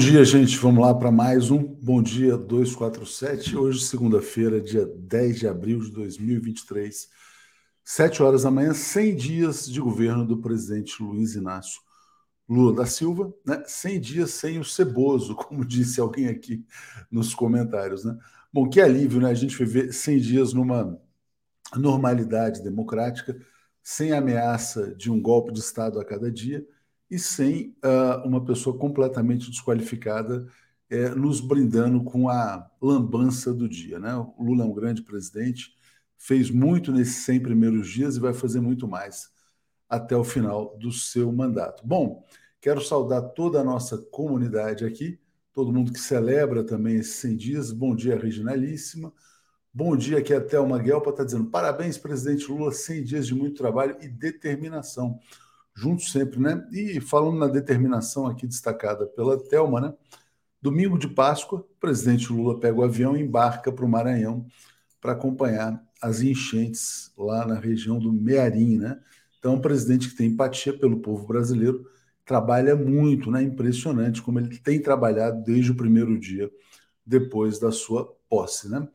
dia, gente. Vamos lá para mais um Bom Dia 247. Hoje, segunda-feira, dia 10 de abril de 2023, 7 horas da manhã, 100 dias de governo do presidente Luiz Inácio Lula da Silva, né? 100 dias sem o ceboso, como disse alguém aqui nos comentários, né? Bom, que alívio, né? A gente viver 100 dias numa normalidade democrática, sem ameaça de um golpe de Estado a cada dia e sem uh, uma pessoa completamente desqualificada é, nos brindando com a lambança do dia. Né? O Lula é um grande presidente, fez muito nesses 100 primeiros dias e vai fazer muito mais até o final do seu mandato. Bom, quero saudar toda a nossa comunidade aqui, todo mundo que celebra também esses 100 dias. Bom dia, Reginalíssima. Bom dia, aqui é a Thelma Guelpa, está dizendo parabéns, presidente Lula, 100 dias de muito trabalho e determinação juntos sempre, né? E falando na determinação aqui destacada pela Telma, né? Domingo de Páscoa, o presidente Lula pega o avião e embarca para o Maranhão para acompanhar as enchentes lá na região do Mearim, né? Então, um presidente que tem empatia pelo povo brasileiro, trabalha muito, né? Impressionante como ele tem trabalhado desde o primeiro dia depois da sua posse, né?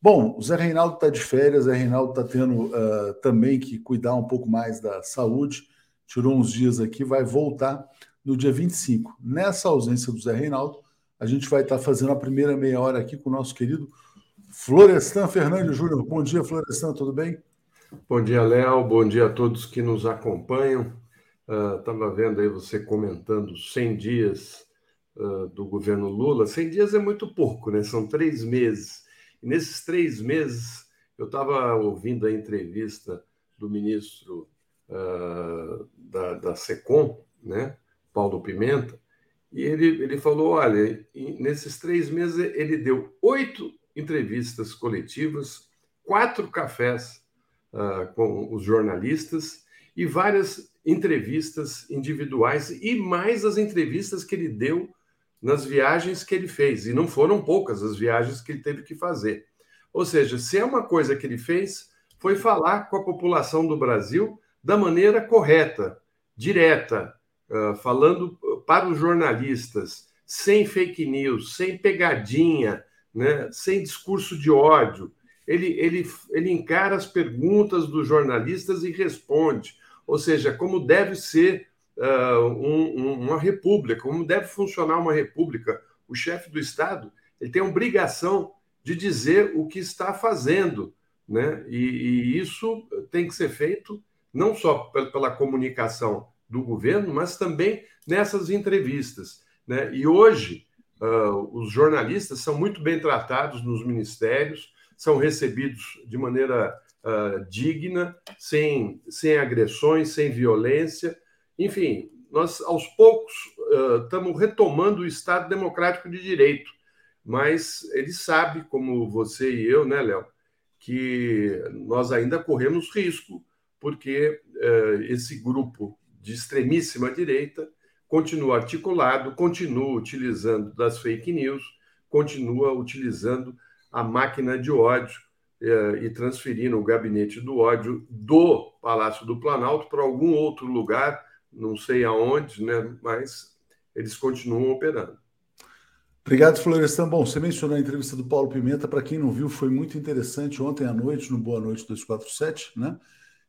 Bom, o Zé Reinaldo está de férias, o Zé Reinaldo está tendo uh, também que cuidar um pouco mais da saúde tirou uns dias aqui, vai voltar no dia 25. Nessa ausência do Zé Reinaldo, a gente vai estar fazendo a primeira meia hora aqui com o nosso querido Florestan Fernandes Júnior. Bom dia, Florestan, tudo bem? Bom dia, Léo. Bom dia a todos que nos acompanham. Estava uh, vendo aí você comentando 100 dias uh, do governo Lula. 100 dias é muito pouco, né? São três meses. E nesses três meses, eu estava ouvindo a entrevista do ministro uh, da, da SECOM, né, Paulo Pimenta, e ele, ele falou: olha, nesses três meses ele deu oito entrevistas coletivas, quatro cafés uh, com os jornalistas e várias entrevistas individuais e mais as entrevistas que ele deu nas viagens que ele fez. E não foram poucas as viagens que ele teve que fazer. Ou seja, se é uma coisa que ele fez, foi falar com a população do Brasil da maneira correta, direta, falando para os jornalistas, sem fake news, sem pegadinha, né, sem discurso de ódio. Ele, ele, ele encara as perguntas dos jornalistas e responde. Ou seja, como deve ser uh, um, uma república, como deve funcionar uma república. O chefe do Estado ele tem a obrigação de dizer o que está fazendo. Né? E, e isso tem que ser feito não só pela comunicação do governo, mas também nessas entrevistas. Né? E hoje, uh, os jornalistas são muito bem tratados nos ministérios, são recebidos de maneira uh, digna, sem, sem agressões, sem violência. Enfim, nós aos poucos uh, estamos retomando o Estado Democrático de Direito, mas ele sabe, como você e eu, né, Léo, que nós ainda corremos risco porque uh, esse grupo de extremíssima direita continua articulado, continua utilizando das fake news, continua utilizando a máquina de ódio uh, e transferindo o gabinete do ódio do Palácio do Planalto para algum outro lugar, não sei aonde, né, mas eles continuam operando. Obrigado, Florestan. Bom, você mencionou a entrevista do Paulo Pimenta. Para quem não viu, foi muito interessante ontem à noite, no Boa Noite 247, né?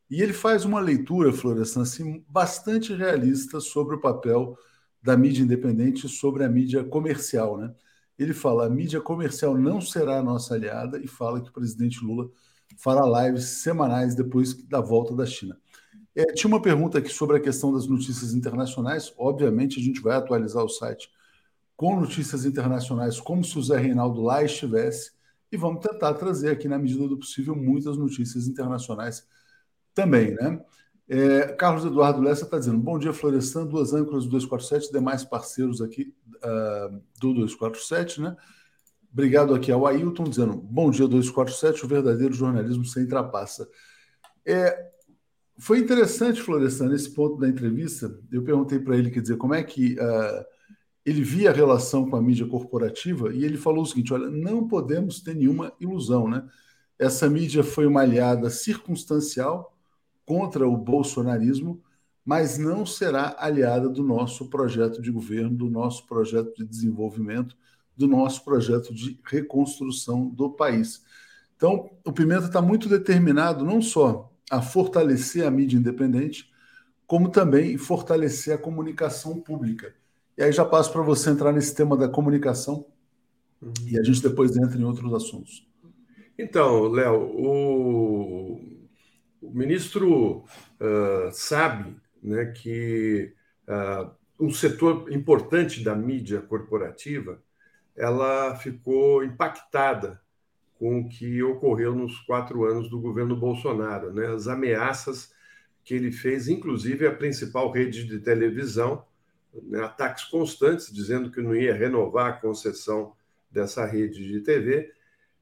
E ele faz uma leitura, Florestan, assim, bastante realista sobre o papel da mídia independente sobre a mídia comercial. Né? Ele fala: a mídia comercial não será a nossa aliada e fala que o presidente Lula fará lives semanais depois da volta da China. É, tinha uma pergunta aqui sobre a questão das notícias internacionais. Obviamente, a gente vai atualizar o site com notícias internacionais, como se o Zé Reinaldo lá estivesse, e vamos tentar trazer aqui, na medida do possível, muitas notícias internacionais também, né? É, Carlos Eduardo Lessa está dizendo: Bom dia, Florestan, duas âncoras do 247, demais parceiros aqui uh, do 247, né? Obrigado aqui ao Ailton, dizendo: Bom dia, 247, o verdadeiro jornalismo sem trapaça. É, foi interessante, Florestan, nesse ponto da entrevista. Eu perguntei para ele, quer dizer, como é que uh, ele via a relação com a mídia corporativa, e ele falou o seguinte: olha, não podemos ter nenhuma ilusão, né? Essa mídia foi uma aliada circunstancial contra o bolsonarismo, mas não será aliada do nosso projeto de governo, do nosso projeto de desenvolvimento, do nosso projeto de reconstrução do país. Então, o Pimenta está muito determinado não só a fortalecer a mídia independente, como também fortalecer a comunicação pública. E aí já passo para você entrar nesse tema da comunicação uhum. e a gente depois entra em outros assuntos. Então, Léo, o, o ministro uh, sabe né, que uh, um setor importante da mídia corporativa ela ficou impactada com o que ocorreu nos quatro anos do governo Bolsonaro, né? as ameaças que ele fez, inclusive a principal rede de televisão, né? ataques constantes, dizendo que não ia renovar a concessão dessa rede de TV.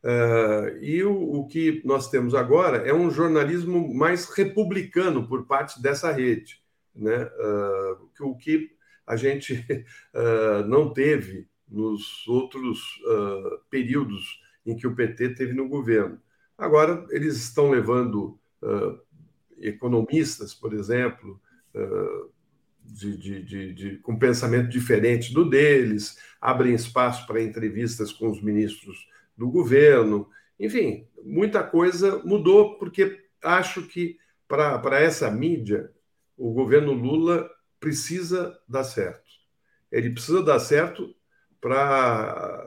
Uh, e o, o, que nós temos agora é um jornalismo mais republicano por parte dessa rede, né? Uh, o que a gente uh, não teve nos outros períodos em que o PT teve no governo. Agora, eles estão levando economistas, por exemplo, de, de, de, com pensamento diferente do deles, abrem espaço para entrevistas com os ministros do governo. Enfim, muita coisa mudou, porque acho que para essa mídia, o governo Lula precisa dar certo. Ele precisa dar certo para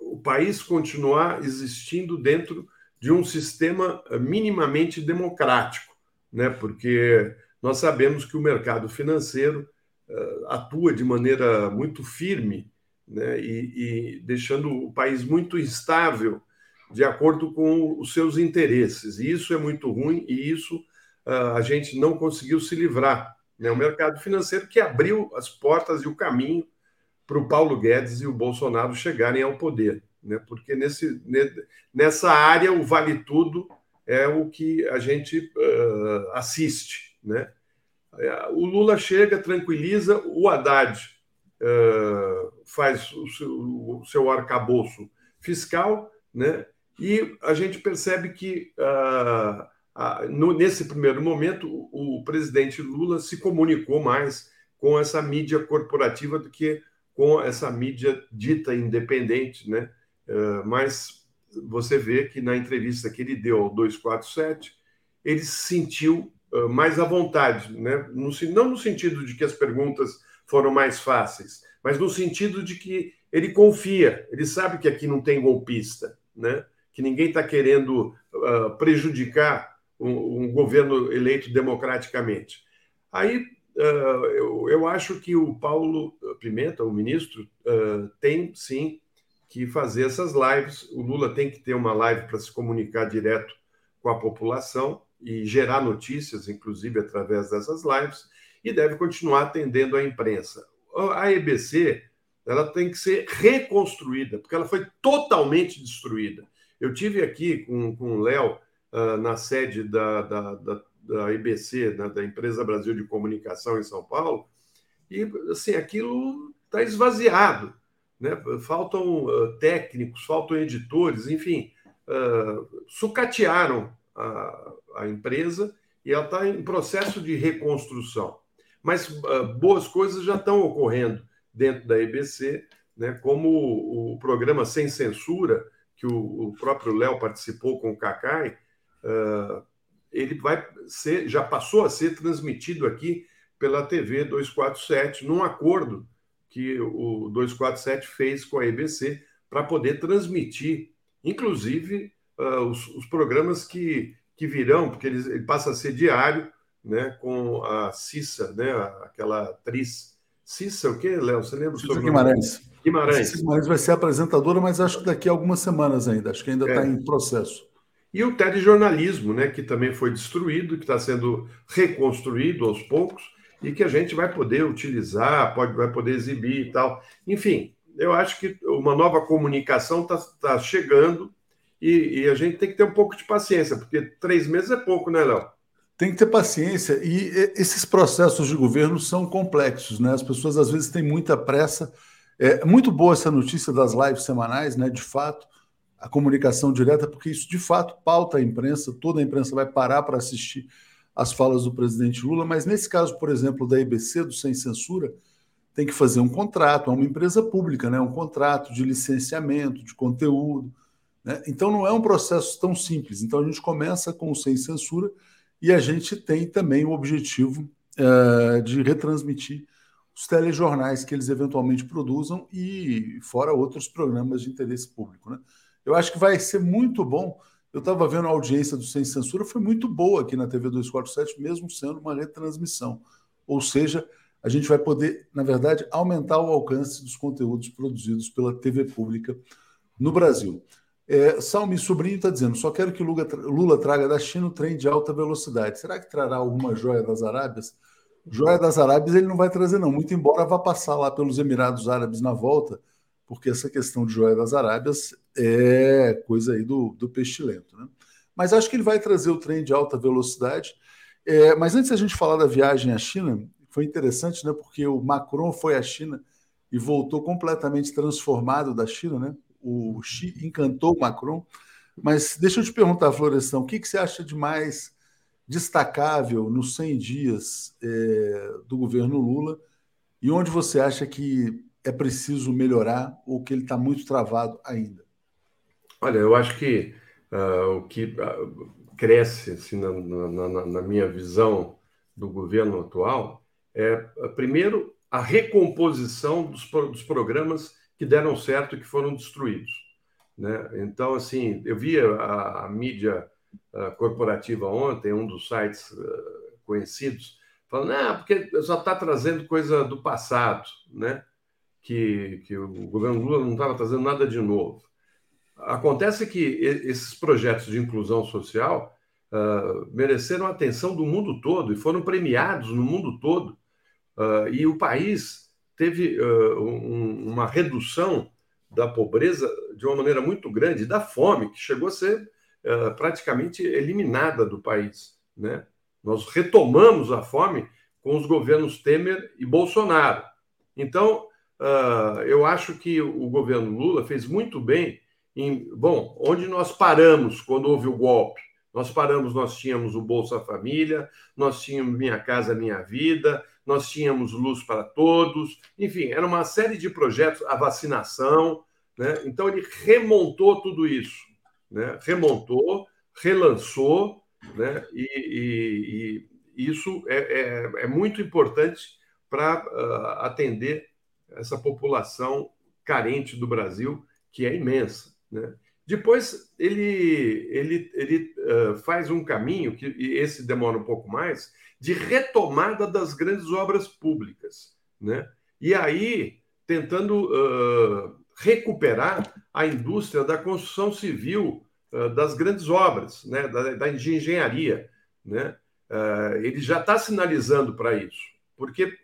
o país continuar existindo dentro de um sistema minimamente democrático, né? porque nós sabemos que o mercado financeiro uh, atua de maneira muito firme né, e, e, deixando o país muito instável de acordo com os seus interesses. E isso é muito ruim e isso uh, a gente não conseguiu se livrar. Né? O mercado financeiro que abriu as portas e o caminho para o Paulo Guedes e o Bolsonaro chegarem ao poder. Né? Porque nesse, nessa área o vale tudo é o que a gente uh, assiste né? O Lula chega, tranquiliza, o Haddad uh, faz o seu, o seu arcabouço fiscal, né? e a gente percebe que, uh, uh, no, nesse primeiro momento, o, o, presidente Lula se comunicou mais com essa mídia corporativa do que com essa mídia dita independente. Né? mas você vê que na entrevista que ele deu ao 247, ele se sentiu mais à vontade, né? No, não no sentido de que as perguntas foram mais fáceis, mas no sentido de que ele confia, ele sabe que aqui não tem golpista, né? que ninguém está querendo uh, prejudicar um, um, governo eleito democraticamente. Aí uh, eu, eu, acho que o Paulo Pimenta, o ministro, uh, tem sim que fazer essas lives. O Lula tem que ter uma live para se comunicar direto com a população e gerar notícias, inclusive através dessas lives, e deve continuar atendendo a imprensa. A EBC ela tem que ser reconstruída, porque ela foi totalmente destruída. Eu tive aqui com, com o Léo uh, na sede da, da, da, da EBC, né, da Empresa Brasil de Comunicação em São Paulo, e assim, aquilo está esvaziado. Né? Faltam uh, técnicos, faltam editores, enfim, uh, sucatearam a, a empresa e ela está em processo de reconstrução. Mas uh, boas coisas já estão ocorrendo dentro da EBC, né, como o, o programa Sem Censura, que o, o próprio Léo participou com o Cacai, uh, ele vai ser, já passou a ser transmitido aqui pela TV 247, num acordo que o 247 fez com a EBC para poder transmitir, inclusive, uh, os, os programas que que virão, porque ele, ele passa a ser diário, né, com a Cissa, né, aquela atriz. Cissa, o que, Léo? Você lembra Cissa Guimarães. Guimarães. Cissa Guimarães vai ser apresentadora, mas acho que daqui a algumas semanas ainda. Acho que ainda está é. em processo. E o telejornalismo, né, que também foi destruído, que está sendo reconstruído aos poucos e que a gente vai poder utilizar, pode, vai poder exibir e tal. Enfim, eu acho que uma nova comunicação está tá chegando e, e, a gente tem que ter um pouco de paciência, porque três meses é pouco, né, Léo? Tem que ter paciência. E esses processos de governo são complexos, né? As pessoas às vezes têm muita pressa. É muito boa essa notícia das lives semanais, né? De fato, a comunicação direta, porque isso de fato pauta a imprensa, toda a imprensa vai parar para assistir as falas do presidente Lula, mas nesse caso, por exemplo, da IBC, do Sem Censura, tem que fazer um contrato, é uma empresa pública, né? um contrato de licenciamento, de conteúdo. Né? Então não é um processo tão simples. Então a gente começa com o Sem Censura e a gente tem também o objetivo uh, de retransmitir os telejornais que eles eventualmente produzam e fora outros programas de interesse público. Né? Eu acho que vai ser muito bom. Eu estava vendo a audiência do Sem Censura, foi muito boa aqui na TV 247, mesmo sendo uma retransmissão. Ou seja, a gente vai poder, na verdade, aumentar o alcance dos conteúdos produzidos pela TV pública no Brasil. É, Salmi Sobrinho está dizendo: só quero que Lula, traga da China o trem de alta velocidade. Será que trará alguma joia das Arábias? Joia das Arábias ele não vai trazer, não, muito embora vá passar lá pelos Emirados Árabes na volta, porque essa questão de joia das Arábias é coisa aí do, do pestilento. Né? Mas acho que ele vai trazer o trem de alta velocidade. É, mas antes a gente falar da viagem à China, foi interessante, né? Porque o Macron foi à China e voltou completamente transformado da China, né? O Xi encantou o Macron. Mas deixa eu te perguntar, Florestan, o que, que você acha de mais destacável nos 100 dias é, do governo Lula e onde você acha que é preciso melhorar ou que ele está muito travado ainda? Olha, eu acho que uh, o que uh, cresce assim, na, na, na, minha visão do governo atual é, primeiro, a recomposição dos, dos programas que deram certo e que foram destruídos. Né? Então, assim, eu via a, a mídia uh, corporativa ontem, um dos sites uh, conhecidos, falando, ah, porque só está trazendo coisa do passado, né? Que, que o governo Lula não estava trazendo nada de novo. Acontece que esses projetos de inclusão social uh, mereceram a atenção do mundo todo e foram premiados no mundo todo Uh, e o país teve uh, um, uma redução da pobreza de uma maneira muito grande, da fome, que chegou a ser uh, praticamente eliminada do país. Né? Nós retomamos a fome com os governos Temer e Bolsonaro. Então, eu acho que o governo Lula fez muito bem em. Bom, onde nós paramos quando houve o golpe? Nós paramos, nós tínhamos o Bolsa Família, nós tínhamos Minha Casa Minha Vida, nós tínhamos luz para todos, enfim, era uma série de projetos, a vacinação, né? Então ele remontou tudo isso, né? Remontou, relançou, né? E, e, e isso é, é, é, muito importante para uh, atender essa população carente do Brasil, que é imensa, né? Depois ele, ele, ele uh, faz um caminho, que esse demora um pouco mais, de retomada das grandes obras públicas. Né? E aí, tentando uh, recuperar a indústria da construção civil, uh, das grandes obras, né? da, da engenharia. Né? ele já está sinalizando para isso, porque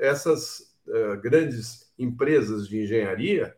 essas grandes empresas de engenharia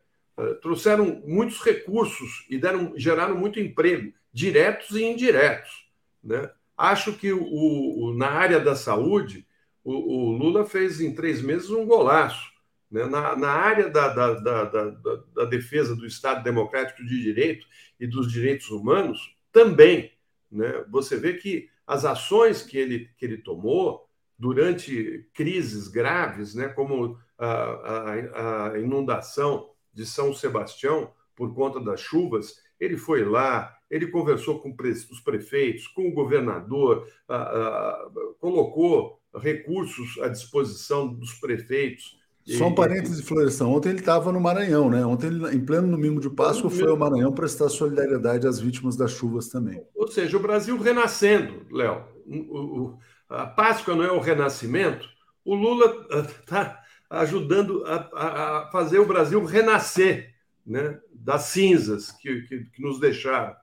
trouxeram muitos recursos e deram, geraram muito emprego, diretos e indiretos. Né? Acho que o, o na área da saúde, o, o, Lula fez em três meses um golaço. Né? Na, na área da, da, da, da, da defesa do Estado Democrático de Direito e dos direitos humanos, também. Né? Você vê que as ações que ele, que ele tomou durante crises graves, né, como a, a, a inundação de São Sebastião, por conta das chuvas, ele foi lá, ele conversou com os prefeitos, com o governador, colocou recursos à disposição dos prefeitos. Só um parêntese, Florestan. Ontem ele estava no Maranhão, né? Ontem, ele, em pleno domingo de Páscoa, foi ao Maranhão prestar solidariedade às vítimas das chuvas também. Ou seja, o Brasil renascendo, Léo. A Páscoa não é o renascimento. O Lula está ajudando a, a, fazer o Brasil renascer né, das cinzas que, que, que nos deixaram.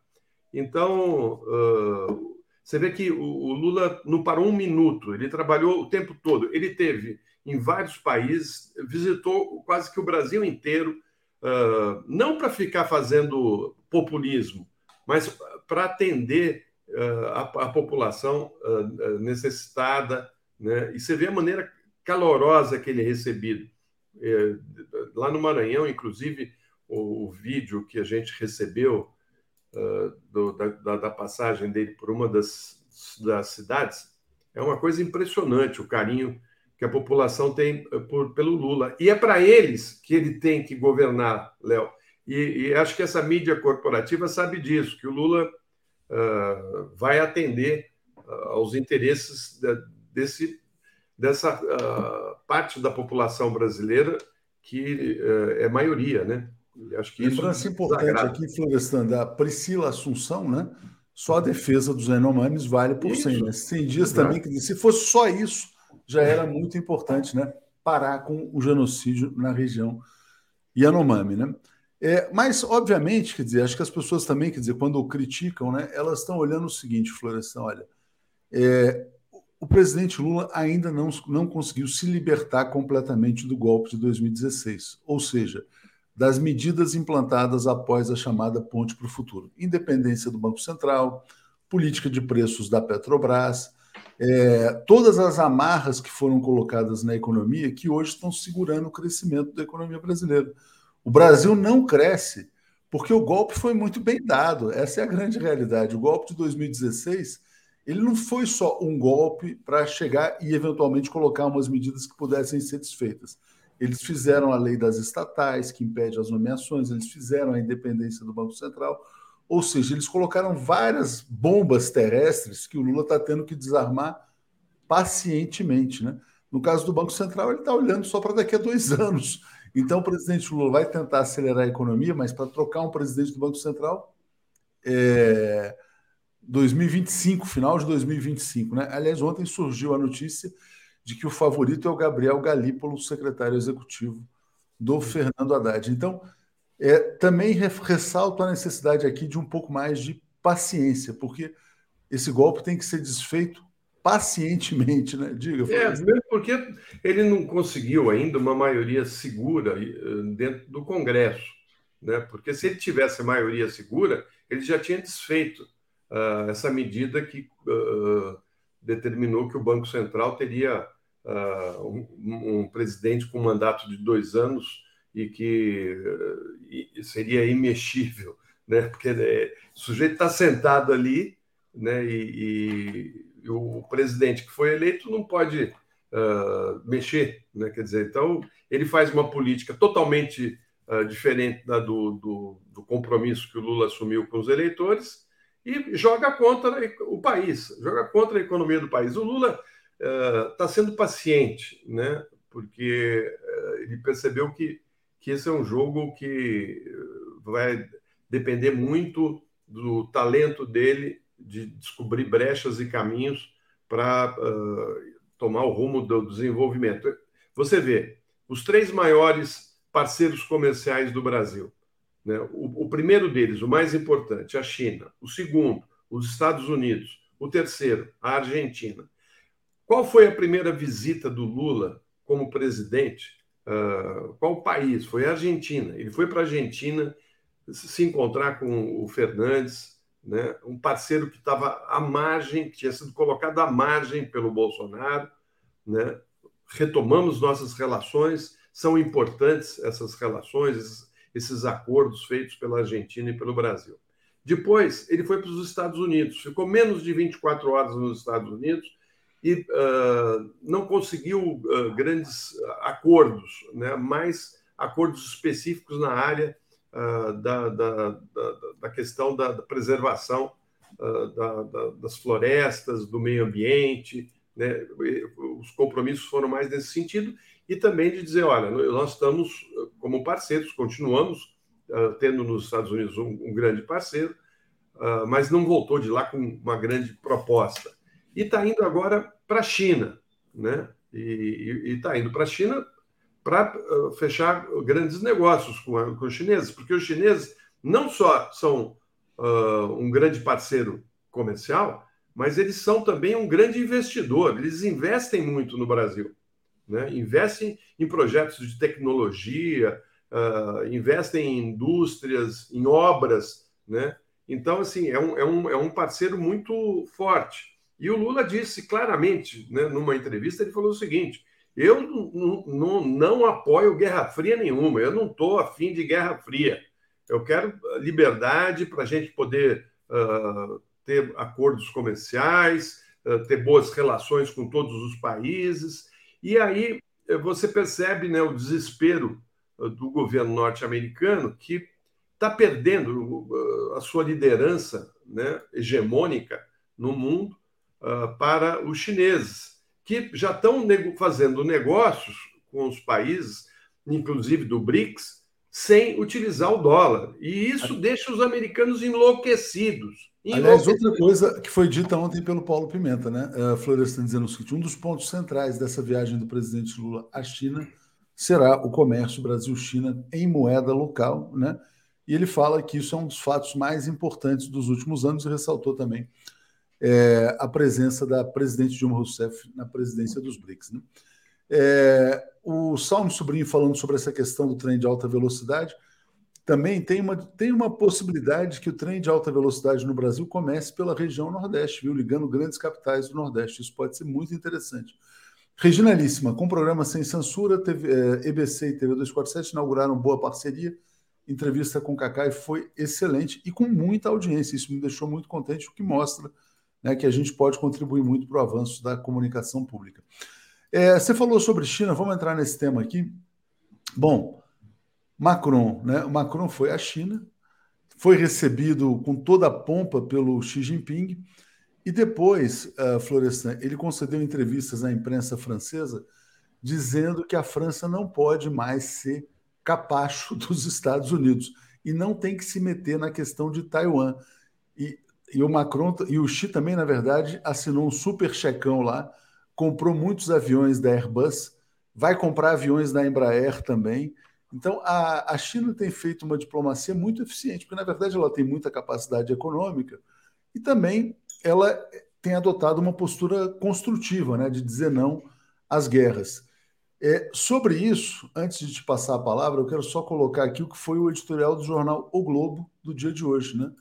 Então, uh, você vê que o, o, Lula não parou um minuto, ele trabalhou o tempo todo. Ele teve em vários países, visitou quase que o Brasil inteiro, uh, não para ficar fazendo populismo, mas para atender uh, a, a, população necessitada. Né? E você vê a maneira calorosa que ele é recebido. É, lá no Maranhão, inclusive, o, o, vídeo que a gente recebeu uh, do, da, da, passagem dele por uma das das cidades, é uma coisa impressionante o carinho que a população tem eh, por, pelo Lula. E é para eles que ele tem que governar, Léo. E, e, acho que essa mídia corporativa sabe disso, que o Lula uh, vai atender uh, aos interesses de, desse, dessa uh, parte da população brasileira que é maioria, né? Acho que Lembrança importante aqui, Florestan, da Priscila Assunção, né? Só a defesa dos Yanomamis vale por isso. 100, né? 100 dias Exato. também, que se fosse só isso, já era muito importante, né? Parar com o genocídio na região Yanomami, né? É, mas, obviamente, quer dizer, acho que as pessoas também, quer dizer, quando criticam, né, elas estão olhando o seguinte, Florestan, olha, é, o presidente Lula ainda não, não conseguiu se libertar completamente do golpe de 2016, ou seja, das medidas implantadas após a chamada Ponte para o Futuro. Independência do Banco Central, política de preços da Petrobras, é, todas as amarras que foram colocadas na economia que hoje estão segurando o crescimento da economia brasileira. O Brasil não cresce porque o golpe foi muito bem dado. Essa é a grande realidade. O golpe de 2016 ele não foi só um golpe para chegar e eventualmente colocar umas medidas que pudessem ser desfeitas. Eles fizeram a lei das estatais, que impede as nomeações, eles fizeram a independência do Banco Central, ou seja, eles colocaram várias bombas terrestres que o Lula está tendo que desarmar pacientemente. Né? No caso do Banco Central, ele está olhando só para daqui a dois anos. Então, o presidente Lula vai tentar acelerar a economia, mas para trocar um presidente do Banco Central, é 2025, final de 2025. Né? Aliás, ontem surgiu a notícia de que o favorito é o Gabriel Galípolo, secretário executivo do Fernando Haddad. Então, é, também ressalto a necessidade aqui de um pouco mais de paciência, porque esse golpe tem que ser desfeito pacientemente, né? Diga. É, mesmo porque ele não conseguiu ainda uma maioria segura eh, dentro do Congresso, né? Porque se ele tivesse maioria segura, ele já tinha desfeito uh, essa medida que uh, determinou que o Banco Central teria uh, um, um, presidente com mandato de dois anos e que seria imexível, né? Porque é, o sujeito está sentado ali, né? E, e e o presidente que foi eleito não pode mexer, né? Quer dizer, então ele faz uma política totalmente diferente da do, do, do, compromisso que o Lula assumiu com os eleitores e joga contra o país, joga contra a economia do país. O Lula está uh, sendo paciente, né? Porque ele percebeu que, que esse é um jogo que vai depender muito do talento dele de descobrir brechas e caminhos para uh, tomar o rumo do desenvolvimento. Você vê, os três maiores parceiros comerciais do Brasil. Né? O, o, primeiro deles, o mais importante, a China. O segundo, os Estados Unidos. O terceiro, a Argentina. Qual foi a primeira visita do Lula como presidente? Uh, qual país? Foi a Argentina. Ele foi para a Argentina se encontrar com o Fernandes, né? um parceiro que estava à margem, que tinha sido colocado à margem pelo Bolsonaro. Né? Retomamos nossas relações, são importantes essas relações, esses, acordos feitos pela Argentina e pelo Brasil. Depois, ele foi para os Estados Unidos, ficou menos de 24 horas nos Estados Unidos e uh, não conseguiu uh, grandes acordos, né? mais acordos específicos na área uh, da, da, da, da, questão da, preservação das florestas, do meio ambiente. Né? Os compromissos foram mais nesse sentido, e também de dizer: olha, nós estamos como parceiros, continuamos uh, tendo nos Estados Unidos um, um grande parceiro, mas não voltou de lá com uma grande proposta. E está indo agora para a China, né? E está indo para a China para uh, fechar grandes negócios com, com, os chineses, porque os chineses não só são uh, um grande parceiro comercial, mas eles são também um grande investidor. Eles investem muito no Brasil, né? investem em projetos de tecnologia, uh, investem em indústrias, em obras, né? Então, assim, é um, é, um, é um parceiro muito forte. E o Lula disse claramente, né, numa entrevista, ele falou o seguinte: eu não, apoio guerra fria nenhuma, eu não estou afim de guerra fria. Eu quero liberdade para a gente poder uh, ter acordos comerciais, ter boas relações com todos os países. E aí você percebe né, o desespero do governo norte-americano que está perdendo a sua liderança né, hegemônica no mundo uh, para os chineses, que já estão fazendo negócios com os países, inclusive do BRICS, sem utilizar o dólar. E isso deixa os americanos enlouquecidos. Aliás, outra coisa que foi dita ontem pelo Paulo Pimenta, né? Uh, Florestan dizendo o seguinte: um dos pontos centrais dessa viagem do presidente Lula à China será o comércio Brasil-China em moeda local, né? E ele fala que isso é um dos fatos mais importantes dos últimos anos e ressaltou também é, a presença da presidente Dilma Rousseff na presidência dos BRICS. Né? É, o Salmo Sobrinho falando sobre essa questão do trem de alta velocidade, também tem uma, tem uma possibilidade que o trem de alta velocidade no Brasil comece pela região Nordeste, viu? ligando grandes capitais do Nordeste. Isso pode ser muito interessante. Reginalíssima, com programa sem censura, é, EBC e TV 247 inauguraram boa parceria. Entrevista com o Cacai foi excelente e com muita audiência. Isso me deixou muito contente, o que mostra né, que a gente pode contribuir muito para o avanço da comunicação pública. É, você falou sobre China, vamos entrar nesse tema aqui. Bom, Macron, né? O Macron foi à China, foi recebido com toda a pompa pelo Xi Jinping e depois, uh, Florestan, ele concedeu entrevistas à imprensa francesa dizendo que a França não pode mais ser capacho dos Estados Unidos e não tem que se meter na questão de Taiwan. E e o Macron e o Xi também, na verdade, assinou um super checão lá, comprou muitos aviões da Airbus, vai comprar aviões da Embraer também. Então, a, a China tem feito uma diplomacia muito eficiente, porque, na verdade, ela tem muita capacidade econômica e também ela tem adotado uma postura construtiva, né, de dizer não às guerras. É, sobre isso, antes de te passar a palavra, eu quero só colocar aqui o que foi o editorial do jornal O Globo do dia de hoje, né?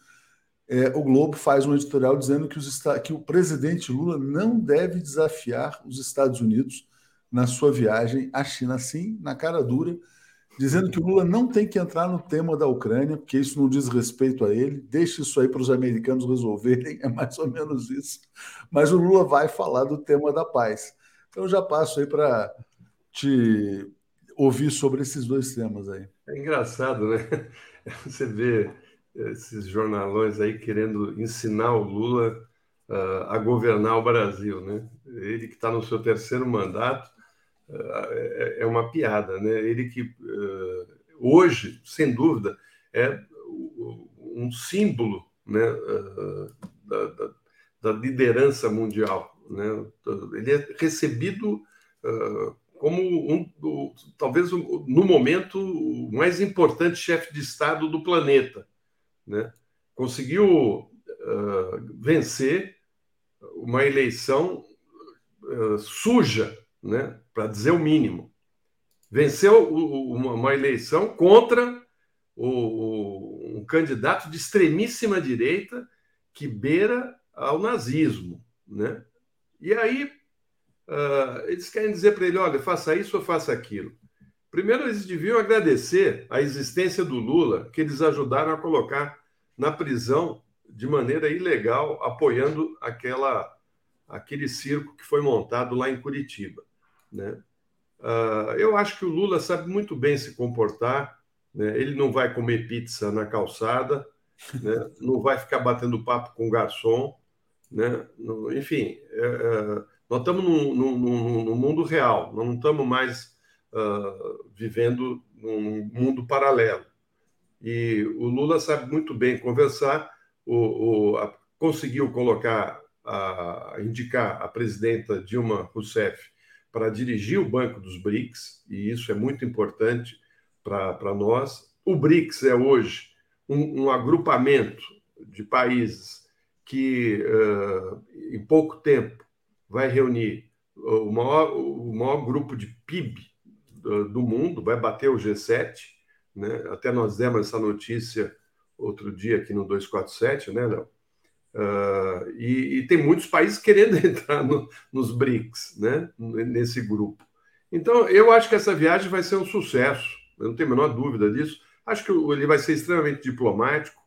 é, o Globo faz um editorial dizendo que, os, que o presidente Lula não deve desafiar os Estados Unidos na sua viagem à China, assim, na cara dura, dizendo que o Lula não tem que entrar no tema da Ucrânia, porque isso não diz respeito a ele, deixe isso aí para os americanos resolverem, é mais ou menos isso. Mas o Lula vai falar do tema da paz. Então já passo aí para te ouvir sobre esses dois temas aí. É engraçado, né? Você vê esses jornalões aí querendo ensinar o Lula uh, a governar o Brasil, né? Ele que está no seu terceiro mandato é, é, uma piada, né? Ele que uh, hoje, sem dúvida, é um símbolo, né? Da, da, da, liderança mundial, né? Ele é recebido como um, talvez no momento o mais importante chefe de Estado do planeta né, conseguiu vencer uma eleição suja, né, para dizer o mínimo. Venceu o, uma, uma, eleição contra o, o, um candidato de extremíssima direita que beira ao nazismo. Né? E aí uh, eles querem dizer para ele: olha, faça isso ou faça aquilo. Primeiro, eles deviam agradecer a existência do Lula, que eles ajudaram a colocar na prisão de maneira ilegal, apoiando aquela, aquele circo que foi montado lá em Curitiba. Né? Uh, eu acho que o Lula sabe muito bem se comportar, né? ele não vai comer pizza na calçada, né? não vai ficar batendo papo com o garçom. Né? enfim, é, é, nós estamos num, mundo real, nós não estamos mais uh, vivendo num mundo paralelo. E o Lula sabe muito bem conversar, o, o a, conseguiu colocar, a, indicar a presidenta Dilma Rousseff para dirigir o Banco dos BRICS, e isso é muito importante para nós. O BRICS é hoje um, um agrupamento de países que, uh, em pouco tempo, vai reunir o maior, o maior grupo de PIB do, do mundo, vai bater o G7, né? Até nós demos essa notícia outro dia aqui no 247, né, Léo? Uh, e, e, tem muitos países querendo entrar no, nos BRICS, né, nesse grupo. Então, eu acho que essa viagem vai ser um sucesso, eu não tenho a menor dúvida disso. Acho que ele vai ser extremamente diplomático.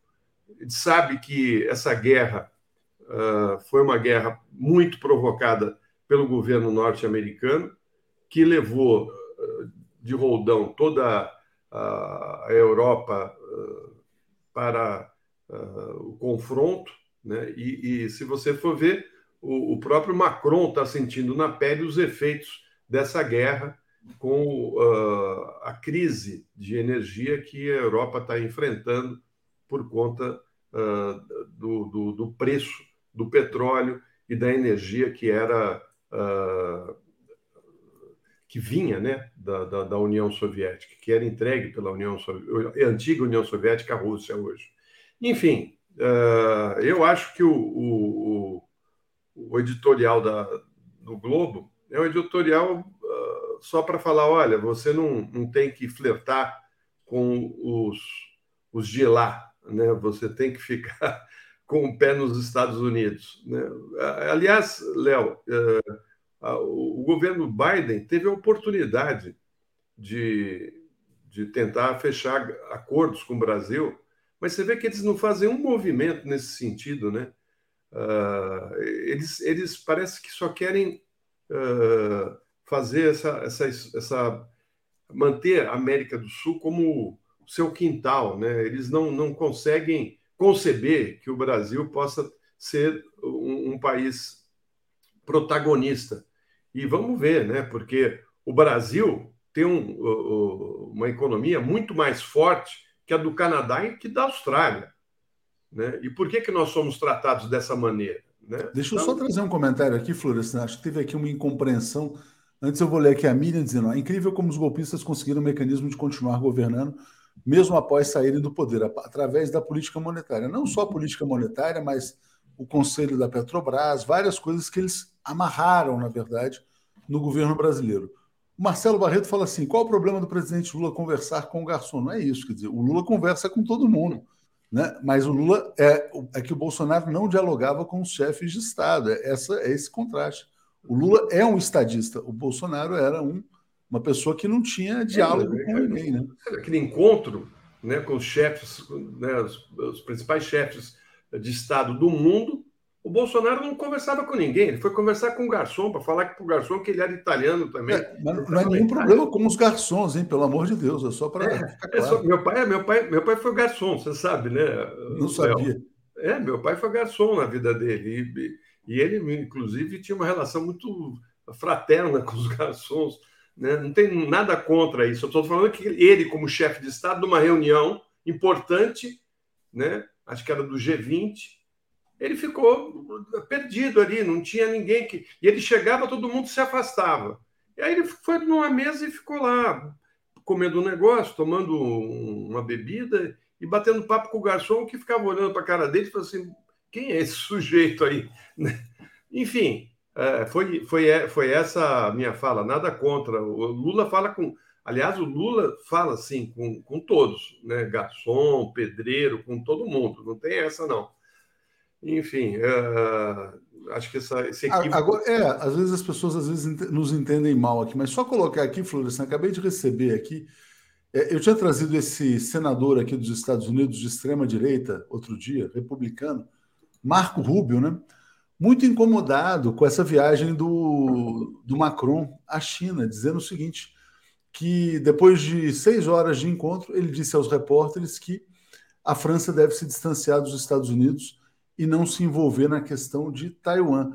Ele sabe que essa guerra uh, foi uma guerra muito provocada pelo governo norte-americano, que levou uh, de roldão toda a, Europa para o confronto, né? E, e, se você for ver, o, o próprio Macron está sentindo na pele os efeitos dessa guerra com uh, a crise de energia que a Europa está enfrentando por conta uh, do, do, do, preço do petróleo e da energia que era uh, que vinha né, da, da, da, União Soviética, que era entregue pela União Soviética, antiga União Soviética, a Rússia hoje. Enfim, eu acho que o, o, o editorial da, do Globo é um editorial só para falar: olha, você não, não tem que flertar com os, os de lá, né? você tem que ficar com o pé nos Estados Unidos. Né? Aliás, Léo, é, o governo Biden teve a oportunidade de, de tentar fechar acordos com o Brasil, mas você vê que eles não fazem um movimento nesse sentido, né? Uh, eles, eles parece que só querem uh, fazer essa, essa, essa manter a América do Sul como seu quintal, né? Eles não, não conseguem conceber que o Brasil possa ser um, um país protagonista. E vamos ver, né? Porque o Brasil tem um, uma economia muito mais forte que a do Canadá e que da Austrália. Né? E por que, que nós somos tratados dessa maneira? Né? Deixa eu então... só trazer um comentário aqui, Florestan. Acho que teve aqui uma incompreensão Antes eu vou ler aqui a Miriam dizendo: é incrível como os golpistas conseguiram um mecanismo de continuar governando, mesmo após saírem do poder, através da política monetária. Não só a política monetária, mas o conselho da Petrobras, várias coisas que eles amarraram, na verdade, no governo brasileiro. Marcelo Barreto fala assim: qual o problema do presidente Lula conversar com o garçom? Não é isso, quer dizer, o Lula conversa com todo mundo. Né? Mas o Lula é, é que o Bolsonaro não dialogava com os chefes de Estado. É, essa, é esse contraste. O Lula é um estadista, o Bolsonaro era um, uma pessoa que não tinha diálogo é, com ninguém. Né? Aquele encontro né, com os chefes, né, os, os, principais chefes de Estado do mundo, o Bolsonaro não conversava com ninguém, ele foi conversar com o garçom para falar para o garçom que ele era italiano também. É, mas não é nenhum problema com os garçons, hein? Pelo amor de Deus, é só para é, claro. É só, meu pai, meu pai, meu pai foi garçom, você sabe, né? Não sabia. É, meu pai foi garçom na vida dele. E, e ele, inclusive, tinha uma relação muito fraterna com os garçons. Né? Não tem nada contra isso. Eu estou falando que ele, como chefe de Estado, numa reunião importante, né? acho que era do G20, ele ficou perdido ali, não tinha ninguém que. E ele chegava, todo mundo se afastava. E aí ele foi numa mesa e ficou lá, comendo um negócio, tomando uma bebida e batendo papo com o garçom, que ficava olhando para a cara dele e falou assim: quem é esse sujeito aí? Enfim, é, foi, foi, é, foi essa a minha fala, nada contra. O Lula fala com. Aliás, o Lula fala assim com, com todos, né? Garçom, pedreiro, com todo mundo. Não tem essa, não. Enfim, é, acho que essa, esse equívoco... Agora, é, às vezes as pessoas às vezes nos entendem mal aqui, mas só colocar aqui, Florestan, acabei de receber aqui. É, eu tinha trazido esse senador aqui dos Estados Unidos de extrema direita outro dia, republicano, Marco Rubio, né? muito incomodado com essa viagem do, do Macron à China, dizendo o seguinte: que depois de seis horas de encontro, ele disse aos repórteres que a França deve se distanciar dos Estados Unidos e não se envolver na questão de Taiwan.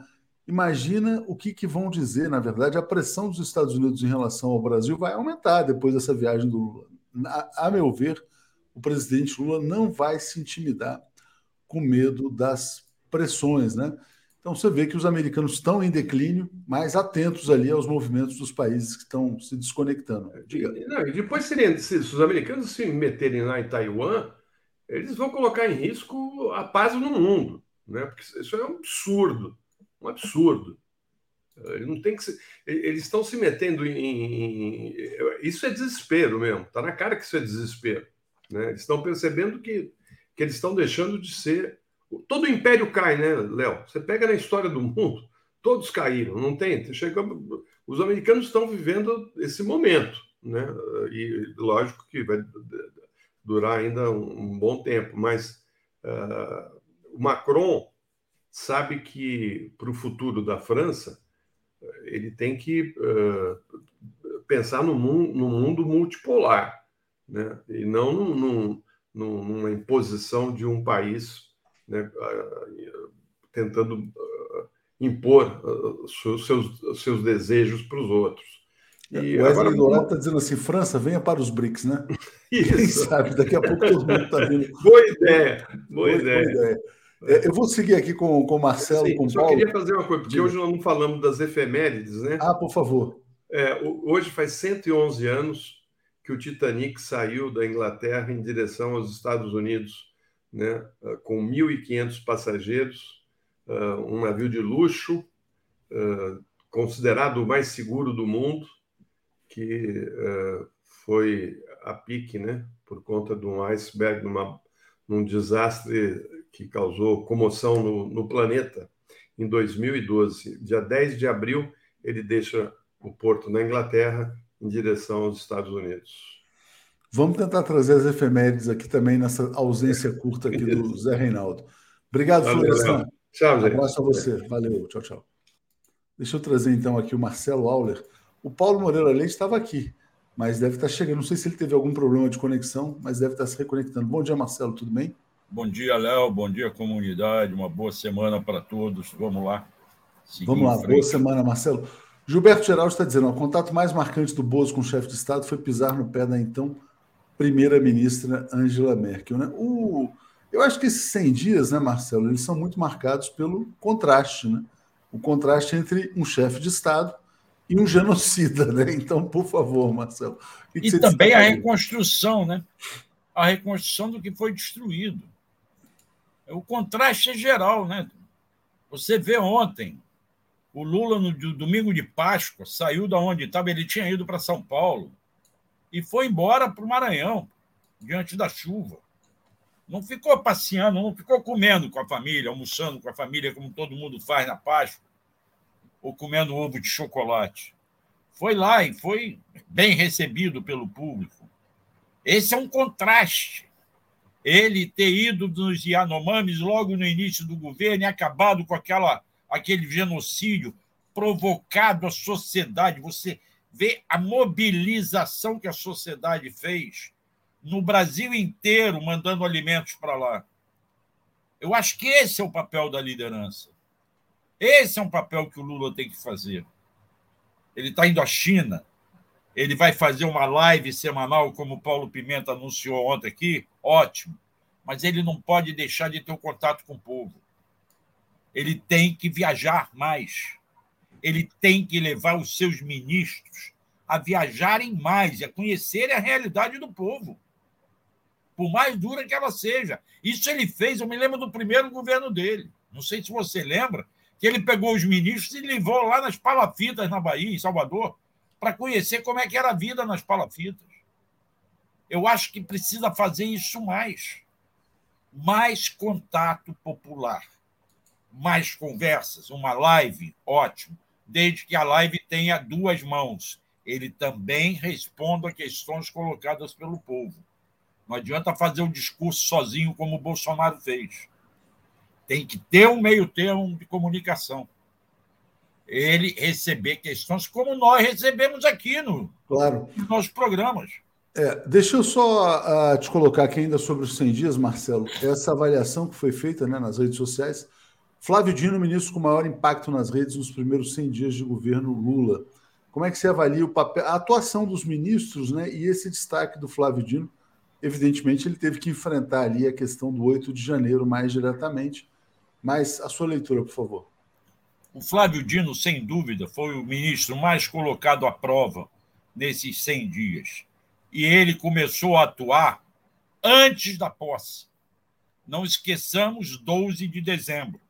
Imagina o que, que vão dizer, na verdade, a pressão dos Estados Unidos em relação ao Brasil vai aumentar depois dessa viagem do Lula. A, a meu ver, o presidente Lula não vai se intimidar com medo das pressões, né? Então você vê que os americanos estão em declínio, mas atentos ali aos movimentos dos países que estão se desconectando. Diga. Não, e depois, se, se os americanos se meterem lá em Taiwan, eles vão colocar em risco a paz no mundo, né? Porque isso é um absurdo, um absurdo. Ele não tem que ser, eles estão se metendo em, isso é desespero mesmo. Está na cara que isso é desespero, né? Eles estão percebendo que que eles estão deixando de ser. Todo império cai, né, Léo? Você pega na história do mundo, todos caíram, não tem? Chega... Os americanos estão vivendo esse momento, né? E lógico que vai durar ainda um, bom tempo, mas uh, o Macron sabe que para o futuro da França ele tem que uh, pensar no mundo, no mundo multipolar, né? e não num, num, numa imposição de um país né? uh, tentando uh, impor seus, seus desejos para os outros. E o Wesley agora... está dizendo assim: França, venha para os BRICS, né? Isso. Quem sabe, daqui a pouco todo mundo está vindo. Boa ideia, boa, boa ideia. Boa ideia. É, eu vou seguir aqui com, com o Marcelo, Sim, com o Paulo. Só queria fazer uma coisa, porque hoje nós não falamos das efemérides, né? Ah, por favor. É, hoje faz 111 anos que o Titanic saiu da Inglaterra em direção aos Estados Unidos, né, com 1.500 passageiros, uh, um navio de luxo, uh, considerado o mais seguro do mundo, que foi a pique, né, por conta de um iceberg, numa, num desastre que causou comoção no, no planeta em 2012. Dia 10 de abril, ele deixa o porto na Inglaterra em direção aos Estados Unidos. Vamos tentar trazer as efemérides aqui também nessa ausência curta aqui do Zé Reinaldo. Obrigado, Florestan. Tchau, Zé. Um abraço a você. Valeu. Tchau, tchau. Deixa eu trazer então aqui o Marcelo Auler. O Paulo Moreira Leite estava aqui, mas deve estar chegando. Não sei se ele teve algum problema de conexão, mas deve estar se reconectando. Bom dia, Marcelo. Tudo bem? Bom dia, Léo. Bom dia, comunidade. Uma boa semana para todos. Vamos lá. Vamos lá. Boa semana, Marcelo. Gilberto Geraldo está dizendo: o contato mais marcante do Bozo com o chefe de Estado foi pisar no pé da então primeira-ministra Angela Merkel. Né? O, eu acho que esses 100 dias, né, Marcelo, eles são muito marcados pelo contraste, né? o contraste entre um chefe de Estado e um genocida. Né? Então, por favor, Marcelo. e também a reconstrução, né? a reconstrução do que foi destruído. O contraste é geral. Né? Você vê ontem o Lula, no domingo de Páscoa, saiu da onde estava, ele tinha ido para São Paulo e foi embora para o Maranhão, diante da chuva. Não ficou passeando, não ficou comendo com a família, almoçando com a família, como todo mundo faz na Páscoa, ou comendo ovo de chocolate. Foi lá e foi bem recebido pelo público. Esse é um contraste. Ele ter ido nos Yanomamis logo no início do governo e acabado com aquela aquele genocídio provocado à sociedade. Você vê a mobilização que a sociedade fez no Brasil inteiro, mandando alimentos para lá. Eu acho que esse é o papel da liderança. Esse é um papel que o Lula tem que fazer. Ele está indo à China, ele vai fazer uma live semanal, como o Paulo Pimenta anunciou ontem aqui, ótimo. Mas ele não pode deixar de ter o contato com o povo ele tem que viajar mais. Ele tem que levar os seus ministros a viajarem mais, a conhecerem a realidade do povo, por mais dura que ela seja. Isso ele fez, eu me lembro do primeiro governo dele. Não sei se você lembra, que ele pegou os ministros e levou lá nas palafitas na Bahia, em Salvador, para conhecer como é que era a vida nas palafitas. Eu acho que precisa fazer isso mais. Mais contato popular mais conversas, uma live, ótimo, desde que a live tenha duas mãos. Ele também responda a questões colocadas pelo povo. Não adianta fazer um discurso sozinho como o Bolsonaro fez. Tem que ter um meio termo de comunicação. Ele receber questões como nós recebemos aqui no, claro. nos nossos programas. É, deixa eu só uh, te colocar aqui ainda sobre os 100 dias, Marcelo. Essa avaliação que foi feita né, nas redes sociais Flávio Dino, ministro com maior impacto nas redes nos primeiros 100 dias de governo Lula. Como é que você avalia o papel, a atuação dos ministros né, e esse destaque do Flávio Dino? Evidentemente, ele teve que enfrentar ali a questão do 8 de janeiro mais diretamente. Mas a sua leitura, por favor. O Flávio Dino, sem dúvida, foi o ministro mais colocado à prova nesses 100 dias. E ele começou a atuar antes da posse. Não esqueçamos 12 de dezembro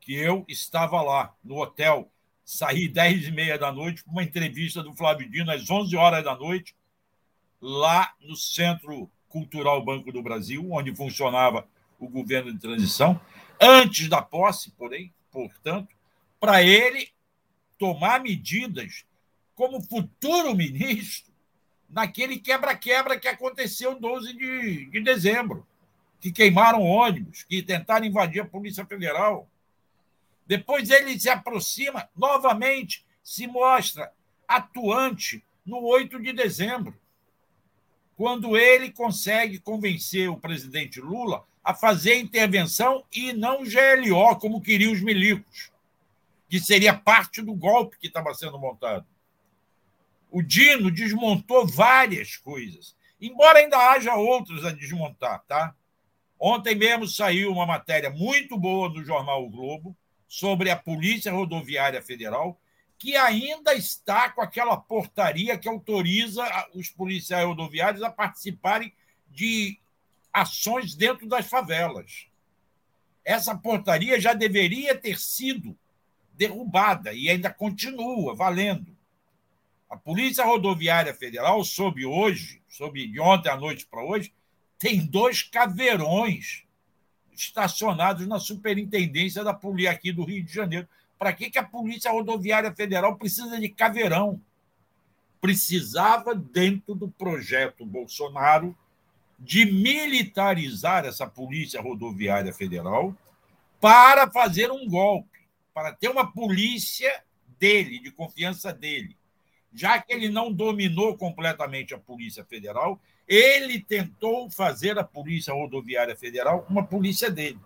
que eu estava lá no hotel, saí 10 e meia da noite para uma entrevista do Flávio Dino às 11 horas da noite, lá no Centro Cultural Banco do Brasil, onde funcionava o governo de transição, antes da posse, porém, portanto, para ele tomar medidas como futuro ministro naquele quebra-quebra que aconteceu 12 de, de dezembro, que queimaram ônibus, que tentaram invadir a Polícia Federal, Depois ele se aproxima, novamente se mostra atuante no 8 de dezembro, quando ele consegue convencer o presidente Lula a fazer intervenção e não GLO, como queriam os milicos, que seria parte do golpe que estava sendo montado. O Dino desmontou várias coisas, embora ainda haja outros a desmontar, tá? Ontem mesmo saiu uma matéria muito boa no jornal o Globo sobre a Polícia Rodoviária Federal, que ainda está com aquela portaria que autoriza os policiais rodoviários a participarem de ações dentro das favelas. Essa portaria já deveria ter sido derrubada e ainda continua valendo. A Polícia Rodoviária Federal, sob hoje, sob de ontem à noite para hoje, tem dois caveirões estacionados na superintendência da polícia aqui do Rio de Janeiro. Para que, que a Polícia Rodoviária Federal precisa de caveirão? Precisava, dentro do projeto Bolsonaro, de militarizar essa Polícia Rodoviária Federal para fazer um golpe, para ter uma polícia dele, de confiança dele. Já que ele não dominou completamente a Polícia Federal, ele tentou fazer a Polícia Rodoviária Federal uma polícia dele.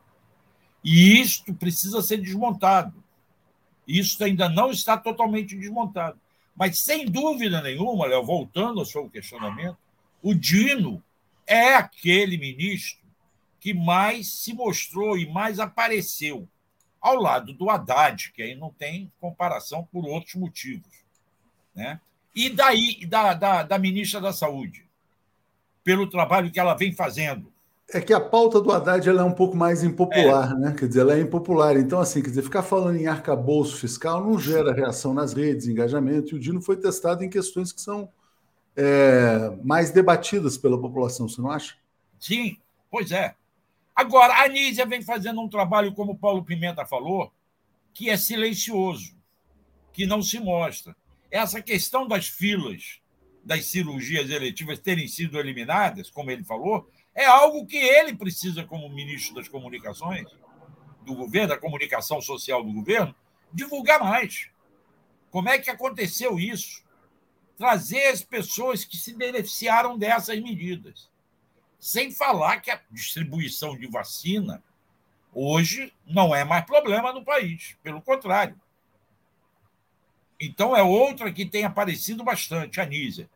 E isto precisa ser desmontado. Isso ainda não está totalmente desmontado. Mas, sem dúvida nenhuma, Léo, voltando ao seu questionamento, o Dino é aquele ministro que mais se mostrou e mais apareceu ao lado do Haddad, que aí não tem comparação por outros motivos. Né? E daí, da, da, da ministra da Saúde, pelo trabalho que ela vem fazendo. É que a pauta do Haddad ela é um pouco mais impopular, é. né? Quer dizer, ela é impopular. Então, assim, quer dizer, ficar falando em arcabouço fiscal não gera reação nas redes, engajamento, e o Dino foi testado em questões que são é, mais debatidas pela população, você não acha? Sim, pois é. Agora, a Anísia vem fazendo um trabalho, como o Paulo Pimenta falou, que é silencioso, que não se mostra. Essa questão das filas das cirurgias eletivas terem sido eliminadas, como ele falou, é algo que ele precisa, como ministro das comunicações do governo, da comunicação social do governo, divulgar mais. Como é que aconteceu isso? trazer as pessoas que se beneficiaram dessas medidas. Sem falar que a distribuição de vacina hoje não é mais problema no país, pelo contrário. Então é outra que tem aparecido bastante, a Nízia.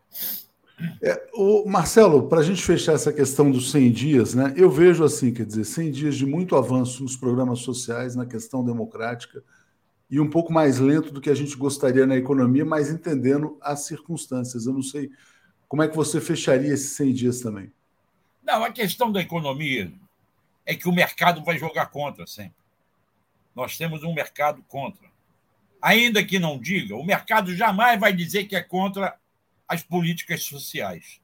É, o Marcelo, para a gente fechar essa questão dos 100 dias, né, eu vejo assim, quer dizer, 100 dias de muito avanço nos programas sociais, na questão democrática, e um pouco mais lento do que a gente gostaria na economia, mas entendendo as circunstâncias. Eu não sei como é que você fecharia esses 100 dias também. Não, a questão da economia é que o mercado vai jogar contra sempre. Nós temos um mercado contra. Ainda que não diga, o mercado jamais vai dizer que é contra as políticas sociais.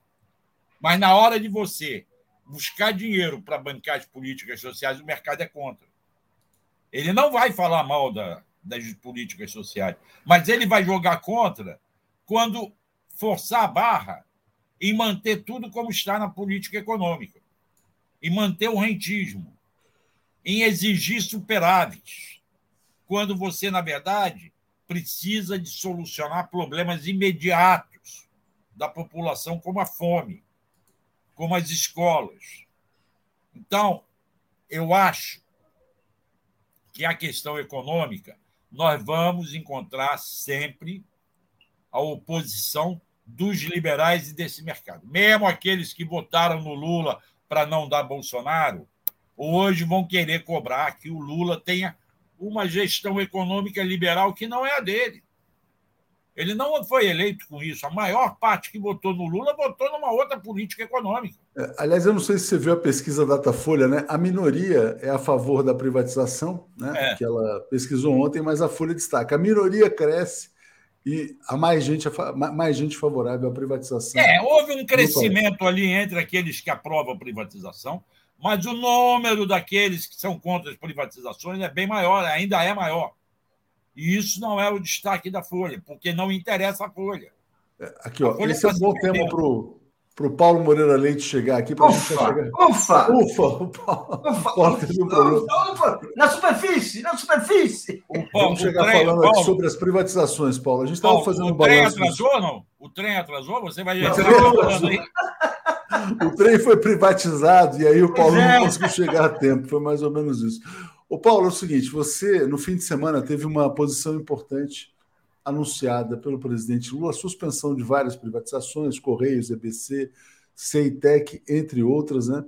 Mas na hora de você buscar dinheiro para bancar as políticas sociais, o mercado é contra. Ele não vai falar mal da, das políticas sociais. Mas ele vai jogar contra quando forçar a barra em manter tudo como está na política econômica, em manter o rentismo, em exigir superávites, quando você, na verdade, precisa de solucionar problemas imediatos da população, como a fome, como as escolas. Então, eu acho que a questão econômica nós vamos encontrar sempre a oposição dos liberais e desse mercado. Mesmo aqueles que votaram no Lula para não dar Bolsonaro, hoje vão querer cobrar que o Lula tenha uma gestão econômica liberal que não é a dele. Ele não foi eleito com isso. A maior parte que votou no Lula votou numa outra política econômica. É, aliás, eu não sei se você viu a pesquisa Datafolha, né? A minoria é a favor da privatização, né? É. Que ela pesquisou ontem, mas a Folha destaca: a minoria cresce e há mais gente, mais gente favorável à privatização. É, houve um crescimento ali entre aqueles que aprovam a privatização, mas o número daqueles que são contra as privatizações é bem maior, ainda é maior. E isso não é o destaque da Folha, porque não interessa a Folha. É, aqui, ó, esse é um bom tema para o para o Paulo Moreira Leite chegar aqui. Ufa, chegar... ufa! Ufa! Ufa! Ufa! Ufa, ufa, Na superfície! Na superfície! O Vamos chegar trem, falando Paulo, aqui sobre as privatizações, Paulo. A gente estava fazendo um balanço. O trem atrasou ou não? O trem atrasou? Você vai aí? O trem foi privatizado e aí o Paulo é. não conseguiu chegar a tempo. Foi mais ou menos isso. O Paulo, é o seguinte: você, no fim de semana, teve uma posição importante anunciada pelo presidente Lula a suspensão de várias privatizações, Correios, EBC, Ceitec, entre outras, né?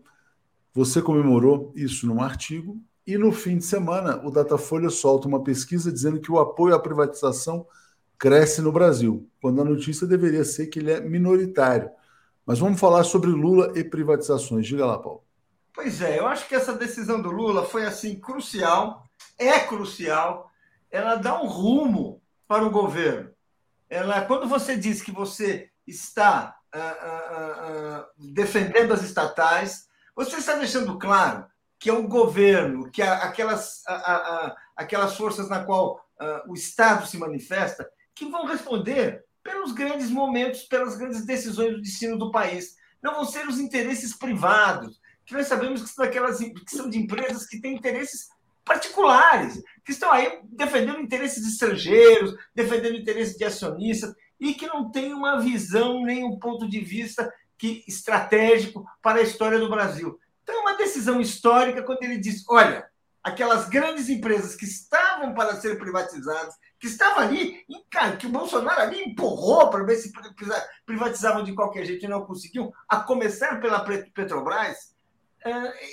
Você comemorou isso num artigo e no fim de semana o Datafolha solta uma pesquisa dizendo que o apoio à privatização cresce no Brasil, quando a notícia deveria ser que ele é minoritário. Mas vamos falar sobre Lula e privatizações. Diga lá, Paulo. Pois é, eu acho que essa decisão do Lula foi assim crucial, é crucial, ela dá um rumo para o governo. Ela, quando você diz que você está ah, ah, ah, defendendo as estatais, você está deixando claro que é o governo, que aquelas, aquelas forças na qual o Estado se manifesta, que vão responder pelos grandes momentos, pelas grandes decisões do destino do país. Não vão ser os interesses privados, que nós sabemos que são, que são de empresas que têm interesses particulares, que estão aí defendendo interesses estrangeiros, defendendo interesses de acionistas, e que não têm uma visão nem um ponto de vista que estratégico para a história do Brasil. Então, é uma decisão histórica quando ele diz: olha, aquelas grandes empresas que estavam para ser privatizadas, que estavam ali, que o Bolsonaro ali empurrou para ver se privatizavam de qualquer jeito e não conseguiam, a começar pela Petrobras,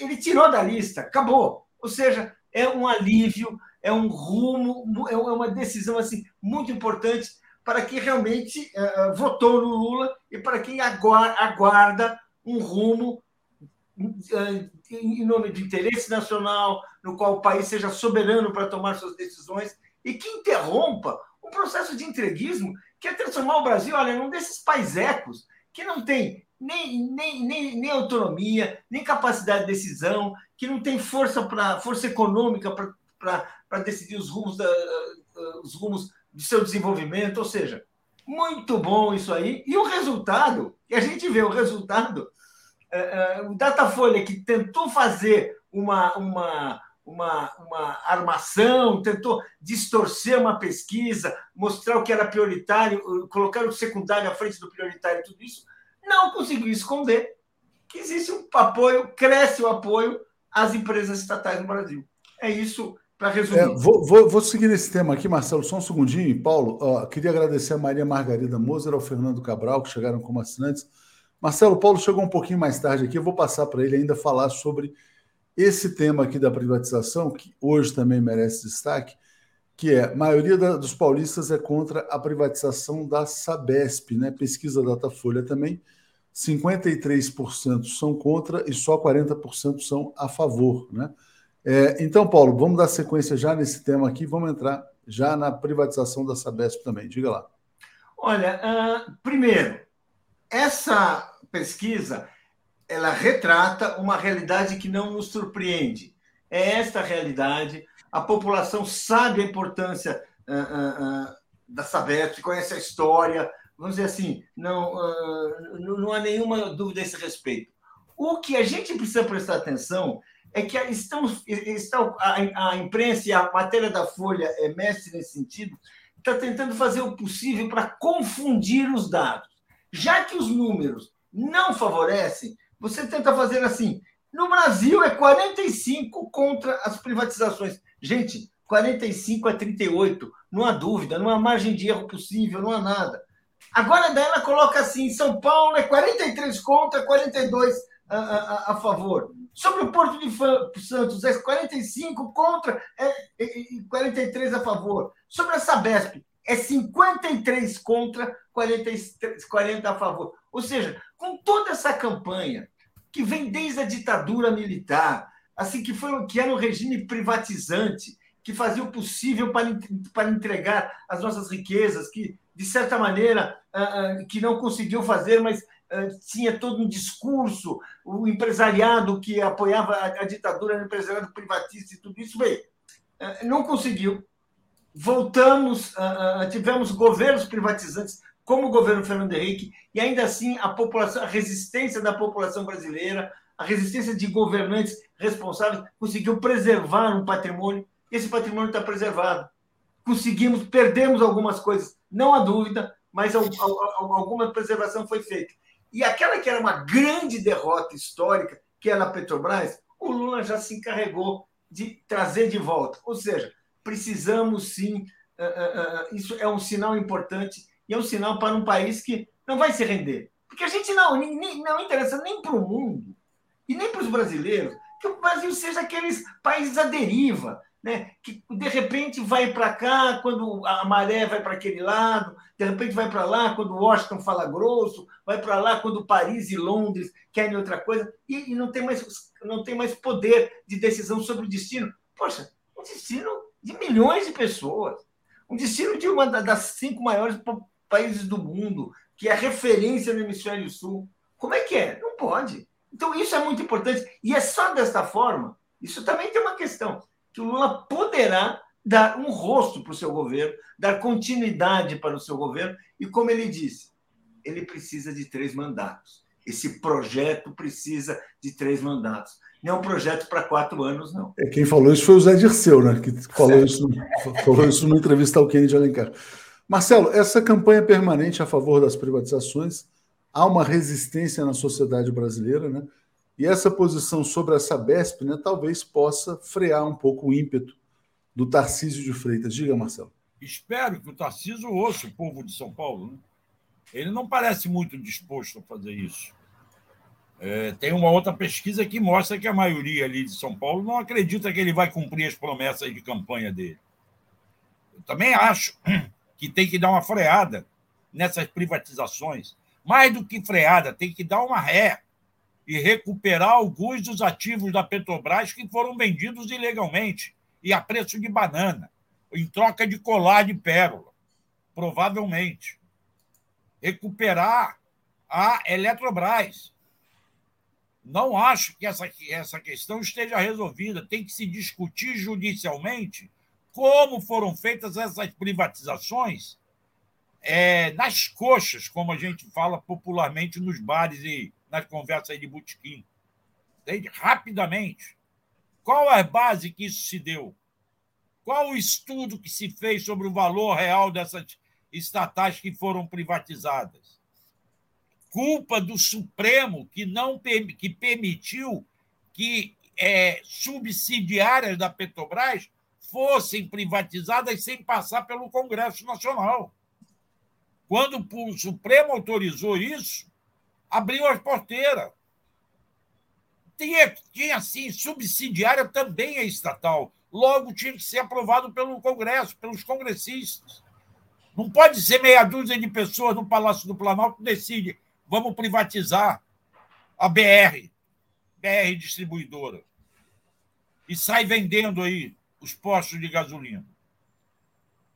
ele tirou da lista, acabou. Ou seja, é um alívio, é um rumo, é uma decisão assim muito importante para quem realmente uh, votou no Lula e para quem aguarda, aguarda um rumo uh, em nome de interesse nacional, no qual o país seja soberano para tomar suas decisões e que interrompa um processo de entreguismo que é transformar o Brasil, olha, num desses paisecos que não tem nem, nem, nem, nem autonomia, nem capacidade de decisão, que não tem força para força econômica para decidir os rumos, da, os rumos do seu desenvolvimento. Ou seja, muito bom isso aí. E o resultado, a gente vê o resultado, é, é, o Datafolha que tentou fazer uma, uma, uma, uma armação, tentou distorcer uma pesquisa, mostrar o que era prioritário, colocar o secundário à frente do prioritário, tudo isso, não conseguiu esconder que existe um apoio, cresce o apoio às empresas estatais no Brasil. É isso para resumir. É, vou, vou, vou, seguir nesse tema aqui, Marcelo, só um segundinho. Paulo, ó, queria agradecer a Maria Margarida Moser, ao Fernando Cabral, que chegaram como assinantes. Marcelo, Paulo chegou um pouquinho mais tarde aqui, eu vou passar para ele ainda falar sobre esse tema aqui da privatização, que hoje também merece destaque, que é a maioria da, dos paulistas é contra a privatização da Sabesp, né? Pesquisa Datafolha também 53% são contra e só 40% são a favor. Né? É, então, Paulo, vamos dar sequência já nesse tema aqui, vamos entrar já na privatização da Sabesp também. Diga lá. Olha, uh, primeiro, essa pesquisa ela retrata uma realidade que não nos surpreende. É esta realidade. A população sabe a importância uh, uh, da Sabesp, conhece a história, vamos dizer assim, não, uh, não há nenhuma dúvida a esse respeito. O que a gente precisa prestar atenção é que estamos, está, a, a imprensa e a matéria da Folha é mestre nesse sentido, está tentando fazer o possível para confundir os dados. Já que os números não favorecem, você tenta fazer assim. No Brasil é 45 contra as privatizações. Gente, 45 a 38, não há dúvida, não há margem de erro possível, não há nada. Agora daí ela coloca assim: São Paulo é 43 contra, 42 a, a, a favor. Sobre o Porto de Santos, é 45 contra e é, 43 a favor. Sobre a Sabesp, é 53 contra, 43, 40 a favor. Ou seja, com toda essa campanha que vem desde a ditadura militar, assim que foi que era um regime privatizante, que fazia o possível para, para entregar as nossas riquezas, que de certa maneira, ah, ah, que não conseguiu fazer, mas ah, tinha todo um discurso, o empresariado que apoiava a ditadura, o empresariado privatista e tudo isso, bem, não conseguiu. Voltamos, tivemos governos privatizantes como o governo Fernando Henrique, e ainda assim a população, a resistência da população brasileira, a resistência de governantes responsáveis conseguiu preservar um patrimônio, e esse patrimônio está preservado. Conseguimos, perdemos algumas coisas, não há dúvida, mas alguma preservação foi feita. E aquela que era uma grande derrota histórica, que era a Petrobras, o Lula já se encarregou de trazer de volta. Ou seja, precisamos sim, uh, uh, uh, isso é um sinal importante e é um sinal para um país que não vai se render. Porque a gente não, nem, não interessa nem para o mundo e nem para os brasileiros que o Brasil seja aqueles países à deriva, né? que de repente vai para cá quando a maré vai para aquele lado, de repente vai para lá quando Washington fala grosso, vai para lá quando Paris e Londres querem outra coisa, e, e, não, tem mais, não tem mais poder de decisão sobre o destino. Poxa, um destino de milhões de pessoas, um destino de uma das cinco maiores países do mundo, que é referência no hemisfério sul. Como é que é? Não pode. Então, isso é muito importante. E é só desta forma, isso também tem uma questão que o Lula poderá dar um rosto para o seu governo, dar continuidade para o seu governo, e como ele disse, ele precisa de três mandatos. Esse projeto precisa de três mandatos. Não é um projeto para quatro anos, não. É, quem falou isso foi o Zé Dirceu, né? Que falou isso, falou isso numa entrevista ao Kennedy Alencar. Marcelo, essa campanha permanente a favor das privatizações, há uma resistência na sociedade brasileira, né? E essa posição sobre a Sabesp né, talvez possa frear um pouco o ímpeto do Tarcísio de Freitas. Diga, Marcelo. Espero que o Tarcísio ouça o povo de São Paulo. Né? Ele não parece muito disposto a fazer isso. É, tem uma outra pesquisa que mostra que a maioria ali de São Paulo não acredita que ele vai cumprir as promessas de campanha dele. Eu também acho que tem que dar uma freada nessas privatizações. Mais do que freada, tem que dar uma ré e recuperar alguns dos ativos da Petrobras que foram vendidos ilegalmente e a preço de banana, em troca de colar de pérola, provavelmente. Recuperar a Eletrobras. Não acho que essa, essa questão esteja resolvida. Tem que se discutir judicialmente como foram feitas essas privatizações é, nas coxas, como a gente fala popularmente nos bares e nas conversas de botequim. Entende? Rapidamente. Qual a base que isso se deu? Qual o estudo que se fez sobre o valor real dessas estatais que foram privatizadas? Culpa do Supremo que não que permitiu que é, subsidiárias da Petrobras fossem privatizadas sem passar pelo Congresso Nacional. Quando o Supremo autorizou isso, abriu as porteiras. Tinha, tinha assim, subsidiária também é estatal. Logo tinha que ser aprovado pelo Congresso, pelos congressistas. Não pode ser meia dúzia de pessoas no Palácio do Planalto que decide vamos privatizar a BR, BR distribuidora, e sai vendendo aí os postos de gasolina.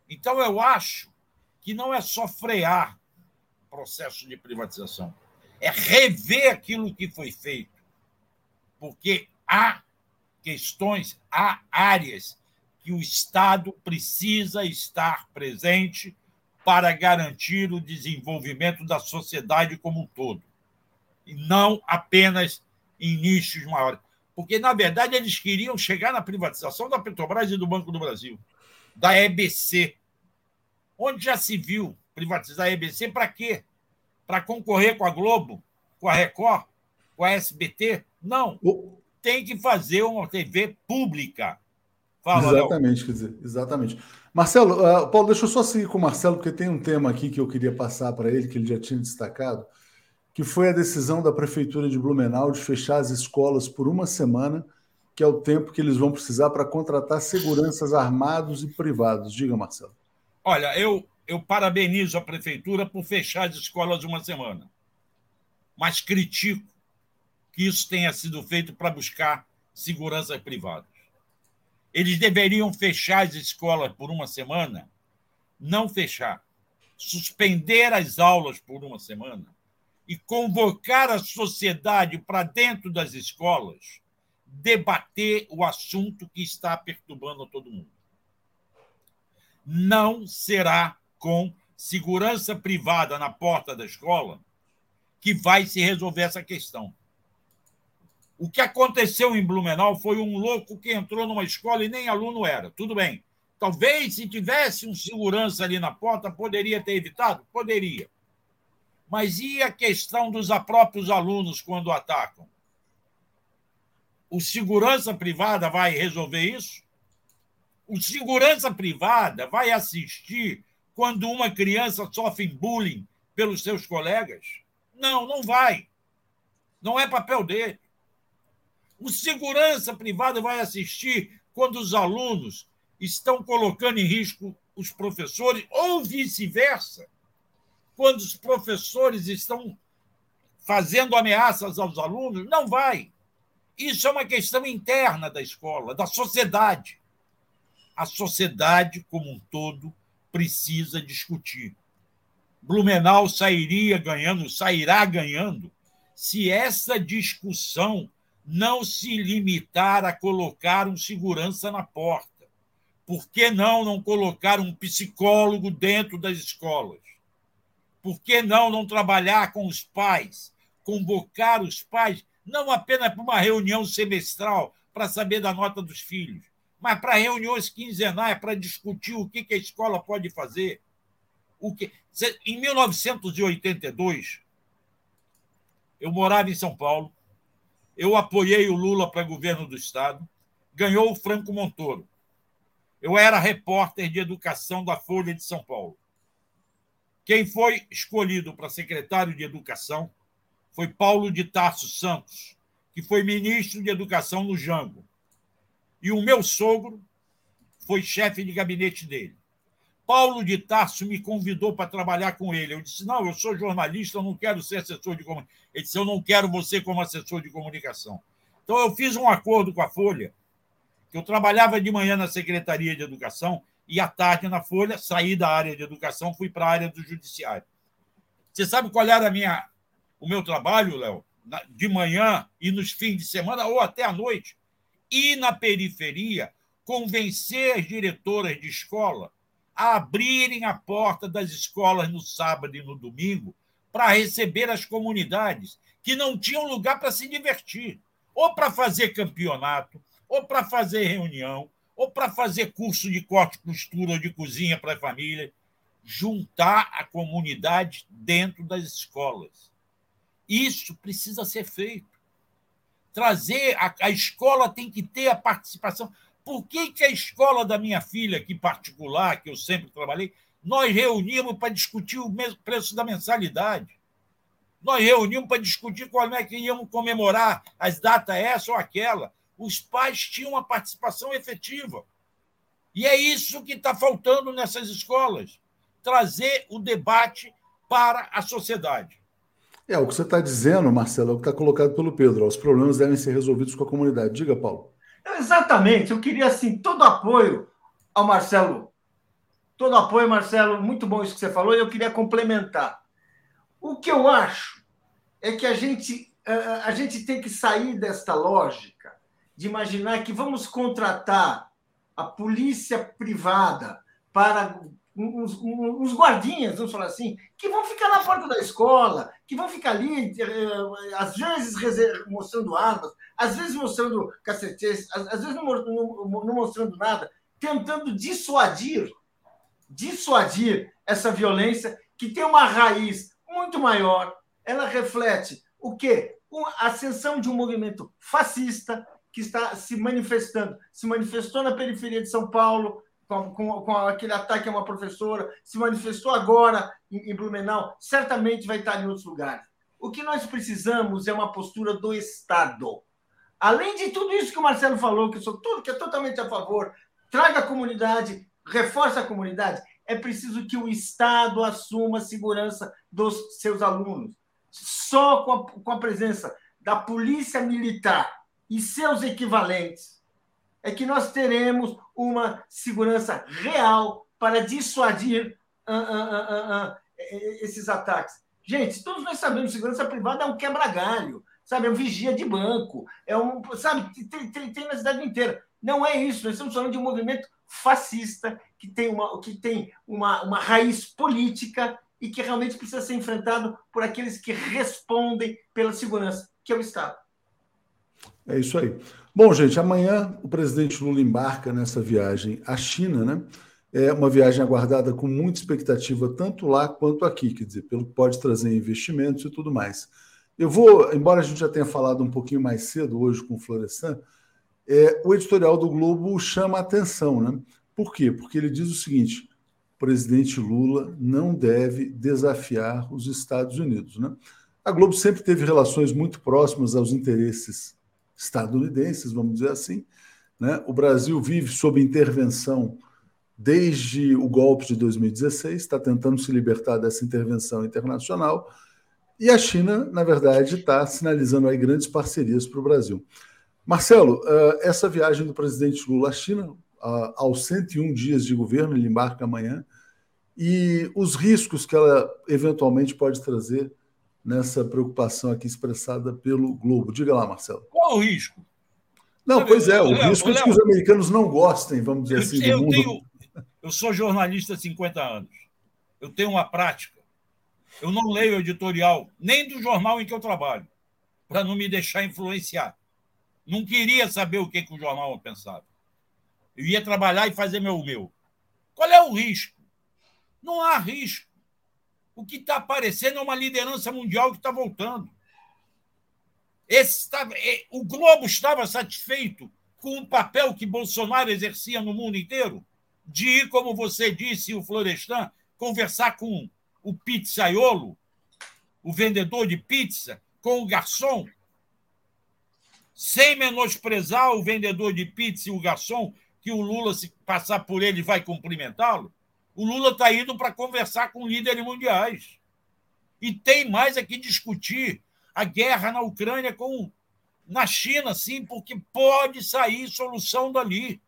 Então, eu acho que não é só frear o processo de privatização é rever aquilo que foi feito, porque há questões, há áreas que o Estado precisa estar presente para garantir o desenvolvimento da sociedade como um todo, e não apenas em nichos maiores. Porque, na verdade, eles queriam chegar na privatização da Petrobras e do Banco do Brasil, da EBC. Onde já se viu privatizar a EBC para quê? para concorrer com a Globo, com a Record, com a SBT. Não. Tem que fazer uma TV pública. Fala, exatamente, quer dizer, exatamente. Marcelo, uh, Paulo, deixa eu só seguir com o Marcelo, porque tem um tema aqui que eu queria passar para ele, que ele já tinha destacado, que foi a decisão da Prefeitura de Blumenau de fechar as escolas por uma semana, que é o tempo que eles vão precisar para contratar seguranças armados e privados. Diga, Marcelo. Olha, eu, eu parabenizo a prefeitura por fechar as escolas uma semana, mas critico que isso tenha sido feito para buscar seguranças privadas. Eles deveriam fechar as escolas por uma semana, não fechar, suspender as aulas por uma semana e convocar a sociedade para dentro das escolas debater o assunto que está perturbando todo mundo. Não será com segurança privada na porta da escola que vai se resolver essa questão. O que aconteceu em Blumenau foi um louco que entrou numa escola e nem aluno era. Tudo bem. Talvez, se tivesse um segurança ali na porta, poderia ter evitado? Poderia. Mas e a questão dos próprios alunos quando atacam? O segurança privada vai resolver isso? O segurança privada vai assistir quando uma criança sofre bullying pelos seus colegas? Não, não vai. Não é papel dele. O segurança privada vai assistir quando os alunos estão colocando em risco os professores, ou vice-versa, quando os professores estão fazendo ameaças aos alunos? Não vai. Isso é uma questão interna da escola, da sociedade. A sociedade como um todo precisa discutir. Blumenau sairia ganhando, sairá ganhando, se essa discussão não se limitar a colocar um segurança na porta. Por que não não colocar um psicólogo dentro das escolas? Por que não não trabalhar com os pais, convocar os pais não apenas para uma reunião semestral para saber da nota dos filhos, mas para reuniões quinzenais para discutir o que a escola pode fazer. O que... Em 1982, eu morava em São Paulo, eu apoiei o Lula para governo do Estado, ganhou o Franco Montoro. Eu era repórter de educação da Folha de São Paulo. Quem foi escolhido para secretário de Educação foi Paulo de Tarso Santos, que foi ministro de Educação no Jango. E o meu sogro foi chefe de gabinete dele. Paulo de Tarso me convidou para trabalhar com ele. Eu disse: Não, eu sou jornalista, eu não quero ser assessor de comunicação. Ele disse: Eu não quero você como assessor de comunicação. Então, eu fiz um acordo com a Folha, que eu trabalhava de manhã na Secretaria de Educação e à tarde na Folha, saí da área de educação, fui para a área do Judiciário. Você sabe qual era a minha o meu trabalho, Léo, de manhã e nos fins de semana ou até à noite, e na periferia convencer as diretoras de escola a abrirem a porta das escolas no sábado e no domingo para receber as comunidades que não tinham lugar para se divertir, ou para fazer campeonato, ou para fazer reunião, ou para fazer curso de corte, costura ou de cozinha para a família, juntar a comunidade dentro das escolas. Isso precisa ser feito. Trazer, a, a escola tem que ter a participação. Por que, que a escola da minha filha, que particular, que eu sempre trabalhei, nós reunimos para discutir o preço da mensalidade? Nós reunimos para discutir como é que íamos comemorar as datas essa ou aquela. Os pais tinham uma participação efetiva. E é isso que está faltando nessas escolas trazer o debate para a sociedade. É, o que você está dizendo, Marcelo, é o que está colocado pelo Pedro. Os problemas devem ser resolvidos com a comunidade. Diga, Paulo. Exatamente. Eu queria, assim, todo apoio ao Marcelo. Todo apoio, Marcelo. Muito bom isso que você falou. E eu queria complementar. O que eu acho é que a gente, a gente tem que sair desta lógica de imaginar que vamos contratar a polícia privada para uns, uns, guardinhas, vamos falar assim, que vão ficar na porta da escola, que vão ficar ali, eh, às vezes mostrando armas, às vezes mostrando cacetes, às, vezes não, não mostrando nada, tentando dissuadir, dissuadir essa violência que tem uma raiz muito maior. Ela reflete o quê? A ascensão de um movimento fascista que está se manifestando, se manifestou na periferia de São Paulo, com, com, com, aquele ataque a uma professora, se manifestou agora em, em, Blumenau, certamente vai estar em outros lugares. O que nós precisamos é uma postura do Estado. Além de tudo isso que o Marcelo falou, que eu sou tudo, que é totalmente a favor, traga a comunidade, reforça a comunidade, é preciso que o Estado assuma a segurança dos seus alunos. Só com a, com a presença da polícia militar e seus equivalentes é que nós teremos uma segurança real para dissuadir uh, uh, uh, esses ataques. Gente, todos nós sabemos segurança privada é um quebra-galho, sabe? É um vigia de banco, é um, sabe? Tem, tem, tem na cidade inteira. Não é isso. Nós estamos falando de um movimento fascista que tem uma, que tem uma, uma raiz política e que realmente precisa ser enfrentado por aqueles que respondem pela segurança, que é o Estado. É isso aí. Bom, gente, amanhã o presidente Lula embarca nessa viagem à China, né? É uma viagem aguardada com muita expectativa, tanto lá quanto aqui, quer dizer, pelo que pode trazer investimentos e tudo mais. Eu vou, embora a gente já tenha falado um pouquinho mais cedo hoje com o Florestan, é, o editorial do Globo chama a atenção, né? Por quê? Porque ele diz o seguinte: o presidente Lula não deve desafiar os Estados Unidos. Né? A Globo sempre teve relações muito próximas aos interesses estadunidenses, vamos dizer assim. Né? O Brasil vive sob intervenção desde o golpe de 2016, está tentando se libertar dessa intervenção internacional. E a China, na verdade, está sinalizando aí grandes parcerias para o Brasil. Marcelo, eh, essa viagem do presidente Lula à China, aos 101 dias de governo, ele embarca amanhã, e os riscos que ela eventualmente pode trazer nessa preocupação aqui expressada pelo Globo. Diga lá, Marcelo. Qual o risco? Não, pois é, o risco é que os americanos não gostem, vamos dizer assim, eu, do mundo. Tenho, eu sou jornalista há 50 anos. Eu tenho uma prática. Eu não leio editorial, nem do jornal em que eu trabalho, para não me deixar influenciar. Não queria saber o que, que o jornal pensava. Eu ia trabalhar e fazer meu meu. Qual é o risco? Não há risco. O que está aparecendo é uma liderança mundial que está voltando. Está, é, o Globo estava satisfeito com o papel que Bolsonaro exercia no mundo inteiro, de ir, como você disse, o Florestan, conversar com o pizzaiolo, o vendedor de pizza, com o garçom, sem menosprezar o vendedor de pizza e o garçom, que o Lula, se passar por ele, vai cumprimentá-lo. O Lula está indo para conversar com líderes mundiais. E tem mais aqui discutir a guerra na Ucrânia com na China, sim, porque pode sair solução dali.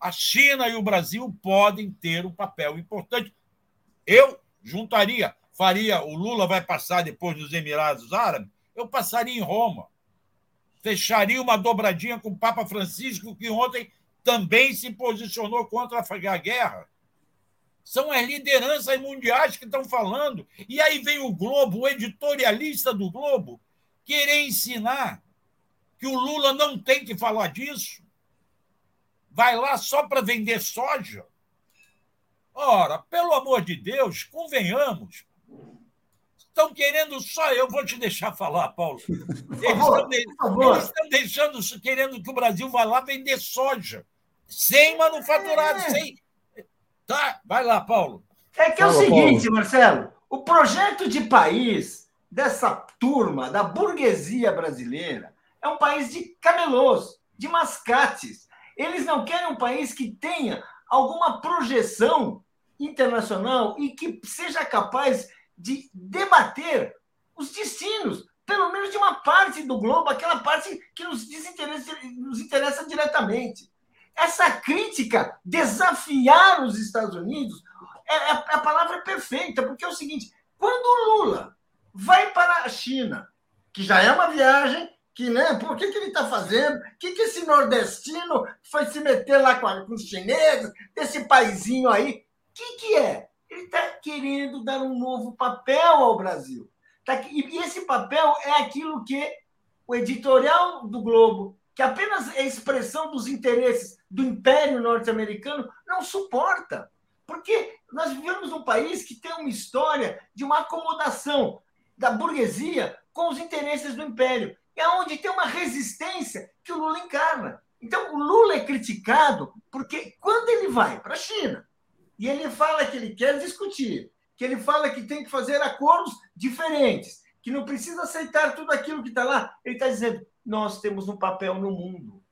A China e o Brasil podem ter um papel importante. Eu juntaria, faria, o Lula vai passar depois nos Emirados Árabes, eu passaria em Roma fecharia uma dobradinha com o Papa Francisco, que ontem também se posicionou contra a guerra. São as lideranças mundiais que estão falando. E aí vem o Globo, o editorialista do Globo, querer ensinar que o Lula não tem que falar disso. Vai lá só para vender soja. Ora, pelo amor de Deus, convenhamos, estão querendo só. Eu vou te deixar falar, Paulo. Eles, estão, estão deixando, querendo que o Brasil vá lá vender soja. Sem manufaturado, é. sem. Tá, vai lá, Paulo. É que é o seguinte, Paulo. Marcelo: o projeto de país dessa turma, da burguesia brasileira, é um país de camelôs, de mascates. Eles não querem um país que tenha alguma projeção internacional e que seja capaz de debater os destinos, pelo menos de uma parte do globo, aquela parte que nos, nos interessa diretamente. Essa crítica, desafiar os Estados Unidos, é, é, a palavra é perfeita, porque é o seguinte: quando o Lula vai para a China, que já é uma viagem que, né, por que, que ele está fazendo? O que, que esse nordestino foi se meter lá com, com os chineses, desse paizinho aí? O que, que é? Ele está querendo dar um novo papel ao Brasil. Tá, e esse papel é aquilo que o editorial do Globo, que apenas é expressão dos interesses do Império Norte-Americano, não suporta. Porque nós vivemos num país que tem uma história de uma acomodação da burguesia com os interesses do Império. É onde tem uma resistência que o Lula encarna. Então, o Lula é criticado porque quando ele vai para a China, e ele fala que ele quer discutir, que ele fala que tem que fazer acordos diferentes, que não precisa aceitar tudo aquilo que está lá. Ele está dizendo: nós temos um papel no mundo.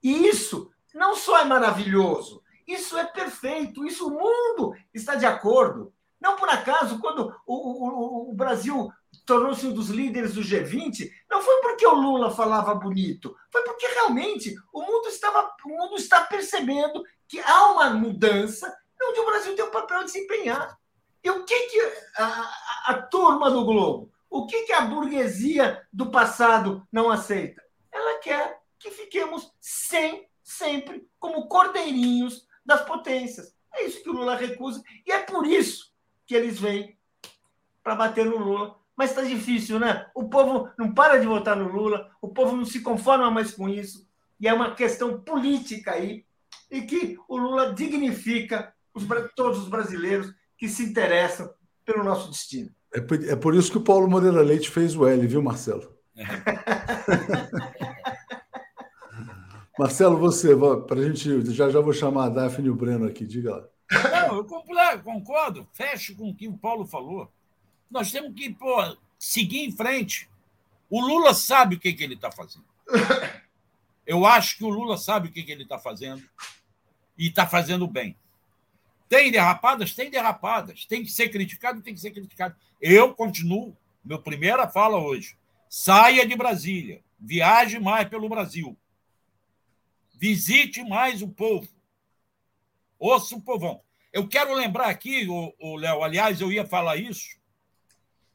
E isso não só é maravilhoso, isso é perfeito, isso o mundo está de acordo. Não por acaso, quando o, o, o Brasil tornou-se um dos líderes do G20, não foi porque o Lula falava bonito, foi porque realmente o mundo estava, o mundo está percebendo que há uma mudança onde o Brasil tem um papel a desempenhar. E o que, que a, a, a turma do Globo, o que, que a burguesia do passado não aceita? Ela quer que fiquemos sem, sempre como cordeirinhos das potências. É isso que o Lula recusa e é por isso que eles vêm para bater no Lula. Mas está difícil, né? O povo não para de votar no Lula, o povo não se conforma mais com isso. E é uma questão política aí, e que o Lula dignifica os, todos os brasileiros que se interessam pelo nosso destino. É por, é por isso que o Paulo Moreira Leite fez o L, viu, Marcelo? É. Marcelo, você, para a gente. Já já vou chamar a Daphne e o Breno aqui, diga lá. Não, eu concordo, fecho com o que o Paulo falou. Nós temos que pô, seguir em frente. O Lula sabe o que, que ele está fazendo. Eu acho que o Lula sabe o que, que ele está fazendo e está fazendo bem. Tem derrapadas? Tem derrapadas. Tem que ser criticado? Tem que ser criticado. Eu continuo, meu primeira fala hoje. Saia de Brasília, viaje mais pelo Brasil. Visite mais o povo. Ouça o povão. Eu quero lembrar aqui, o Léo, aliás, eu ia falar isso,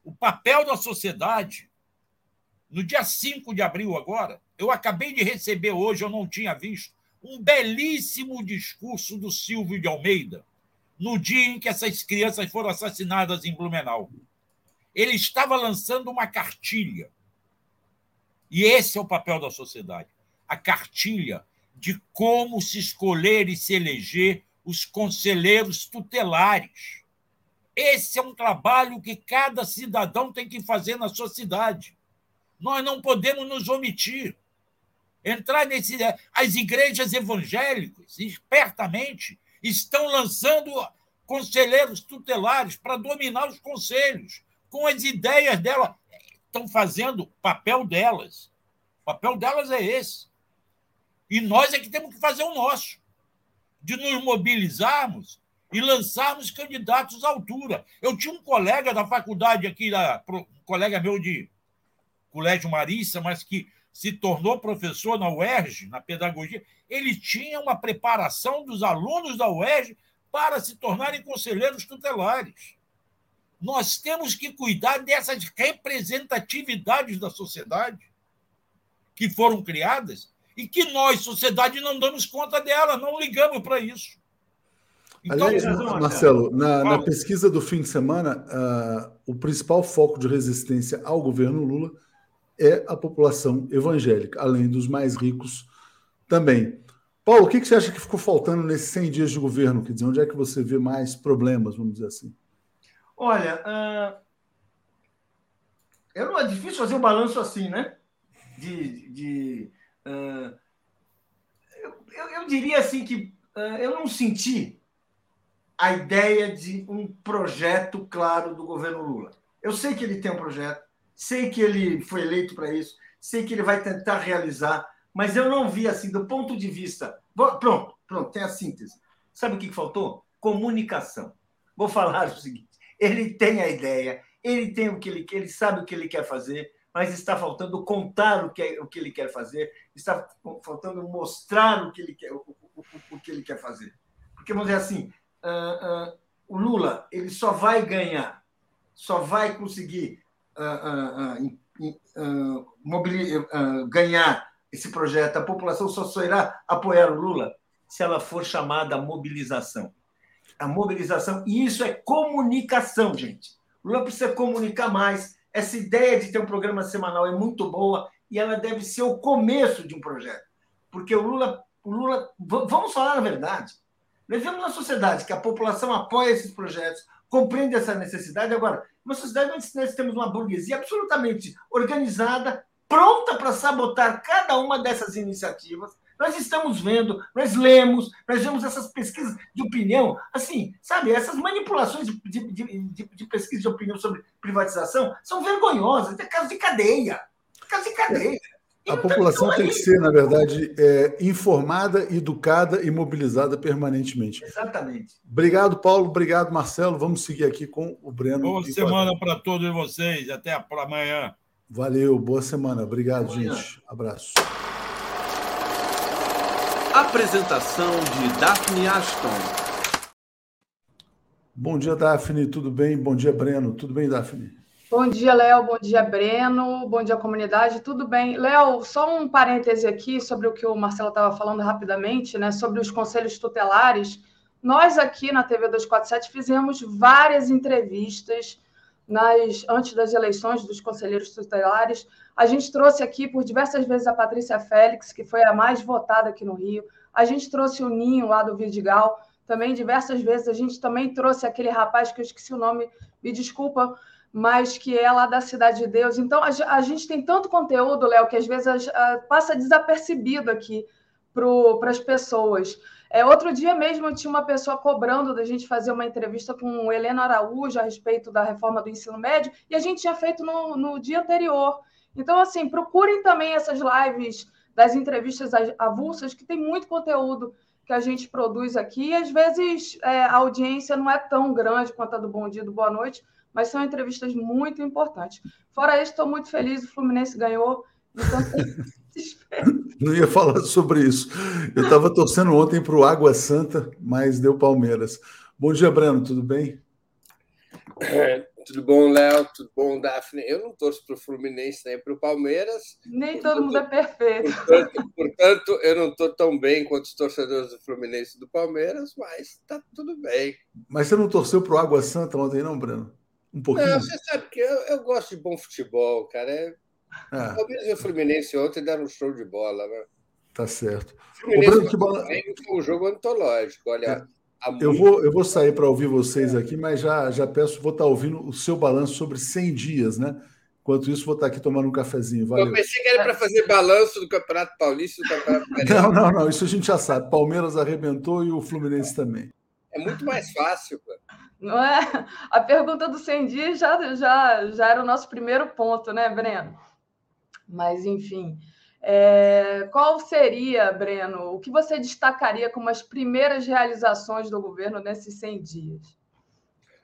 o papel da sociedade. No dia 5 de abril, agora, eu acabei de receber hoje, eu não tinha visto, um belíssimo discurso do Silvio de Almeida, no dia em que essas crianças foram assassinadas em Blumenau. Ele estava lançando uma cartilha. E esse é o papel da sociedade. A cartilha de como se escolher e se eleger os conselheiros tutelares. Esse é um trabalho que cada cidadão tem que fazer na sua cidade. Nós não podemos nos omitir. Entrar nesse. As igrejas evangélicas, espertamente, estão lançando conselheiros tutelares para dominar os conselhos, com as ideias delas. Estão fazendo papel delas. O papel delas é esse. E nós é que temos que fazer o nosso, de nos mobilizarmos e lançarmos candidatos à altura. Eu tinha um colega da faculdade aqui, um colega meu de Colégio Marista, mas que se tornou professor na UERJ, na pedagogia, ele tinha uma preparação dos alunos da UERJ para se tornarem conselheiros tutelares. Nós temos que cuidar dessas representatividades da sociedade que foram criadas e que nós, sociedade, não damos conta dela, não ligamos para isso. Então, Aliás, Marcelo, na, na, pesquisa do fim de semana, uh, o principal foco de resistência ao governo Lula é a população evangélica, além dos mais ricos também. Paulo, o que, você acha que ficou faltando nesses 100 dias de governo? Quer dizer, onde é que você vê mais problemas, vamos dizer assim? Olha, uh, eu não é difícil fazer um balanço assim, né? De, de Uh, eu, eu, diria assim que uh, eu não senti a ideia de um projeto claro do governo Lula. Eu sei que ele tem um projeto, sei que ele foi eleito para isso, sei que ele vai tentar realizar, mas eu não vi assim do ponto de vista. Pronto, pronto, tem a síntese. Sabe o que faltou? Comunicação. Vou falar o seguinte: ele tem a ideia, ele tem o que ele, ele sabe o que ele quer fazer, mas está faltando contar o que, é, o que ele quer fazer, está faltando mostrar o que ele quer, o, o, o que ele quer fazer. Porque, vamos dizer assim, uh, uh, o Lula ele só vai ganhar, só vai conseguir ganhar esse projeto, a população só, só irá apoiar o Lula se ela for chamada a mobilização. A mobilização, e isso é comunicação, gente. O Lula precisa comunicar mais, essa ideia de ter um programa semanal é muito boa e ela deve ser o começo de um projeto. Porque o Lula, o Lula vamos falar a verdade. Nós vemos uma sociedade que a população apoia esses projetos, compreende essa necessidade. Agora, uma sociedade onde nós temos uma burguesia absolutamente organizada, pronta para sabotar cada uma dessas iniciativas, nós estamos vendo, nós lemos, nós vemos essas pesquisas de opinião, assim, sabe, essas manipulações de, de, de, de pesquisa de opinião sobre privatização são vergonhosas, é caso de cadeia. Caso de cadeia. A população tem que ser, na verdade, é, informada, educada e mobilizada permanentemente. Exatamente. Obrigado, Paulo. Obrigado, Marcelo. Vamos seguir aqui com o Breno. Boa semana para todos vocês. Até amanhã. Valeu. Boa semana. Obrigado, gente. Abraço. Apresentação de Daphne Ashton. Bom dia, Daphne. Tudo bem? Bom dia, Breno. Tudo bem, Daphne? Bom dia, Léo. Bom dia, Breno. Bom dia, comunidade. Tudo bem? Léo, só um parêntese aqui sobre o que o Marcelo estava falando rapidamente, né? Sobre os conselhos tutelares. Nós aqui na TV 247 fizemos várias entrevistas nas, antes das eleições dos conselheiros tutelares. A gente trouxe aqui por diversas vezes a Patrícia Félix, que foi a mais votada aqui no Rio. A gente trouxe o Ninho lá do Vidigal, também diversas vezes. A gente também trouxe aquele rapaz que eu esqueci o nome, me desculpa, mas que é lá da Cidade de Deus. Então, a, gente tem tanto conteúdo, Léo, que às vezes a, a, passa desapercebido aqui para as pessoas. É, outro dia mesmo tinha uma pessoa cobrando da gente fazer uma entrevista com Helena Araújo a respeito da reforma do ensino médio, e a gente tinha feito no, no dia anterior. Então, assim, procurem também essas lives das entrevistas avulsas, que tem muito conteúdo que a gente produz aqui, e às vezes é, a audiência não é tão grande quanto a do Bom Dia do Boa Noite, mas são entrevistas muito importantes. Fora isso, estou muito feliz, o Fluminense ganhou, então Não ia falar sobre isso. Eu estava torcendo ontem para o Água Santa, mas deu Palmeiras. Bom dia, Breno, tudo bem? É, tudo bom, Léo? Tudo bom, Daphne? Eu não torço para o Fluminense nem para o Palmeiras. Nem todo mundo é perfeito. Portanto, portanto eu não estou tão bem quanto os torcedores do Fluminense e do Palmeiras, mas está tudo bem. Mas você não torceu para o Água Santa ontem, não, Breno? Um pouquinho? Não, você sabe que eu, eu gosto de bom futebol, cara. É é. O Palmeiras e o Fluminense ontem deram um show de bola, né? Tá certo. O Fluminense o bola... foi um jogo antológico. Olha, é. eu, vou, eu vou sair para ouvir vocês aqui, mas já, já peço, vou estar tá ouvindo o seu balanço sobre 100 dias, né? Enquanto isso, vou estar tá aqui tomando um cafezinho. Valeu. Eu pensei que era para fazer balanço do Campeonato Paulista do Campeonato Não, não, não. Isso a gente já sabe. Palmeiras arrebentou e o Fluminense também. É muito mais fácil, pô. Não é? A pergunta do 100 dias já, já, já era o nosso primeiro ponto, né, Breno? Mas, enfim. É, qual seria, Breno, o que você destacaria como as primeiras realizações do governo nesses 100 dias?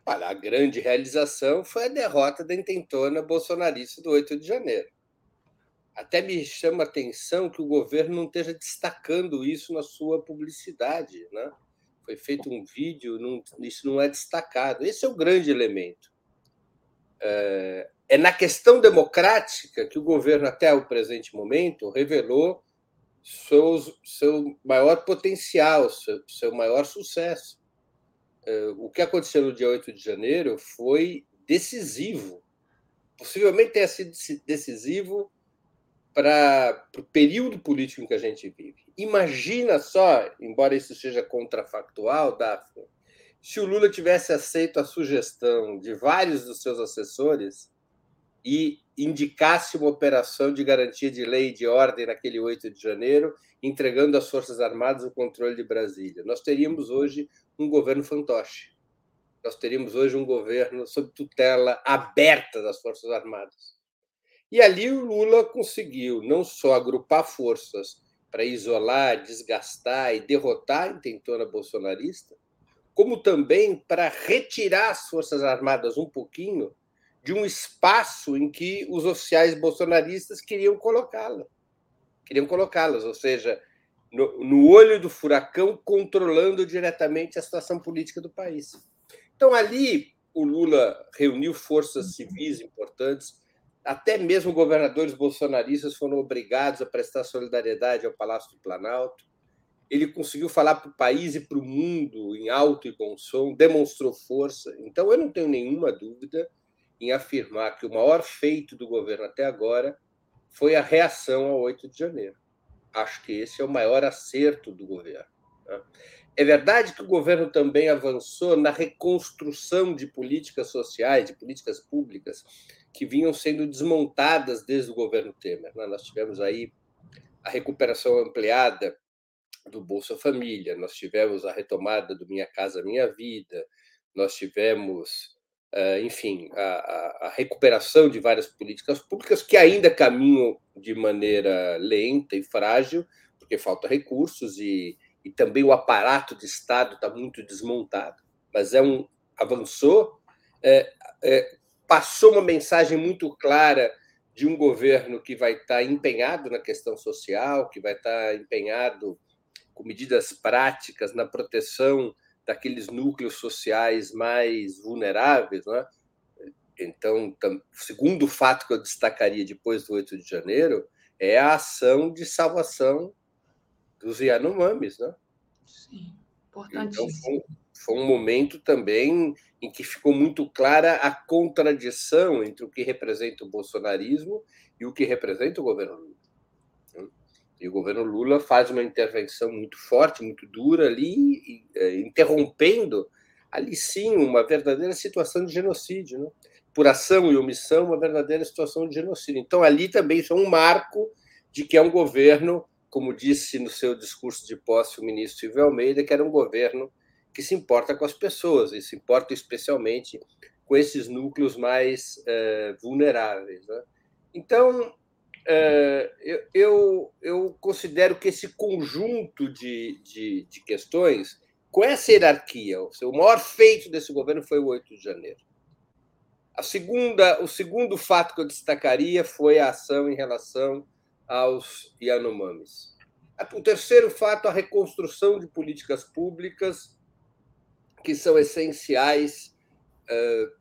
Olha, a grande realização foi a derrota da intentona bolsonarista do 8 de janeiro. Até me chama a atenção que o governo não esteja destacando isso na sua publicidade. Né? Foi feito um vídeo, não, isso não é destacado. Esse é o grande elemento. É, é na questão democrática que o governo, até o presente momento, revelou seus, seu maior potencial, seu, seu maior sucesso. É, o que aconteceu no dia 8 de janeiro foi decisivo. Possivelmente tenha sido decisivo para o período político em que a gente vive. Imagina só, embora isso seja contrafactual, Daphne, se o Lula tivesse aceito a sugestão de vários dos seus assessores e indicasse uma operação de garantia de lei e de ordem naquele 8 de janeiro, entregando às Forças Armadas o controle de Brasília. Nós teríamos hoje um governo fantoche. Nós teríamos hoje um governo sob tutela aberta das Forças Armadas. E ali o Lula conseguiu não só agrupar forças para isolar, desgastar e derrotar a intentona bolsonarista, como também para retirar as Forças Armadas um pouquinho de um espaço em que os oficiais bolsonaristas queriam colocá-la. Queriam colocá-las, ou seja, no, no, olho do furacão, controlando diretamente a situação política do país. Então, ali, o Lula reuniu forças civis importantes, até mesmo governadores bolsonaristas foram obrigados a prestar solidariedade ao Palácio do Planalto. Ele conseguiu falar para o país e para o mundo em alto e bom som, demonstrou força. Então, eu não tenho nenhuma dúvida em afirmar que o maior feito do governo até agora foi a reação ao 8 de janeiro. Acho que esse é o maior acerto do governo. Né? É verdade que o governo também avançou na reconstrução de políticas sociais, de políticas públicas que vinham sendo desmontadas desde o governo Temer. Né? Nós tivemos aí a recuperação ampliada do Bolsa Família, nós tivemos a retomada do Minha Casa Minha Vida, nós tivemos eh, enfim, a, a, recuperação de várias políticas públicas que ainda caminham de maneira lenta e frágil, porque falta recursos e, e também o aparato de Estado está muito desmontado. Mas é um avançou, é, é, passou uma mensagem muito clara de um governo que vai estar tá empenhado na questão social, que vai estar tá empenhado com medidas práticas na proteção daqueles núcleos sociais mais vulneráveis, né? então, o segundo fato que eu destacaria depois do 8 de janeiro é a ação de salvação dos Yanomamis, né? Sim, importantíssimo. Então, foi, um momento também em que ficou muito clara a contradição entre o que representa o bolsonarismo e o que representa o governo Lula. E o governo Lula faz uma intervenção muito forte, muito dura ali, é, interrompendo ali sim uma verdadeira situação de genocídio, né? por ação e omissão, uma verdadeira situação de genocídio. Então ali também isso é um marco de que é um governo, como disse no seu discurso de posse o ministro Silvio Almeida, que era um governo que se importa com as pessoas e se importa especialmente com esses núcleos mais é, vulneráveis. Né? Então, é, eu, eu, eu, considero que esse conjunto de, de, de questões, com essa hierarquia, o, maior feito desse governo foi o 8 de janeiro. A segunda, o segundo fato que eu destacaria foi a ação em relação aos Yanomamis. O terceiro fato, a reconstrução de políticas públicas que são essenciais uh,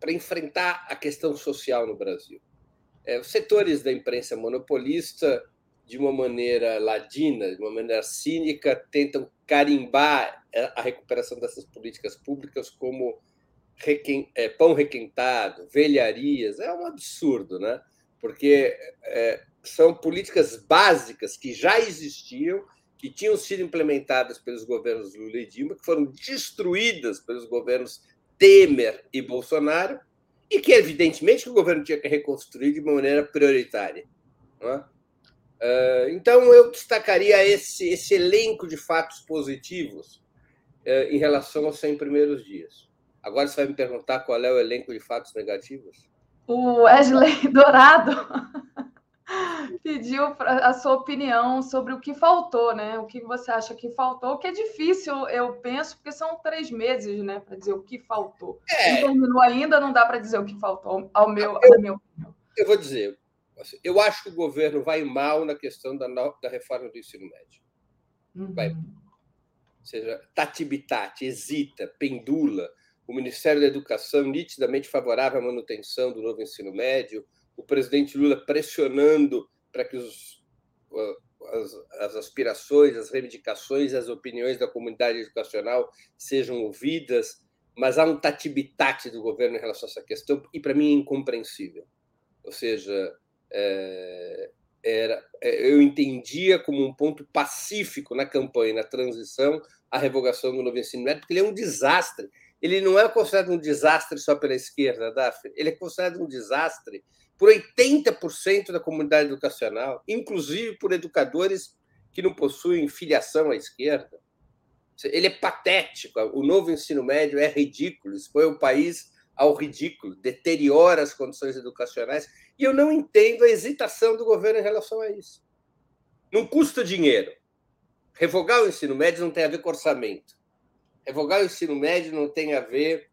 para enfrentar a questão social no Brasil. É, os setores da imprensa monopolista, de uma maneira ladina, de uma maneira cínica, tentam carimbar a recuperação dessas políticas públicas como requen, é, pão requentado, velharias. É um absurdo, né? porque é, são políticas básicas que já existiam, que tinham sido implementadas pelos governos Lula e Dilma, que foram destruídas pelos governos Temer e Bolsonaro, e que, evidentemente, o governo tinha que reconstruir de maneira prioritária. É? Então, eu destacaria esse, esse elenco de fatos positivos é, em relação aos 100 primeiros dias. Agora você vai me perguntar qual é o elenco de fatos negativos? O Wesley Dourado pediu a sua opinião sobre o que faltou, né? O que você acha que faltou, que é difícil, eu penso, porque são três meses, né, para dizer o que faltou. É. Não terminou ainda, não dá para dizer o que faltou, ao meu, eu, meu Eu vou dizer, assim, eu acho que o governo vai mal na questão da, da reforma do ensino médio. Uhum. Vai. Ou seja, tatibitate, hesita, pendula. O Ministério da Educação nitidamente favorável à manutenção do novo ensino médio, o presidente Lula pressionando para que os, as, as, aspirações, as reivindicações, as opiniões da comunidade educacional sejam ouvidas, mas há um tatibitate do governo em relação a essa questão, e para mim é incompreensível. Ou seja, é, era, é, eu entendia como um ponto pacífico na campanha, na transição, a revogação do novo ensino médio, porque ele é um desastre. Ele não é considerado um desastre só pela esquerda, Daphne. Ele é considerado um desastre por 80% da comunidade educacional, inclusive por educadores que não possuem filiação à esquerda. Ele é patético. O novo ensino médio é ridículo, expõe o país ao ridículo, deteriora as condições educacionais. E eu não entendo a hesitação do governo em relação a isso. Não custa dinheiro. Revogar o ensino médio não tem a ver com orçamento. Revogar o ensino médio não tem a ver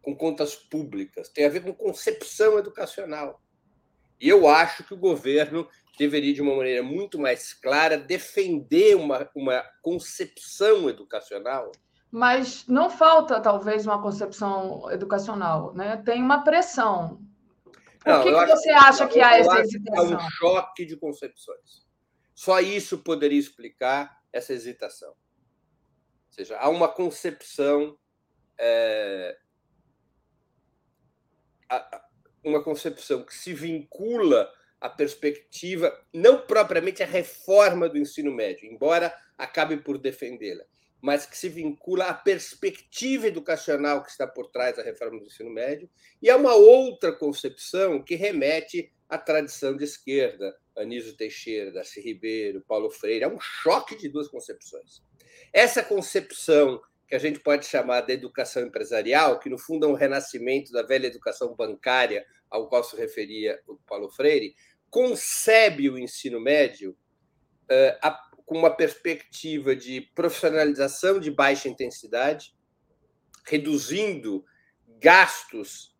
com contas públicas, tem a ver com concepção educacional. E eu acho que o governo deveria, de uma maneira muito mais clara, defender uma, uma concepção educacional. Mas não falta, talvez, uma concepção educacional, né? Tem uma pressão. Por não, que, que você acha que há essa hesitação? Há um choque de concepções. Só isso poderia explicar essa hesitação. Ou seja, há uma concepção é, uma concepção que se vincula à perspectiva, não propriamente à reforma do ensino médio, embora acabe por defendê-la, mas que se vincula à perspectiva educacional que está por trás da reforma do ensino médio, e há uma outra concepção que remete à tradição de esquerda, Anísio Teixeira, Darcy Ribeiro, Paulo Freire. É um choque de duas concepções. Essa concepção que a gente pode chamar de educação empresarial, que no fundo é um renascimento da velha educação bancária ao qual se referia o Paulo Freire, concebe o ensino médio uh, com uma perspectiva de profissionalização de baixa intensidade, reduzindo gastos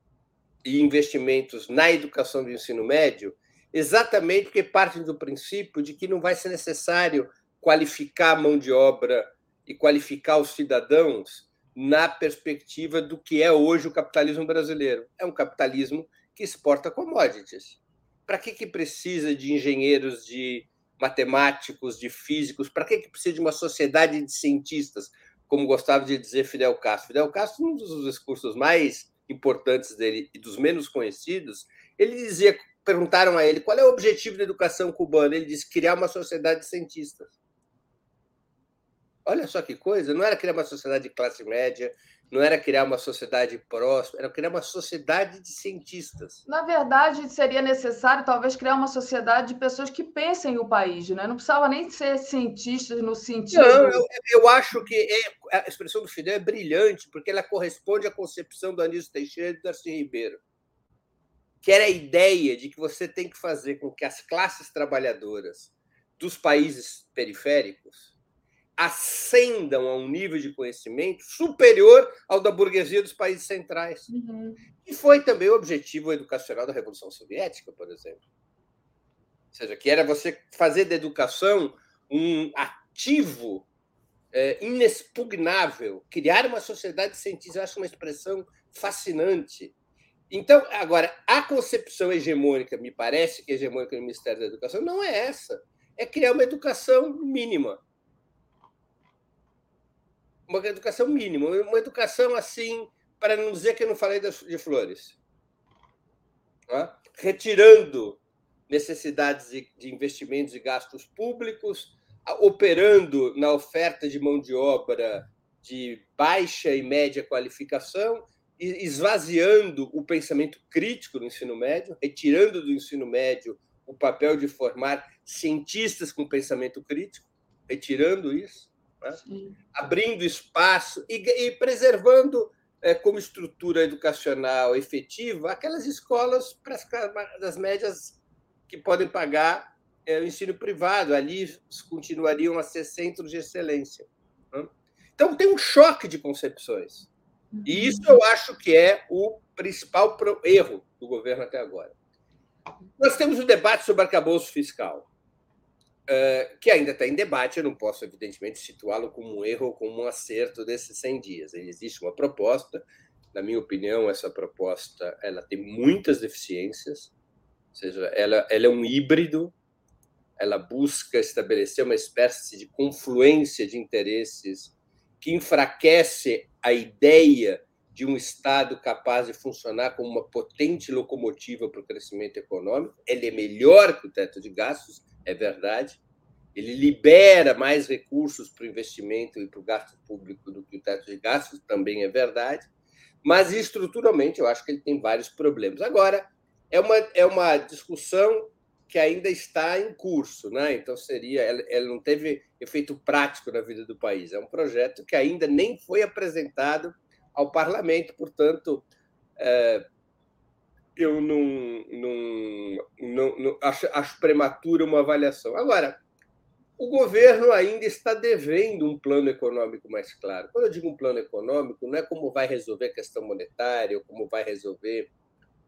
e investimentos na educação do ensino médio, exatamente porque partem do princípio de que não vai ser necessário qualificar a mão de obra e qualificar os cidadãos na perspectiva do que é hoje o capitalismo brasileiro. É um capitalismo que exporta commodities. Para que, que precisa de engenheiros, de matemáticos, de físicos? Para que, que precisa de uma sociedade de cientistas, como gostava de dizer Fidel Castro? Fidel Castro, um dos discursos mais importantes dele e dos menos conhecidos, ele dizia, perguntaram a ele qual é o objetivo da educação cubana. Ele disse criar uma sociedade de cientistas. Olha só que coisa, não era criar uma sociedade de classe média, não era criar uma sociedade próspera, era criar uma sociedade de cientistas. Na verdade, seria necessário talvez criar uma sociedade de pessoas que pensem o país, né? Não precisava nem ser cientistas no sentido. Não, eu, eu acho que é, a expressão do Fidel é brilhante, porque ela corresponde à concepção do Anísio Teixeira e do Darcy Ribeiro, que era a ideia de que você tem que fazer com que as classes trabalhadoras dos países periféricos ascendam a um nível de conhecimento superior ao da burguesia dos países centrais. Uhum. E foi também o objetivo educacional da Revolução Soviética, por exemplo. Ou seja, que era você fazer da educação um ativo é, inexpugnável, criar uma sociedade científica. Eu acho uma expressão fascinante. Então, agora, a concepção hegemônica, me parece que hegemônica no Ministério da Educação, não é essa. É criar uma educação mínima uma educação mínima, uma educação assim, para não dizer que eu não falei de flores. Retirando necessidades de investimentos e gastos públicos, operando na oferta de mão de obra de baixa e média qualificação, esvaziando o pensamento crítico no ensino médio, retirando do ensino médio o papel de formar cientistas com pensamento crítico, retirando isso né? abrindo espaço e, e preservando é, como estrutura educacional efetiva aquelas escolas para as, das médias que podem pagar é, o ensino privado. Ali continuariam a ser centros de excelência. Né? Então, tem um choque de concepções. E uhum. isso eu acho que é o principal erro do governo até agora. Nós temos o debate sobre arcabouço fiscal. Uh, que ainda está em debate, eu não posso, evidentemente, situá-lo como um erro ou como um acerto desses 100 dias. Existe uma proposta, na minha opinião, essa proposta ela tem muitas deficiências, ou seja, ela, ela é um híbrido, ela busca estabelecer uma espécie de confluência de interesses que enfraquece a ideia de um Estado capaz de funcionar como uma potente locomotiva para o crescimento econômico. Ele é melhor que o teto de gastos, é verdade. Ele libera mais recursos para o investimento e para o gasto público do que o teto de gastos, também é verdade. Mas, estruturalmente, eu acho que ele tem vários problemas. Agora, é uma, é uma discussão que ainda está em curso, né? Então seria, ela, ela, não teve efeito prático na vida do país. É um projeto que ainda nem foi apresentado ao parlamento, portanto, é, eu não, não, não, não acho, acho prematura uma avaliação. Agora, o governo ainda está devendo um plano econômico mais claro. Quando eu digo um plano econômico, não é como vai resolver a questão monetária ou como vai resolver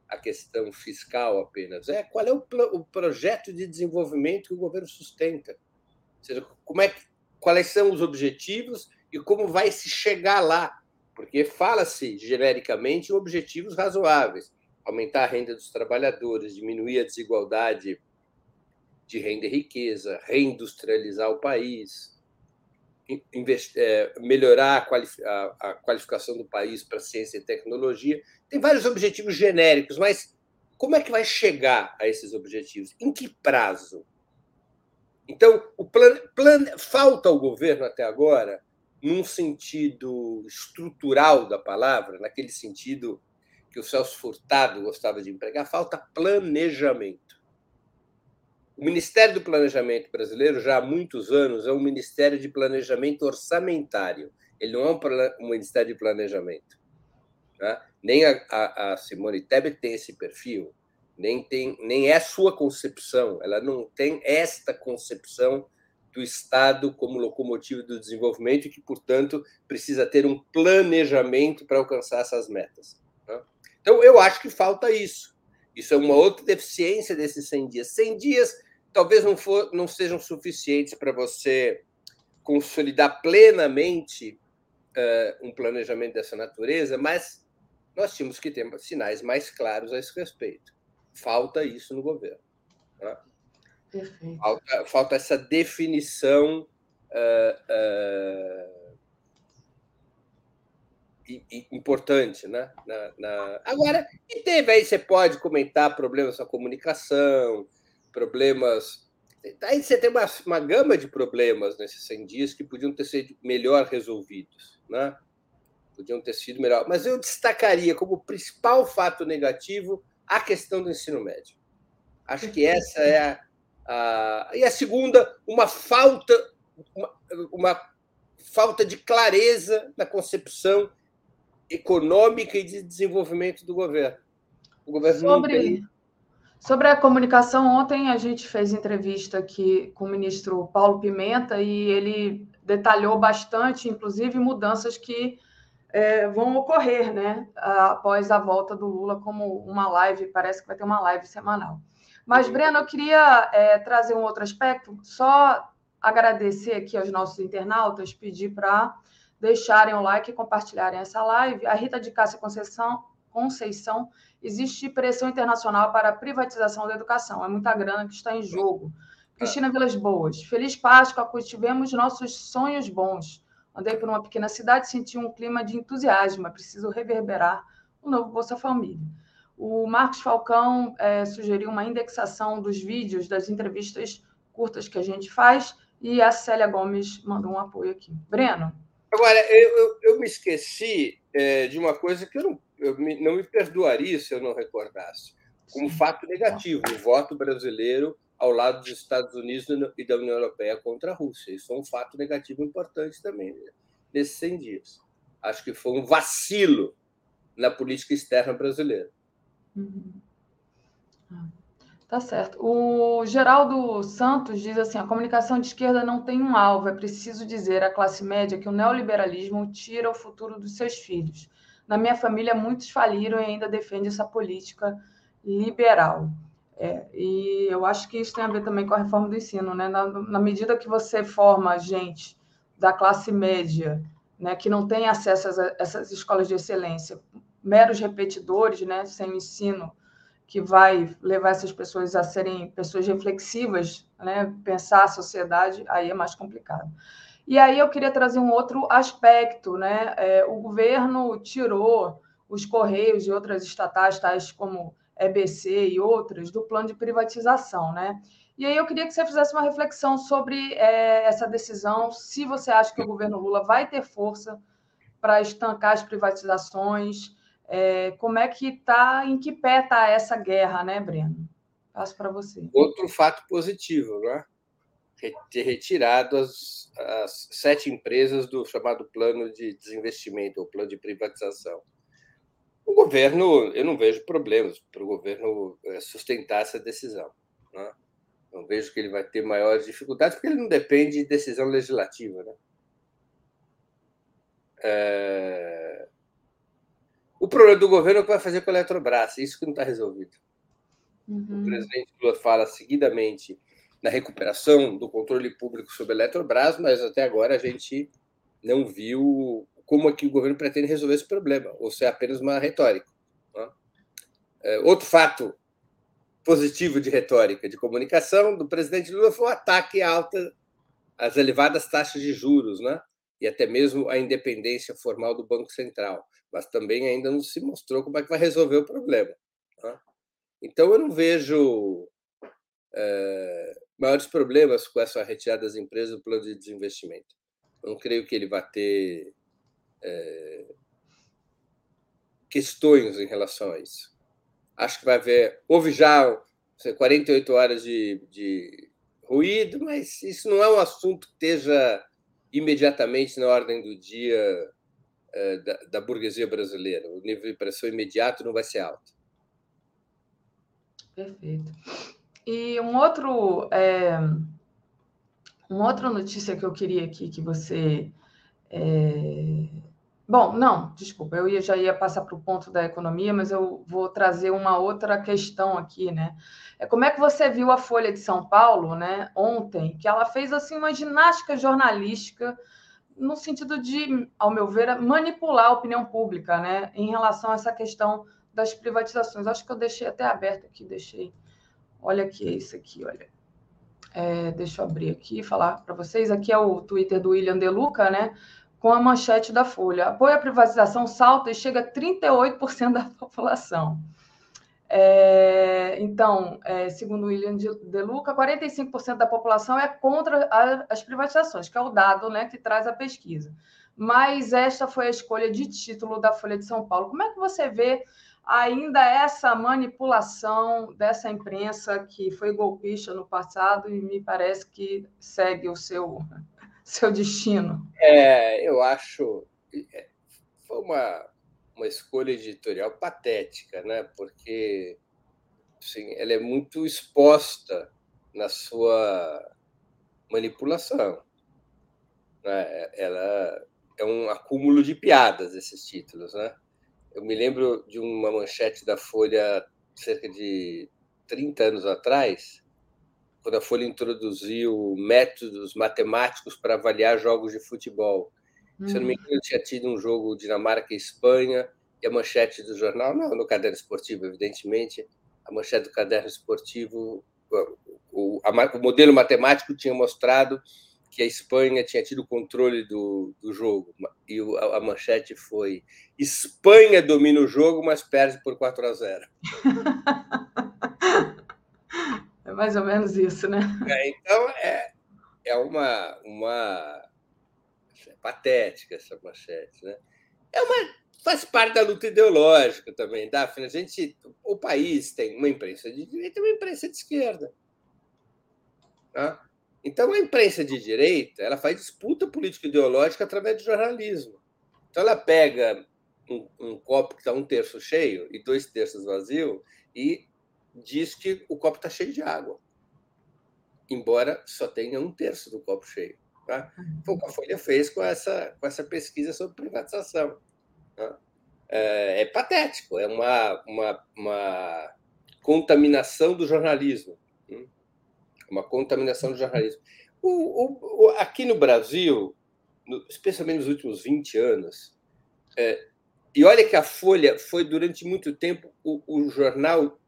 a questão fiscal apenas. É qual é o, o projeto de desenvolvimento que o governo sustenta. Ou seja, como é, quais são os objetivos e como vai se chegar lá. Porque fala-se genericamente em objetivos razoáveis aumentar a renda dos trabalhadores, diminuir a desigualdade de renda e riqueza, reindustrializar o país, é, melhorar a, qualificação do país para ciência e tecnologia. Tem vários objetivos genéricos, mas como é que vai chegar a esses objetivos? Em que prazo? Então, o plano, plano, falta ao governo até agora, num sentido estrutural da palavra, naquele sentido que o Celso Furtado gostava de empregar, falta planejamento. O Ministério do Planejamento brasileiro, já há muitos anos, é um Ministério de Planejamento Orçamentário. Ele não é um, Ministério de Planejamento. Né? Nem a, a, a Simone Tebet tem esse perfil, nem, tem, nem é sua concepção. Ela não tem esta concepção do Estado como locomotiva do desenvolvimento e que, portanto, precisa ter um planejamento para alcançar essas metas. Então, eu acho que falta isso. Isso é uma outra deficiência desses 100 dias. 100 dias talvez não, for, não sejam suficientes para você consolidar plenamente uh, um planejamento dessa natureza, mas nós tínhamos que ter sinais mais claros a esse respeito. Falta isso no governo. Né? Falta, falta, essa definição uh, uh, importante, né? Na, na... Agora, e teve aí, você pode comentar problemas na comunicação, problemas. Aí você tem uma, uma gama de problemas nesses 100 dias que podiam ter sido melhor resolvidos, né? Podiam ter sido melhor. Mas eu destacaria como principal fato negativo a questão do ensino médio. Acho que essa é a. a... E a segunda, uma falta, uma, uma falta de clareza na concepção econômica e de desenvolvimento do governo. O governo sobre, tem... sobre a comunicação, ontem a gente fez entrevista aqui com o ministro Paulo Pimenta e ele detalhou bastante, inclusive, mudanças que é, vão ocorrer né, após a volta do Lula, como uma live, parece que vai ter uma live semanal. Mas. Breno, eu queria é, trazer um outro aspecto, só agradecer aqui aos nossos internautas, pedir para deixarem o like e compartilharem essa live. A Rita de Cássia Conceição, Conceição, existe pressão internacional para a privatização da educação. É muita grana que está em jogo. Cristina Vilas Boas, feliz Páscoa, pois tivemos nossos sonhos bons. Andei por uma pequena cidade, senti um clima de entusiasmo. É preciso reverberar o novo Bolsa Família. O Marcos Falcão é, sugeriu uma indexação dos vídeos das entrevistas curtas que a gente faz e a Célia Gomes mandou um apoio aqui. Breno, Agora, eu, eu, eu me esqueci é, de uma coisa que eu não, eu me, não me perdoaria se eu não recordasse, como fato negativo, o voto brasileiro ao lado dos Estados Unidos e da União Europeia contra a Rússia. Isso é um fato negativo importante também, né? nesses 100 dias. Acho que foi um vacilo na política externa brasileira. Tá certo. O Geraldo Santos diz assim: a comunicação de esquerda não tem um alvo, é preciso dizer à classe média que o neoliberalismo tira o futuro dos seus filhos. Na minha família, muitos faliram e ainda defendem essa política liberal. É, e eu acho que isso tem a ver também com a reforma do ensino, né? Na, na medida que você forma gente da classe média, né, que não tem acesso a essas escolas de excelência, meros repetidores, né, sem ensino que vai levar essas pessoas a serem pessoas reflexivas, né? pensar a sociedade, aí é mais complicado. E aí eu queria trazer um outro aspecto, né? É, o governo tirou os Correios e outras estatais, tais como EBC e outras, do plano de privatização, né? E aí eu queria que você fizesse uma reflexão sobre é, essa decisão, se você acha que o governo Lula vai ter força para estancar as privatizações, é, como é que está, em que pé está essa guerra, né, Breno? Passo para você. Outro fato positivo, né? Ter retirado as, as sete empresas do chamado plano de desinvestimento, ou plano de privatização. O governo, eu não vejo problemas para o governo é, sustentar essa decisão. Né? Não vejo que ele vai ter maiores dificuldades, porque ele não depende de decisão legislativa. Né? É... O problema do governo é o que vai fazer com a Eletrobras, isso que não está resolvido. Uhum. O presidente Lula fala seguidamente na recuperação do controle público sobre a Eletrobras, mas até agora a gente não viu como é que o governo pretende resolver esse problema, ou se é apenas uma retórica. Né? É, outro fato positivo de retórica de comunicação do presidente Lula foi o ataque alta às elevadas taxas de juros, né? E até mesmo a independência formal do Banco Central mas também ainda não se mostrou como é que vai resolver o problema. Tá? Então, eu não vejo é, maiores problemas com essa retirada das empresas do plano de desinvestimento. Não creio que ele vá ter é, questões em relação a isso. Acho que vai haver. Houve já sei, 48 horas de, de ruído, mas isso não é um assunto que esteja imediatamente na ordem do dia eh, da, da, burguesia brasileira. O nível de pressão imediato não vai ser alto. Perfeito. E um outro, é, uma outra notícia que eu queria aqui que você. É... Bom, não, desculpa, eu ia, já ia passar para o ponto da economia, mas eu vou trazer uma outra questão aqui, né? É como é que você viu a Folha de São Paulo, né, ontem, que ela fez assim uma ginástica jornalística no sentido de, ao meu ver, manipular a opinião pública né, em relação a essa questão das privatizações. Acho que eu deixei até aberto aqui, deixei. Olha aqui, é isso aqui, olha. É, deixa eu abrir aqui e falar para vocês. Aqui é o Twitter do William Deluca, né? Com a manchete da Folha. Apoio à privatização salta e chega a 38% da população. É, então, é, segundo William De Luca, 45% da população é contra a, as privatizações, que é o dado né, que traz a pesquisa. Mas esta foi a escolha de título da Folha de São Paulo. Como é que você vê ainda essa manipulação dessa imprensa que foi golpista no passado e me parece que segue o seu, seu destino? É, eu acho. É, foi uma uma escolha editorial patética, né? porque assim, ela é muito exposta na sua manipulação. Né? Ela é um acúmulo de piadas, esses títulos. Né? Eu me lembro de uma manchete da Folha cerca de 30 anos atrás, quando a Folha introduziu métodos matemáticos para avaliar jogos de futebol. Se eu não me engano, eu tinha tido um jogo Dinamarca e Espanha, e a manchete do jornal, não no caderno esportivo, evidentemente, a manchete do caderno esportivo, o, a, o modelo matemático tinha mostrado que a Espanha tinha tido controle do, do jogo. E o, a, a, manchete foi: Espanha domina o jogo, mas perde por 4 a 0. É mais ou menos isso, né? É, então, é, é uma, uma patética essa manchete. Né? É uma, faz parte da luta ideológica também, Daphne. A gente, o país tem uma imprensa de direita e uma imprensa de esquerda. Tá? Então, a imprensa de direita ela faz disputa política ideológica através do jornalismo. Então, ela pega um, um copo que está um terço cheio e dois terços vazio e diz que o copo está cheio de água, embora só tenha um terço do copo cheio. Tá? Foi o que a Folha fez com essa, com essa pesquisa sobre privatização. Tá? É, é, patético, é uma, uma, uma contaminação do jornalismo. Hum? Uma contaminação do jornalismo. O, o, aqui no Brasil, especialmente nos últimos 20 anos, é, e olha que a Folha foi durante muito tempo o, o jornal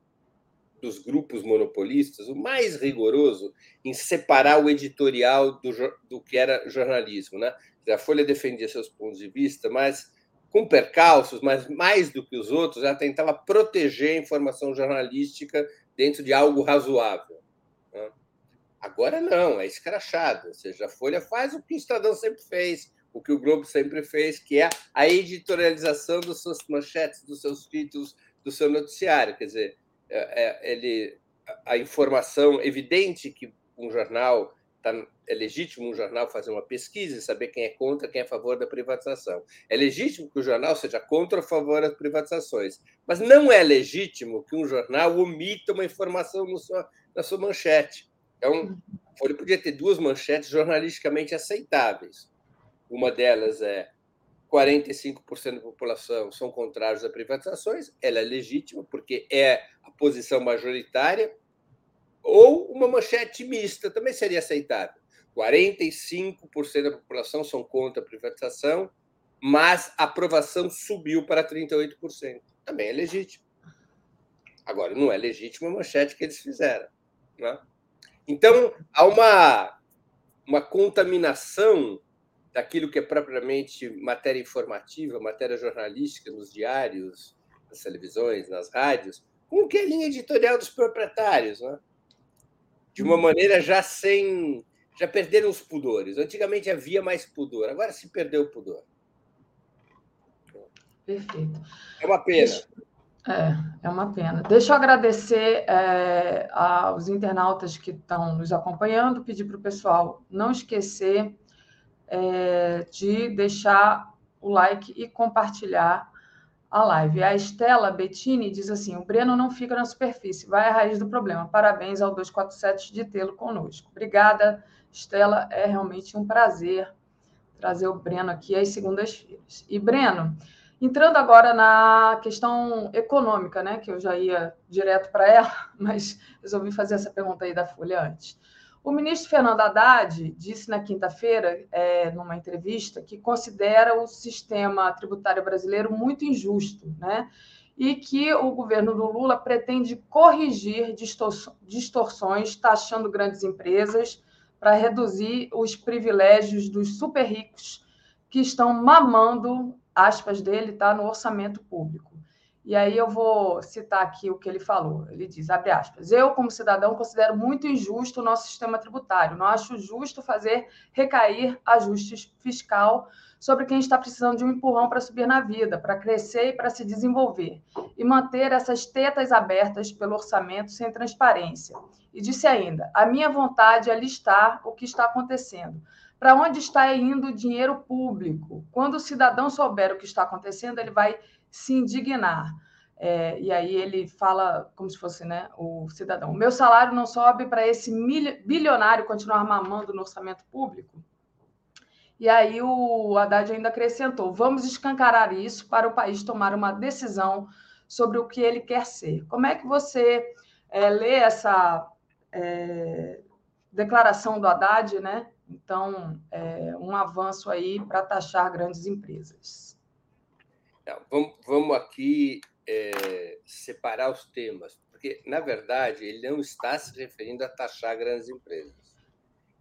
dos grupos monopolistas, o mais rigoroso em separar o editorial do, do que era jornalismo. Né? A Folha defendia seus pontos de vista, mas com percalços, mas mais do que os outros, ela tentava proteger a informação jornalística dentro de algo razoável. Né? Agora não, é escrachado. Ou seja, a Folha faz o que o Estadão sempre fez, o que o Globo sempre fez, que é a editorialização das suas manchetes, dos seus títulos, do seu noticiário. Quer dizer, ele, a informação evidente que um jornal tá, é legítimo um jornal fazer uma pesquisa e saber quem é contra, quem é a favor da privatização. É legítimo que o jornal seja contra ou a favor das privatizações, mas não é legítimo que um jornal omita uma informação sua, na sua manchete. Então, ele podia ter duas manchetes jornalisticamente aceitáveis. Uma delas é 45% da população são contrários a privatizações, ela é legítima, porque é a posição majoritária, ou uma manchete mista também seria aceitável. 45% da população são contra a privatização, mas a aprovação subiu para 38%. Também é legítimo. Agora, não é legítima a manchete que eles fizeram. Né? Então, há uma, uma contaminação daquilo que é propriamente matéria informativa, matéria jornalística nos diários, nas televisões, nas rádios, com o que é a linha editorial dos proprietários, né? de uma maneira já sem. Já perderam os pudores. Antigamente havia mais pudor, agora se perdeu o pudor. Perfeito. É uma pena. É, é uma pena. Deixa eu agradecer é, aos internautas que estão nos acompanhando, pedir para o pessoal não esquecer é, de deixar o like e compartilhar a live. A Estela Bettini diz assim: o Breno não fica na superfície, vai à raiz do problema. Parabéns ao 247 de tê-lo conosco. Obrigada, Estela. É realmente um prazer trazer o Breno aqui às segundas-feiras. E, Breno, entrando agora na questão econômica, né? Que eu já ia direto para ela, mas resolvi fazer essa pergunta aí da Folha antes. O ministro Fernando Haddad disse na quinta-feira, é, numa entrevista, que considera o sistema tributário brasileiro muito injusto, né? E que o governo do Lula pretende corrigir distorções, taxando grandes empresas para reduzir os privilégios dos super ricos que estão mamando, aspas dele, tá, no orçamento público. E aí eu vou citar aqui o que ele falou. Ele diz, abre aspas, eu, como cidadão, considero muito injusto o nosso sistema tributário. Não acho justo fazer recair ajuste fiscal sobre quem está precisando de um empurrão para subir na vida, para crescer e para se desenvolver. E manter essas tetas abertas pelo orçamento sem transparência. E disse ainda, a minha vontade é listar o que está acontecendo. Para onde está indo o dinheiro público? Quando o cidadão souber o que está acontecendo, ele vai se indignar. É, e aí ele fala como se fosse né, o cidadão. O meu salário não sobe para esse bilionário continuar mamando no orçamento público? E aí o Haddad ainda acrescentou: vamos escancarar isso para o país tomar uma decisão sobre o que ele quer ser. Como é que você é, lê essa é, declaração do Haddad, né? Então, é, um avanço aí para taxar grandes empresas. Então, vamos, vamos aqui é, separar os temas, porque, na verdade, ele não está se referindo a taxar grandes empresas.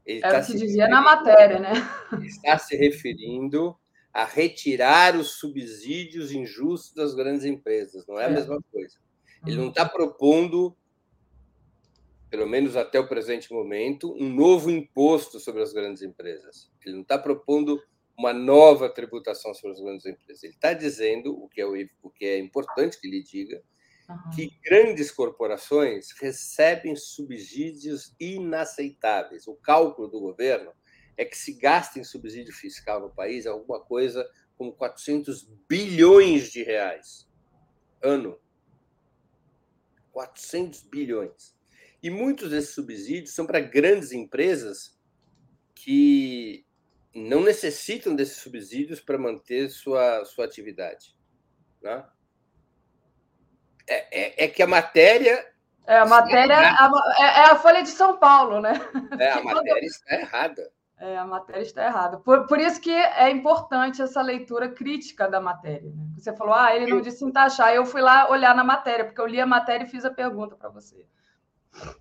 Ele é o que dizia na matéria, né? Está se referindo a retirar os subsídios injustos das grandes empresas, não é, é. a mesma coisa. Ele não está propondo, pelo menos até o presente momento, um novo imposto sobre as grandes empresas. Ele não está propondo uma nova tributação sobre as grandes empresas. Ele está dizendo, o que, é, o que é importante que ele diga, uhum. que grandes corporações recebem subsídios inaceitáveis. O cálculo do governo é que se gasta em subsídio fiscal no país alguma coisa como 400 bilhões de reais ano. 400 bilhões. E muitos desses subsídios são para grandes empresas que não necessitam desses subsídios para manter sua, sua atividade. Né? É, é, é, que a matéria. É, a matéria a, é, é a Folha de São Paulo, né? É, a matéria está errada. É, a matéria está errada. Por, por isso que é importante essa leitura crítica da matéria. Né? Você falou, ah, ele não disse em taxar. Eu fui lá olhar na matéria, porque eu li a matéria e fiz a pergunta para você.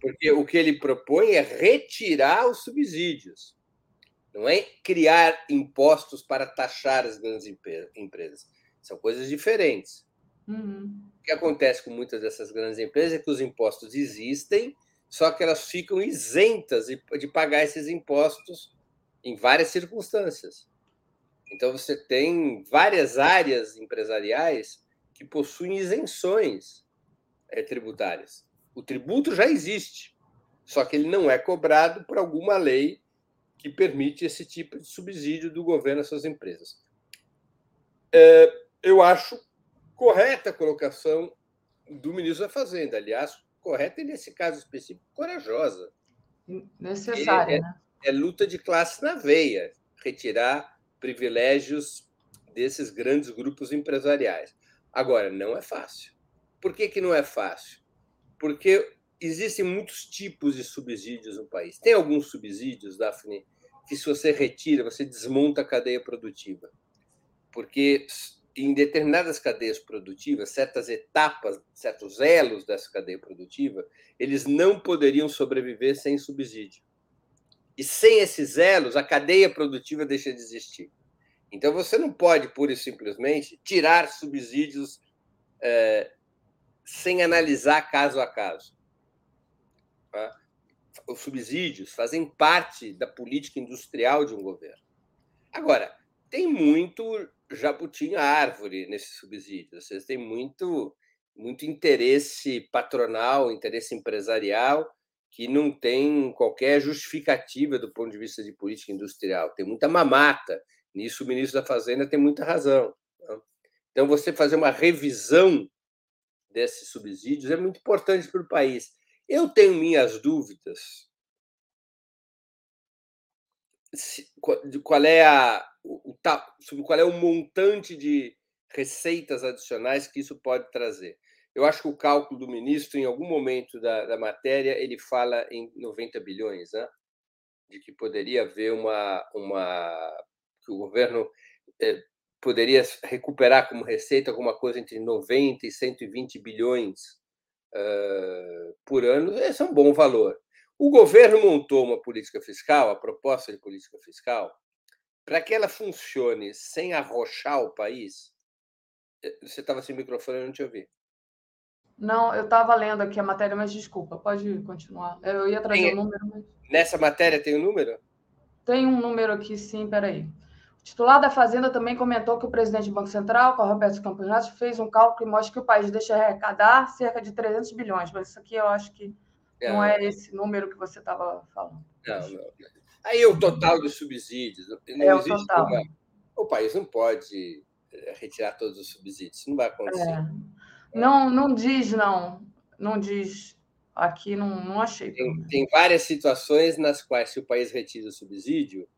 Porque o que ele propõe é retirar os subsídios não é criar impostos para taxar as grandes empresas. São coisas diferentes. Uhum. O que acontece com muitas dessas grandes empresas é que os impostos existem, só que elas ficam isentas de pagar esses impostos em várias circunstâncias. Então, você tem várias áreas empresariais que possuem isenções é, tributárias. O tributo já existe, só que ele não é cobrado por alguma lei que permite esse tipo de subsídio do governo às suas empresas. É, eu acho correta a colocação do ministro da Fazenda, aliás, correta e, nesse caso específico, corajosa. Necessária, é, né? É luta de classe na veia, retirar privilégios desses grandes grupos empresariais. Agora, não é fácil. Por que, que não é fácil? Porque existem muitos tipos de subsídios no país. Tem alguns subsídios, Daphne, que se você retira, você desmonta a cadeia produtiva. Porque em determinadas cadeias produtivas, certas etapas, certos elos dessa cadeia produtiva, eles não poderiam sobreviver sem subsídio. E sem esses elos, a cadeia produtiva deixa de existir. Então, você não pode, pura e simplesmente, tirar subsídios é, sem analisar caso a caso. Tá? Os subsídios fazem parte da política industrial de um governo. Agora, tem muito jabutinho árvore nesses subsídios, vocês têm muito, muito interesse patronal, interesse empresarial, que não tem qualquer justificativa do ponto de vista de política industrial. Tem muita mamata. Nisso, o ministro da Fazenda tem muita razão. Tá? Então, você fazer uma revisão desses subsídios é muito importante para o país. Eu tenho minhas dúvidas qual é a o, sobre qual é o montante de receitas adicionais que isso pode trazer. Eu acho que o cálculo do ministro, em algum momento da, da matéria, ele fala em 90 bilhões, né? de que poderia haver uma, uma que o governo eh, poderia recuperar como receita alguma coisa entre 90 e 120 bilhões uh, por ano, esse é um bom valor. O governo montou uma política fiscal, a proposta de política fiscal, para que ela funcione sem arrochar o país. Eh, você estava sem microfone, eu não te ouvi. Não, eu estava lendo aqui a matéria, mas desculpa, pode continuar. Eu ia trazer o um número, mas... Nessa matéria tem o um número? Tem um número aqui, sim, peraí. O titular da Fazenda também comentou que o presidente do Banco Central, com Roberto Campos Neto, fez um cálculo que mostra que o país deixa arrecadar cerca de 300 bilhões, mas isso aqui eu acho que é. não é esse número que você estava falando. Não, não. Aí o total dos subsídios. Não é o total. Uma... O país não pode eh, retirar todos os subsídios, isso não vai acontecer. É. Não, não diz, não. Não diz. Aqui não, não achei. Tem, tem várias situações nas quais, se o país retira o subsídio,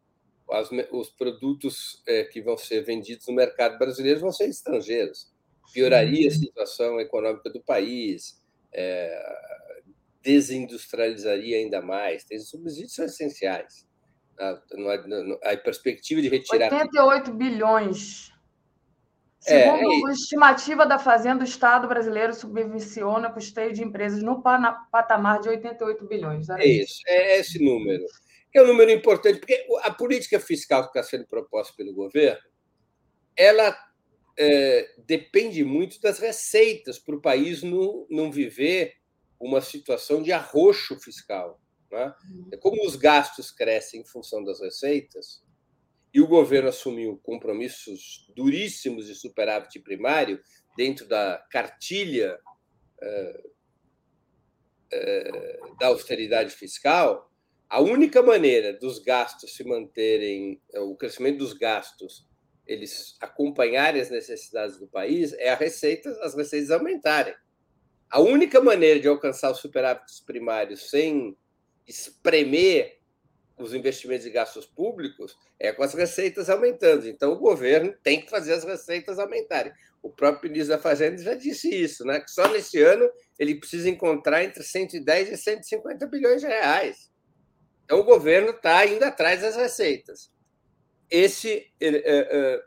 as, os produtos é, que vão ser vendidos no mercado brasileiro vão ser estrangeiros. Pioraria a situação econômica do país, é, desindustrializaria ainda mais. Tem subsídios são essenciais. A, a, a perspectiva de retirar. 88 bilhões é, Segundo é, a estimativa da Fazenda, o Estado brasileiro subvenciona o custeio de empresas no patamar de 88 bilhões. É isso, é esse número. É um número importante, porque a política fiscal que está sendo proposta pelo governo, ela é, depende muito das receitas para o país não, não viver uma situação de arroxo fiscal. Né? Uhum. Como os gastos crescem em função das receitas, e o governo assumiu compromissos duríssimos de superávit primário dentro da cartilha uh, uh, da austeridade fiscal, a única maneira dos gastos se manterem, o crescimento dos gastos, eles acompanharem as necessidades do país, é a receita, as receitas aumentarem. A única maneira de alcançar os superávites primários sem espremer os investimentos e gastos públicos é com as receitas aumentando. Então, o governo tem que fazer as receitas aumentarem. O próprio ministro da Fazenda já disse isso, né? que só neste ano ele precisa encontrar entre 110 e 150 bilhões de reais. Então, o governo está indo atrás das receitas. Esse é, é,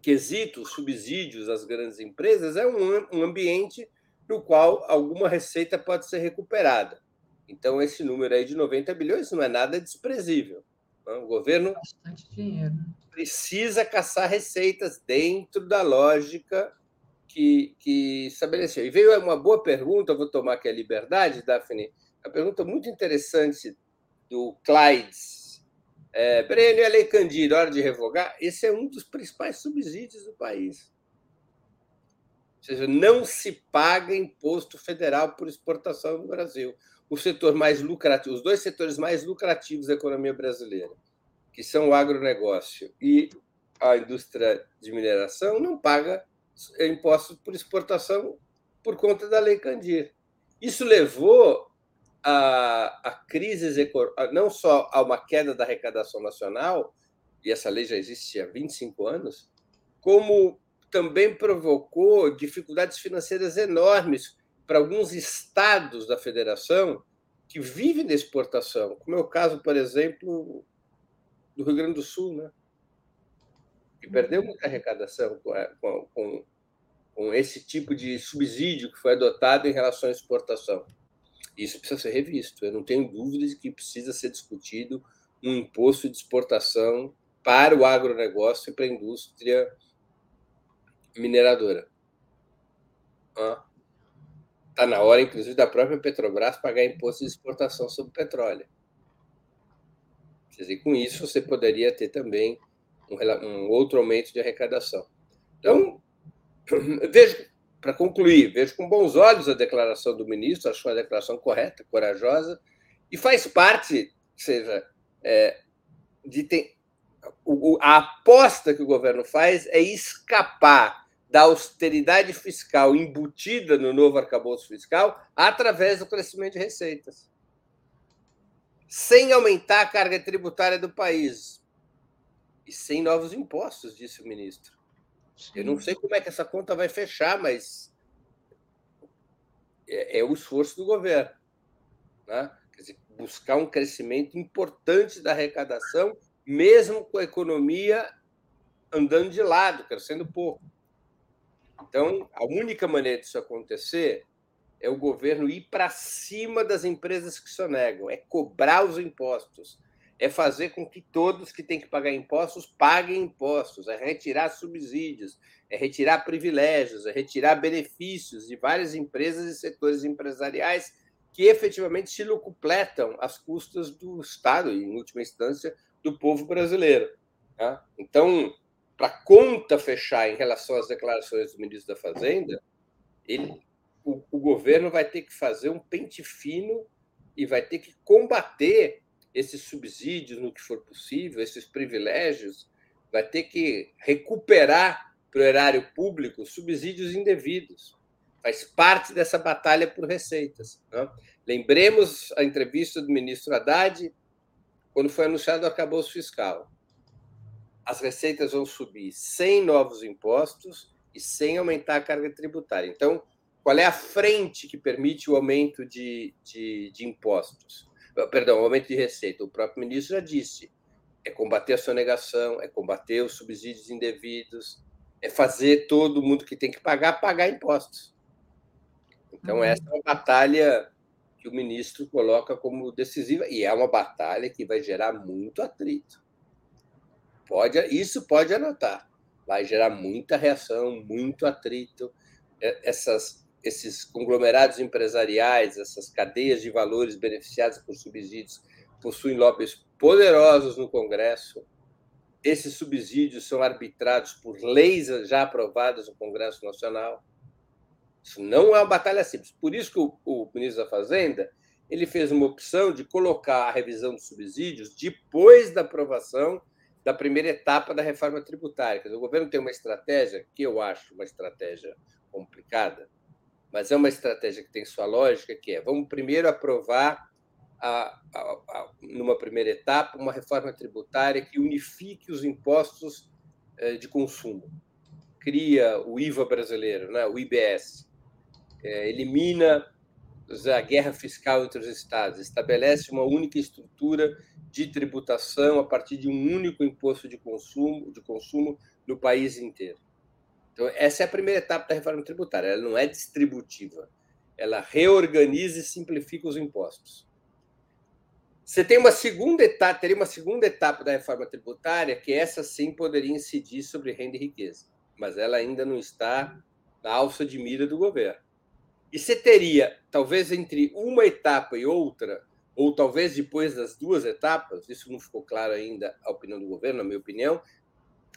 quesito, subsídios às grandes empresas, é um, um ambiente no qual alguma receita pode ser recuperada. Então, esse número aí de 90 bilhões não é nada desprezível. Né? O governo precisa caçar receitas dentro da lógica que, que estabeleceu. E veio uma boa pergunta, vou tomar aqui a liberdade, Daphne, uma pergunta muito interessante do Clydes. É, Breno a Lei Candido, hora de revogar, esse é um dos principais subsídios do país. Ou seja, não se paga imposto federal por exportação no Brasil o setor mais lucrativo, os dois setores mais lucrativos da economia brasileira, que são o agronegócio e a indústria de mineração, não paga impostos por exportação por conta da Lei Candir. Isso levou a, a crises não só a uma queda da arrecadação nacional, e essa lei já existe há 25 anos, como também provocou dificuldades financeiras enormes para alguns estados da federação que vivem da exportação, como é o caso, por exemplo, do Rio Grande do Sul, né? que perdeu muita arrecadação com, com, com esse tipo de subsídio que foi adotado em relação à exportação. Isso precisa ser revisto. Eu não tenho dúvidas que precisa ser discutido um imposto de exportação para o agronegócio e para a indústria mineradora. Está na hora, inclusive, da própria Petrobras pagar imposto de exportação sobre petróleo. Quer dizer, com isso, você poderia ter também um, outro aumento de arrecadação. Então, vejo, para concluir, vejo com bons olhos a declaração do ministro, acho uma declaração correta, corajosa, e faz parte, seja, é, de ter, o, a aposta que o governo faz é escapar da austeridade fiscal embutida no novo arcabouço fiscal através do crescimento de receitas. Sem aumentar a carga tributária do país. E sem novos impostos, disse o ministro. Eu não sei como é que essa conta vai fechar, mas é, é o esforço do governo. Né? Dizer, buscar um crescimento importante da arrecadação, mesmo com a economia andando de lado, crescendo pouco. Então, a única maneira disso acontecer é o governo ir para cima das empresas que sonegam, é cobrar os impostos, é fazer com que todos que têm que pagar impostos paguem impostos, é retirar subsídios, é retirar privilégios, é retirar benefícios de várias empresas e setores empresariais que efetivamente se locupletam às custas do Estado e, em última instância, do povo brasileiro. Tá? Então, para a conta fechar em relação às declarações do ministro da Fazenda, ele, o, o governo vai ter que fazer um pente fino e vai ter que combater esses subsídios no que for possível, esses privilégios, vai ter que recuperar para o erário público subsídios indevidos. Faz parte dessa batalha por receitas. Né? Lembremos a entrevista do ministro Haddad, quando foi anunciado o arcabouço fiscal. As receitas vão subir sem novos impostos e sem aumentar a carga tributária. Então, qual é a frente que permite o aumento de, de, de impostos? Ah, perdão, o aumento de receita. O próprio ministro já disse: é combater a sonegação, é combater os subsídios indevidos, é fazer todo mundo que tem que pagar pagar impostos. Então, uhum. essa é uma batalha que o ministro coloca como decisiva, e é uma batalha que vai gerar muito atrito. Pode, isso pode anotar. Vai gerar muita reação, muito atrito. É, essas esses conglomerados empresariais, essas cadeias de valores beneficiadas por subsídios, possuem lobbies poderosos no Congresso. Esses subsídios são arbitrados por leis já aprovadas no Congresso Nacional. Isso não é uma batalha simples. Por isso que o, o ministro da Fazenda ele fez uma opção de colocar a revisão dos subsídios depois da aprovação da primeira etapa da reforma tributária. O governo tem uma estratégia que eu acho uma estratégia complicada, mas é uma estratégia que tem sua lógica, que é vamos primeiro aprovar, a, a, a, numa primeira etapa, uma reforma tributária que unifique os impostos eh, de consumo. Cria o IVA brasileiro, né, o IBS, é, elimina a guerra fiscal entre os estados, estabelece uma única estrutura de tributação a partir de um único imposto de consumo, de consumo no país inteiro. Então, essa é a primeira etapa da reforma tributária. Ela não é distributiva. Ela reorganiza e simplifica os impostos. Você tem uma segunda etapa, teria uma segunda etapa da reforma tributária, que essa sim poderia incidir sobre renda e riqueza, mas ela ainda não está na alça de mira do governo. E você teria, talvez entre uma etapa e outra, ou talvez depois das duas etapas, isso não ficou claro ainda a opinião do governo, na minha opinião,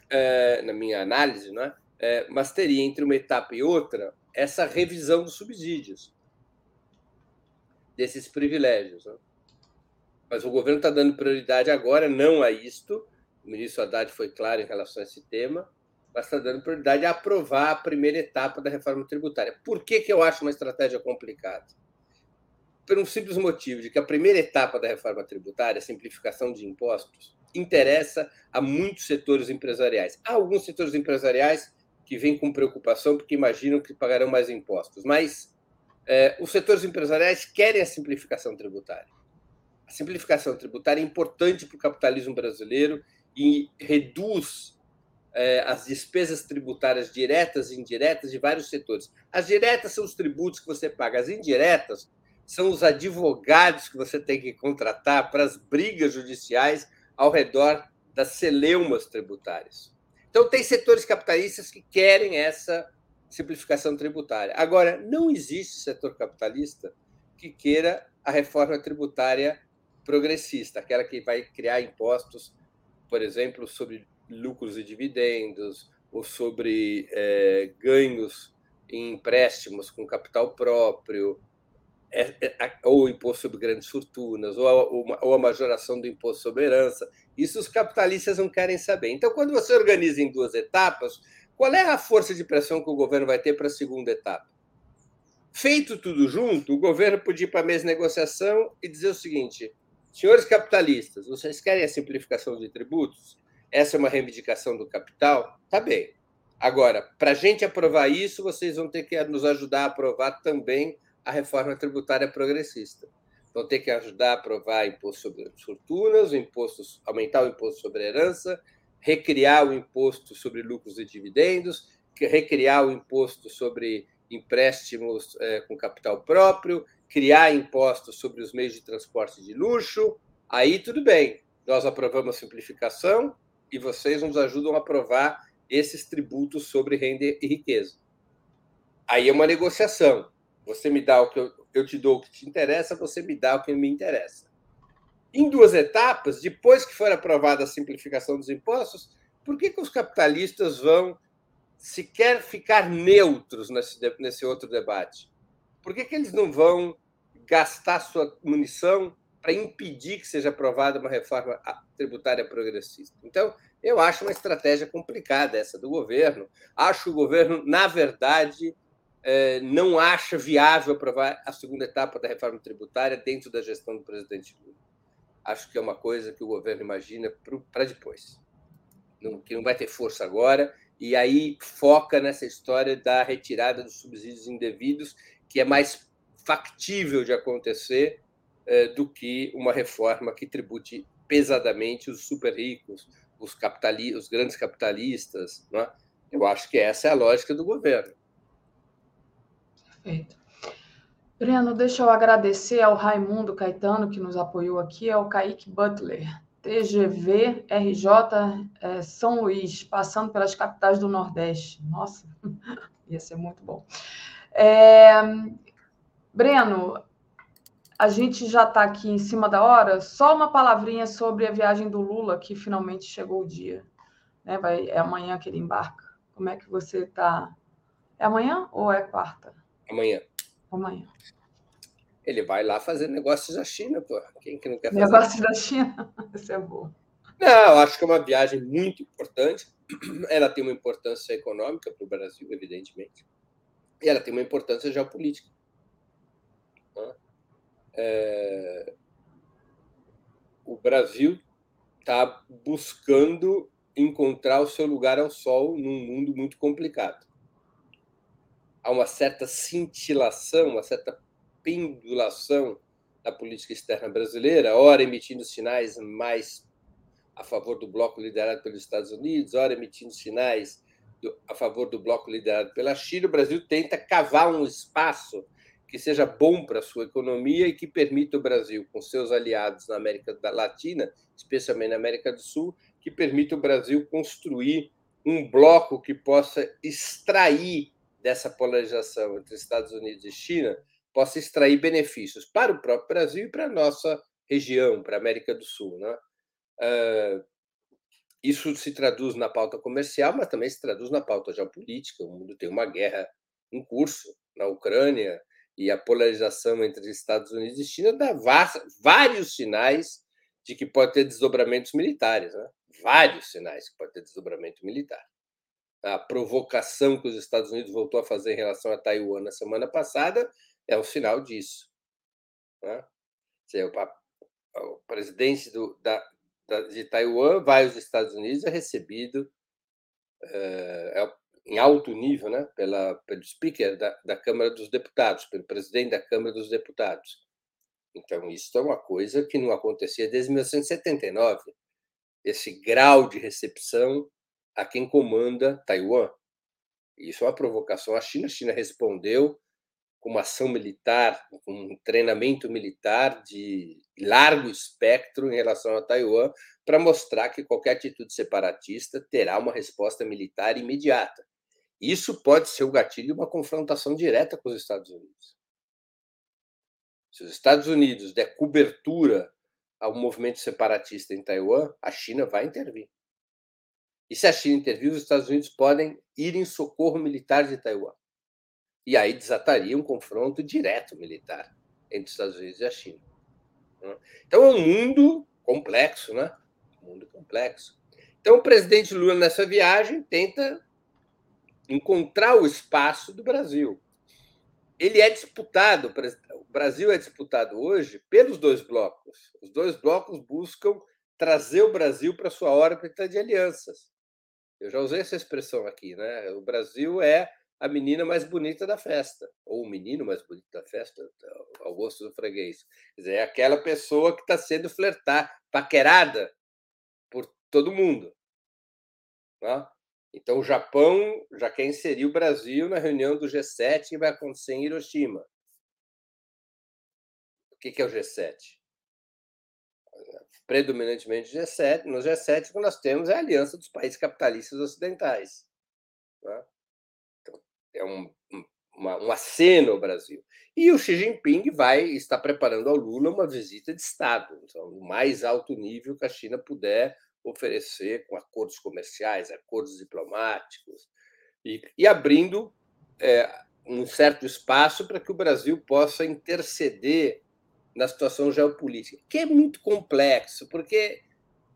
é, na minha análise, não é? É, mas teria entre uma etapa e outra essa revisão dos subsídios, desses privilégios. Né? Mas o governo está dando prioridade agora não a isto, o ministro Haddad foi claro em relação a esse tema, mas está dando prioridade a aprovar a primeira etapa da reforma tributária. Por que, que eu acho uma estratégia complicada? Por um simples motivo de que a primeira etapa da reforma tributária, a simplificação de impostos, interessa a muitos setores empresariais. Há alguns setores empresariais que vêm com preocupação porque imaginam que pagarão mais impostos. Mas é, os setores empresariais querem a simplificação tributária. A simplificação tributária é importante para o capitalismo brasileiro e reduz é, as despesas tributárias diretas e indiretas de vários setores. As diretas são os tributos que você paga, as indiretas são os advogados que você tem que contratar para as brigas judiciais ao redor das celeumas tributárias. Então, tem setores capitalistas que querem essa simplificação tributária. Agora, não existe setor capitalista que queira a reforma tributária progressista, aquela que vai criar impostos, por exemplo, sobre lucros e dividendos, ou sobre é, ganhos em empréstimos com capital próprio, é, é, ou imposto sobre grandes fortunas, ou a, ou a majoração do imposto sobre herança. Isso os capitalistas não querem saber. Então, quando você organiza em duas etapas, qual é a força de pressão que o governo vai ter para a segunda etapa? Feito tudo junto, o governo podia ir para a mesa de negociação e dizer o seguinte: senhores capitalistas, vocês querem a simplificação de tributos? Essa é uma reivindicação do capital? Tá bem. Agora, para a gente aprovar isso, vocês vão ter que nos ajudar a aprovar também a reforma tributária progressista. vão ter que ajudar a aprovar imposto sobre fortunas, o imposto, aumentar o imposto sobre herança, recriar o imposto sobre lucros e dividendos, recriar o imposto sobre empréstimos é, com capital próprio, criar impostos sobre os meios de transporte de luxo. Aí tudo bem, nós aprovamos a simplificação e vocês nos ajudam a aprovar esses tributos sobre renda e riqueza. Aí é uma negociação. Você me dá o que eu, eu te dou o que te interessa, você me dá o que me interessa. Em duas etapas, depois que for aprovada a simplificação dos impostos, por que, que os capitalistas vão sequer ficar neutros nesse, nesse outro debate? Por que, que eles não vão gastar sua munição para impedir que seja aprovada uma reforma tributária progressista? Então, eu acho uma estratégia complicada essa do governo. Acho o governo, na verdade, não acha viável aprovar a segunda etapa da reforma tributária dentro da gestão do presidente Lula. Acho que é uma coisa que o governo imagina para depois, que não vai ter força agora e aí foca nessa história da retirada dos subsídios indevidos, que é mais factível de acontecer eh, do que uma reforma que tribute pesadamente os super ricos, os, capitali os grandes capitalistas. É? Eu acho que essa é a lógica do governo. Perfeito. Breno, deixa eu agradecer ao Raimundo Caetano, que nos apoiou aqui, ao Kaique Butler. TGV RJ é, São Luís, passando pelas capitais do Nordeste. Nossa, ia ser muito bom. É, Breno, a gente já está aqui em cima da hora. Só uma palavrinha sobre a viagem do Lula, que finalmente chegou o dia. Né? Vai, é amanhã que ele embarca. Como é que você está? É amanhã ou é quarta? Amanhã. Amanhã. Ele vai lá fazer negócios da China, pô. Quem que não quer fazer? Negócios da China? Isso é bom. Não, acho que é uma viagem muito importante. Ela tem uma importância econômica para o Brasil, evidentemente. E ela tem uma importância geopolítica. Né? É... O Brasil está buscando encontrar o seu lugar ao sol num mundo muito complicado. Há uma certa cintilação, uma certa pendulação da política externa brasileira, ora emitindo sinais mais a favor do bloco liderado pelos Estados Unidos, ora emitindo sinais do, a favor do bloco liderado pela China, o Brasil tenta cavar um espaço que seja bom para a sua economia e que permita o Brasil, com seus aliados na América Latina, especialmente na América do Sul, que permita o Brasil construir um bloco que possa extrair dessa polarização entre Estados Unidos e China possa extrair benefícios para o próprio Brasil e para a nossa região, para a América do Sul. Né? Uh, isso se traduz na pauta comercial, mas também se traduz na pauta geopolítica. O mundo tem uma guerra em curso na Ucrânia e a polarização entre Estados Unidos e China dá vários sinais de que pode ter desdobramentos militares. Né? Vários sinais que pode ter desdobramento militar. A provocação que os Estados Unidos voltou a fazer em relação a Taiwan na semana passada é um sinal disso. Né? O, presidente do, da, da, de Taiwan vai aos Estados Unidos é recebido é, é, em alto nível né, pela, pelo speaker da, da Câmara dos Deputados, pelo presidente da Câmara dos Deputados. Então, isso é uma coisa que não acontecia desde 1979. Esse grau de recepção a quem comanda Taiwan. Isso é uma provocação à China. A China respondeu com uma ação militar, com um treinamento militar de largo espectro em relação a Taiwan, para mostrar que qualquer atitude separatista terá uma resposta militar imediata. Isso pode ser o gatilho de uma confrontação direta com os Estados Unidos. Se os Estados Unidos der cobertura ao movimento separatista em Taiwan, a China vai intervir. E se a China intervir, os Estados Unidos podem ir em socorro militar de Taiwan. E aí desataria um confronto direto militar entre os Estados Unidos e a China. Né? Então é um mundo complexo, né? Um mundo complexo. Então o presidente Lula nessa viagem tenta encontrar o espaço do Brasil. Ele é disputado, o Brasil é disputado hoje pelos dois blocos. Os dois blocos buscam trazer o Brasil para sua órbita de alianças. Eu já usei essa expressão aqui, né? O Brasil é a menina mais bonita da festa, ou o menino mais bonito da festa, ao gosto do freguês. Quer dizer, é aquela pessoa que está sendo flertar, paquerada por todo mundo. Tá? Então, o Japão já quer inserir o Brasil na reunião do G7 que vai acontecer em Hiroshima. O que é o G7? Predominantemente G7, no G7 o que nós temos é a aliança dos países capitalistas ocidentais. Tá? é um, uma, um aceno ao Brasil. E o Xi Jinping vai estar preparando ao Lula uma visita de Estado, então, o mais alto nível que a China puder oferecer, com acordos comerciais, acordos diplomáticos, e, e abrindo é, um certo espaço para que o Brasil possa interceder na situação geopolítica, que é muito complexo, porque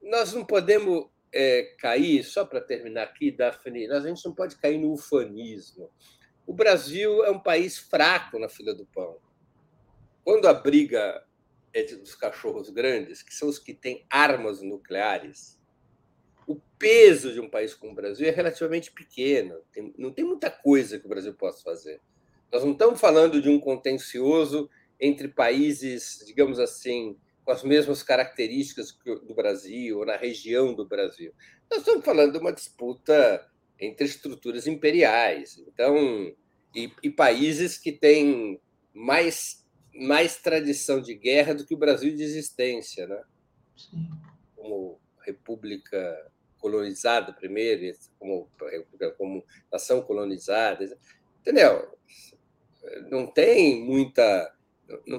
nós não podemos é, cair, só para terminar aqui, Daphne, a gente não pode cair no ufanismo. O Brasil é um país fraco na fila do pão. Quando a briga é dos cachorros grandes, que são os que têm armas nucleares, o peso de um país como o Brasil é relativamente pequeno. Tem, não tem muita coisa que o Brasil possa fazer. Nós não estamos falando de um contencioso entre países, digamos assim, com as mesmas características do Brasil ou na região do Brasil. Nós estamos falando de uma disputa entre estruturas imperiais. Então, e, e países que têm mais, mais tradição de guerra do que o Brasil de existência, né? Sim. Como república colonizada primeiro, como, como nação colonizada, entendeu? Não tem muita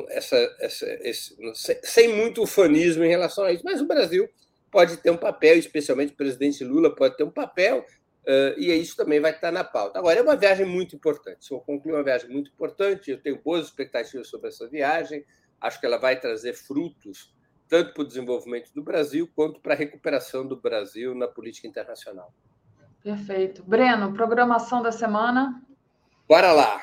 essa, essa, esse, sem muito ufanismo em relação a isso, mas o Brasil pode ter um papel, especialmente o presidente Lula pode ter um papel, e isso também vai estar na pauta. Agora, é uma viagem muito importante. Se eu concluir uma viagem muito importante, eu tenho boas expectativas sobre essa viagem, acho que ela vai trazer frutos tanto para o desenvolvimento do Brasil quanto para a recuperação do Brasil na política internacional. Perfeito. Breno, programação da semana? Bora lá.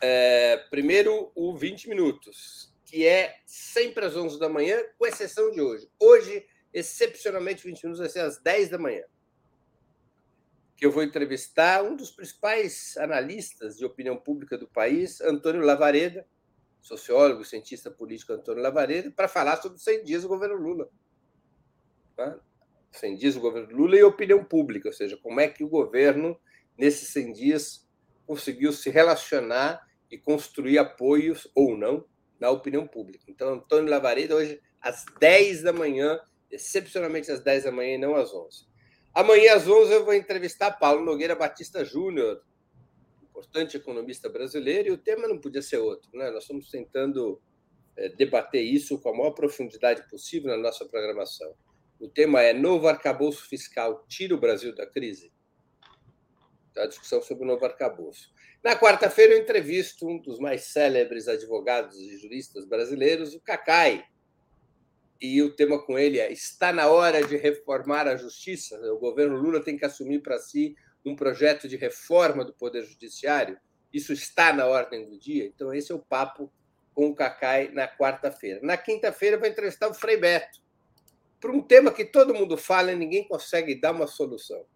É, primeiro, o 20 minutos, que é sempre às 11 da manhã, com exceção de hoje. Hoje, excepcionalmente, 20 minutos vai ser às 10 da manhã. Que eu vou entrevistar um dos principais analistas de opinião pública do país, Antônio Lavareda, sociólogo, cientista político Antônio Lavareda, para falar sobre os 100 dias do governo Lula. Tá? 100 dias do governo Lula e opinião pública, ou seja, como é que o governo, nesses 100 dias, conseguiu se relacionar e construir apoios ou não na opinião pública. Então, Antônio Lavareda, hoje, às 10 da manhã, excepcionalmente às 10 da manhã e não às 11. Amanhã, às 11, eu vou entrevistar Paulo Nogueira Batista Júnior, importante economista brasileiro, e o tema não podia ser outro. Né? Nós estamos tentando é, debater isso com a maior profundidade possível na nossa programação. O tema é Novo Arcabouço Fiscal tira o Brasil da crise? A discussão sobre o novo arcabouço. Na quarta-feira, eu entrevisto um dos mais célebres advogados e juristas brasileiros, o Cacai. E o tema com ele é: está na hora de reformar a justiça? O governo Lula tem que assumir para si um projeto de reforma do Poder Judiciário? Isso está na ordem do dia? Então, esse é o papo com o Cacai na quarta-feira. Na quinta-feira, eu vou entrevistar o Frei Beto, para um tema que todo mundo fala e ninguém consegue dar uma solução: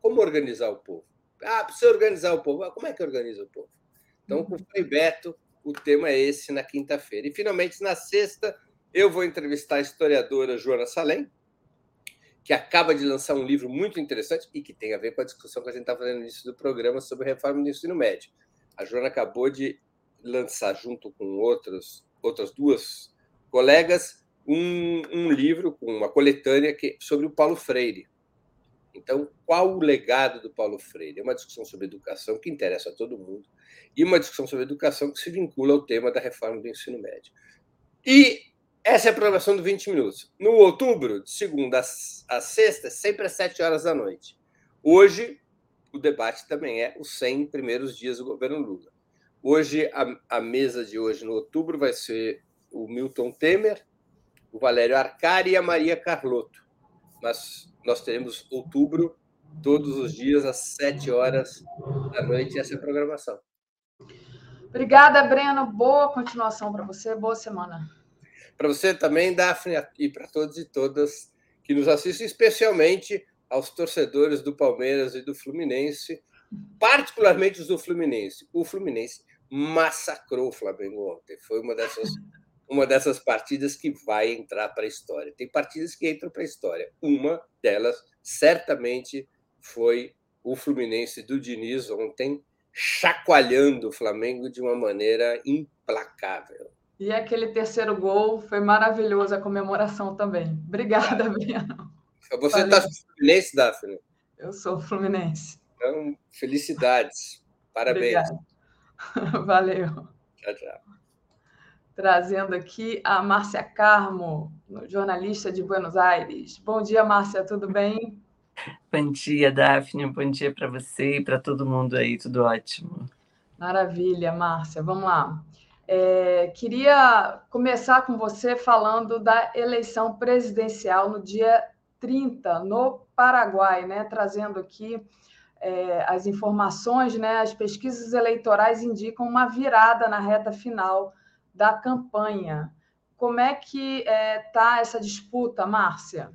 como organizar o povo? Ah, precisa organizar o povo. Ah, como é que organiza o povo? Então, com o Frei Beto, o tema é esse na quinta-feira. E, finalmente, na sexta, eu vou entrevistar a historiadora Joana Salem, que acaba de lançar um livro muito interessante e que tem a ver com a discussão que a gente está fazendo no início do programa sobre a reforma do ensino médio. A Joana acabou de lançar, junto com outras, outras duas colegas, um, um livro uma coletânea que, sobre o Paulo Freire. Então, qual o legado do Paulo Freire? É uma discussão sobre educação que interessa a todo mundo e uma discussão sobre educação que se vincula ao tema da reforma do ensino médio. E essa é a programação do 20 minutos. No outubro, de segunda a sexta, sempre às 7 horas da noite. Hoje, o debate também é os 100 primeiros dias do governo Lula. Hoje, a, a mesa de hoje, no outubro, vai ser o Milton Temer, o Valério Arcari e a Maria Carlotto. Mas nós teremos outubro, todos os dias, às 7 horas da noite, essa é a programação. Obrigada, Breno. Boa continuação para você. Boa semana. Para você também, Daphne, e para todos e todas que nos assistem, especialmente aos torcedores do Palmeiras e do Fluminense. particularmente os do Fluminense. O Fluminense massacrou o Flamengo ontem. Foi uma dessas, uma dessas partidas que vai entrar para a história. Tem partidas que entram para a história. Uma delas, certamente, foi o Fluminense do Diniz ontem, chacoalhando o Flamengo de uma maneira implacável. E aquele terceiro gol foi maravilhoso a comemoração também. Obrigada, Breno. Você está Fluminense, Daphne? Eu sou Fluminense. Então, felicidades. Parabéns. Obrigada. Valeu. Tchau, tchau. Trazendo aqui a Márcia Carmo, jornalista de Buenos Aires. Bom dia, Márcia, tudo bem? Bom dia, Daphne. Bom dia para você e para todo mundo aí, tudo ótimo. Maravilha, Márcia. Vamos lá. É, queria começar com você falando da eleição presidencial no dia 30, no Paraguai, né? Trazendo aqui é, as informações, né? As pesquisas eleitorais indicam uma virada na reta final da campanha. Como é que está é, tá essa disputa, Márcia?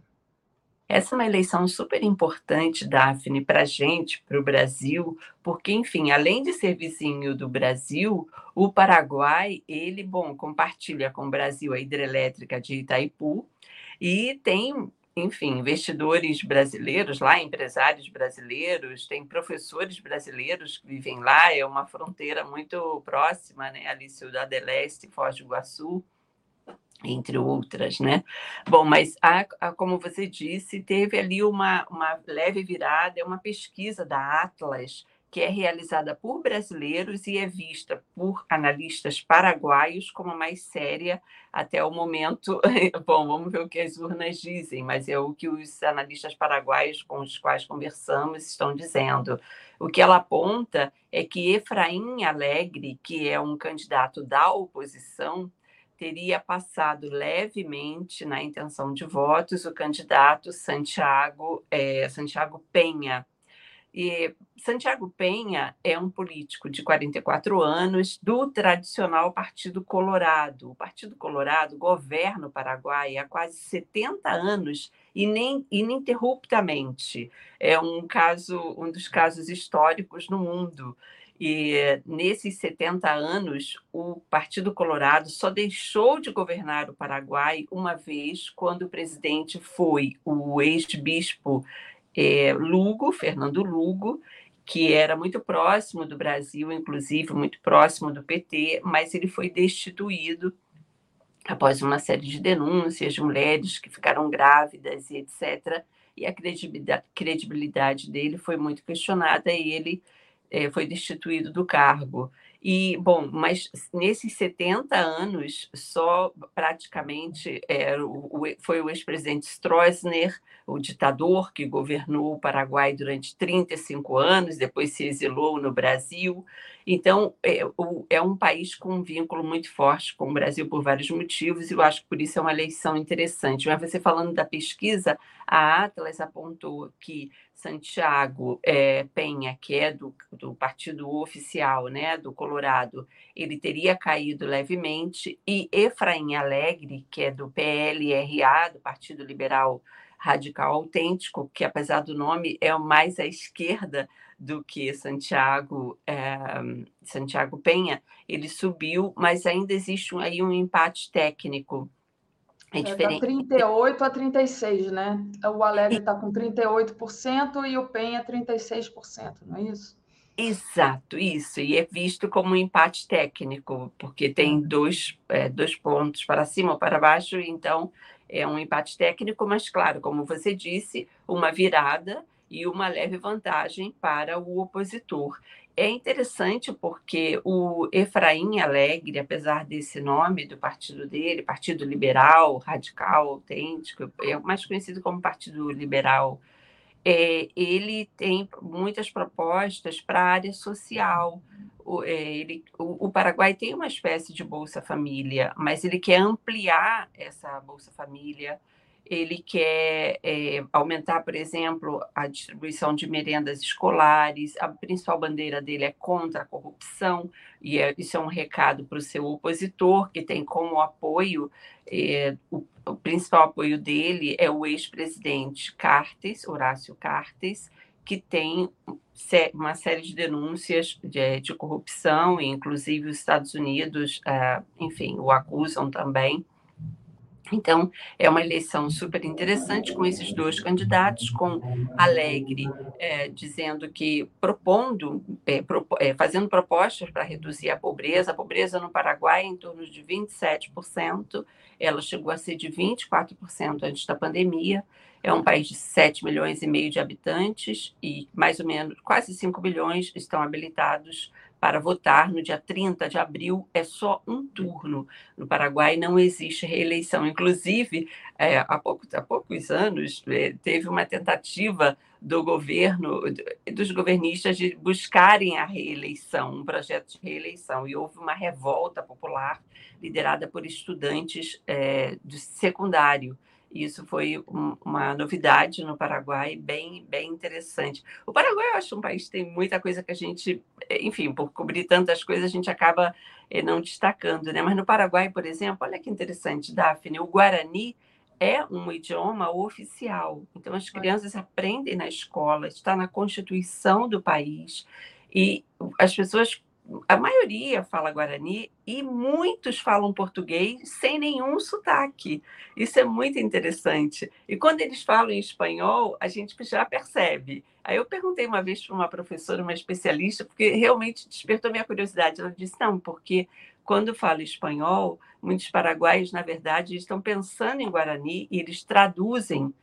Essa é uma eleição super importante, Daphne, para a gente, para o Brasil, porque, enfim, além de ser vizinho do Brasil, o Paraguai, ele, bom, compartilha com o Brasil a hidrelétrica de Itaipu e tem, enfim, investidores brasileiros lá, empresários brasileiros, tem professores brasileiros que vivem lá, é uma fronteira muito próxima, né, ali Ciudad del Este, Foz do Iguaçu entre outras, né? Bom, mas a, a, como você disse, teve ali uma, uma leve virada, é uma pesquisa da Atlas, que é realizada por brasileiros e é vista por analistas paraguaios como a mais séria até o momento. Bom, vamos ver o que as urnas dizem, mas é o que os analistas paraguaios com os quais conversamos estão dizendo. O que ela aponta é que Efraim Alegre, que é um candidato da oposição, teria passado levemente na intenção de votos o candidato Santiago, é, Santiago Penha. E Santiago Penha é um político de 44 anos do tradicional Partido Colorado. O Partido Colorado governa o Paraguai há quase 70 anos e nem ininterruptamente. É um caso, um dos casos históricos no mundo. E nesses 70 anos, o Partido Colorado só deixou de governar o Paraguai uma vez, quando o presidente foi o ex-bispo é, Lugo, Fernando Lugo, que era muito próximo do Brasil, inclusive muito próximo do PT, mas ele foi destituído após uma série de denúncias de mulheres que ficaram grávidas e etc. E a credibilidade, dele foi muito questionada e ele é, foi destituído do cargo. E, bom, mas nesses 70 anos, só praticamente é, o, foi o ex-presidente Stroessner, o ditador que governou o Paraguai durante 35 anos, depois se exilou no Brasil. Então, é, o, é um país com um vínculo muito forte com o Brasil por vários motivos, e eu acho que por isso é uma eleição interessante. Mas você falando da pesquisa, a Atlas apontou que Santiago é, Penha, que é do, do partido oficial, né, do Colorado, ele teria caído levemente, e Efraim Alegre, que é do PLRA, do Partido Liberal Radical Autêntico, que apesar do nome é mais à esquerda do que Santiago é, Santiago Penha, ele subiu, mas ainda existe aí um empate técnico é, é diferente. Tá 38 a 36, né? O Alegre está com 38% e o Penha 36%, não é isso? Exato, isso. E é visto como um empate técnico, porque tem uhum. dois, é, dois pontos para cima ou para baixo, então é um empate técnico, mas, claro, como você disse, uma virada e uma leve vantagem para o opositor. É interessante porque o Efraim Alegre, apesar desse nome do partido dele, Partido Liberal, Radical, Autêntico, é mais conhecido como Partido Liberal, é, ele tem muitas propostas para a área social. O, é, ele, o, o, Paraguai tem uma espécie de Bolsa Família, mas ele quer ampliar essa Bolsa Família ele quer é, aumentar, por exemplo, a distribuição de merendas escolares. A principal bandeira dele é contra a corrupção, e é, isso é um recado para o seu opositor, que tem como apoio, é, o, o, principal apoio dele é o ex-presidente Cartes, Horácio Cartes, que tem uma série de denúncias de, de corrupção, e inclusive os Estados Unidos, uh, enfim, o acusam também. Então, é uma eleição super interessante com esses dois candidatos, com Alegre é, dizendo que propondo, é, é, fazendo propostas para reduzir a pobreza. A pobreza no Paraguai é em torno de 27%, ela chegou a ser de 24% antes da pandemia. É um país de 7 milhões e meio de habitantes e mais ou menos quase 5 milhões estão habilitados para votar no dia 30 de abril. É só um turno. No Paraguai não existe reeleição. Inclusive, é, há, pouco, há poucos anos, é, teve uma tentativa do governo, dos governistas, de buscarem a reeleição, um projeto de reeleição. E houve uma revolta popular liderada por estudantes é, de secundário isso foi um, uma novidade no Paraguai, bem, bem interessante. O Paraguai, eu acho um país que tem muita coisa que a gente, enfim, por cobrir tantas coisas, a gente acaba eh, não destacando, né? Mas no Paraguai, por exemplo, olha que interessante, Daphne, o Guarani é um idioma oficial. Então, as crianças aprendem na escola, está na Constituição do país, e as pessoas a maioria fala guarani e muitos falam português sem nenhum sotaque. Isso é muito interessante. E quando eles falam em espanhol, a gente já percebe. Aí eu perguntei uma vez para uma professora, uma especialista, porque realmente despertou minha curiosidade. Ela disse: não, porque quando fala espanhol, muitos paraguaios, na verdade, estão pensando em guarani e eles traduzem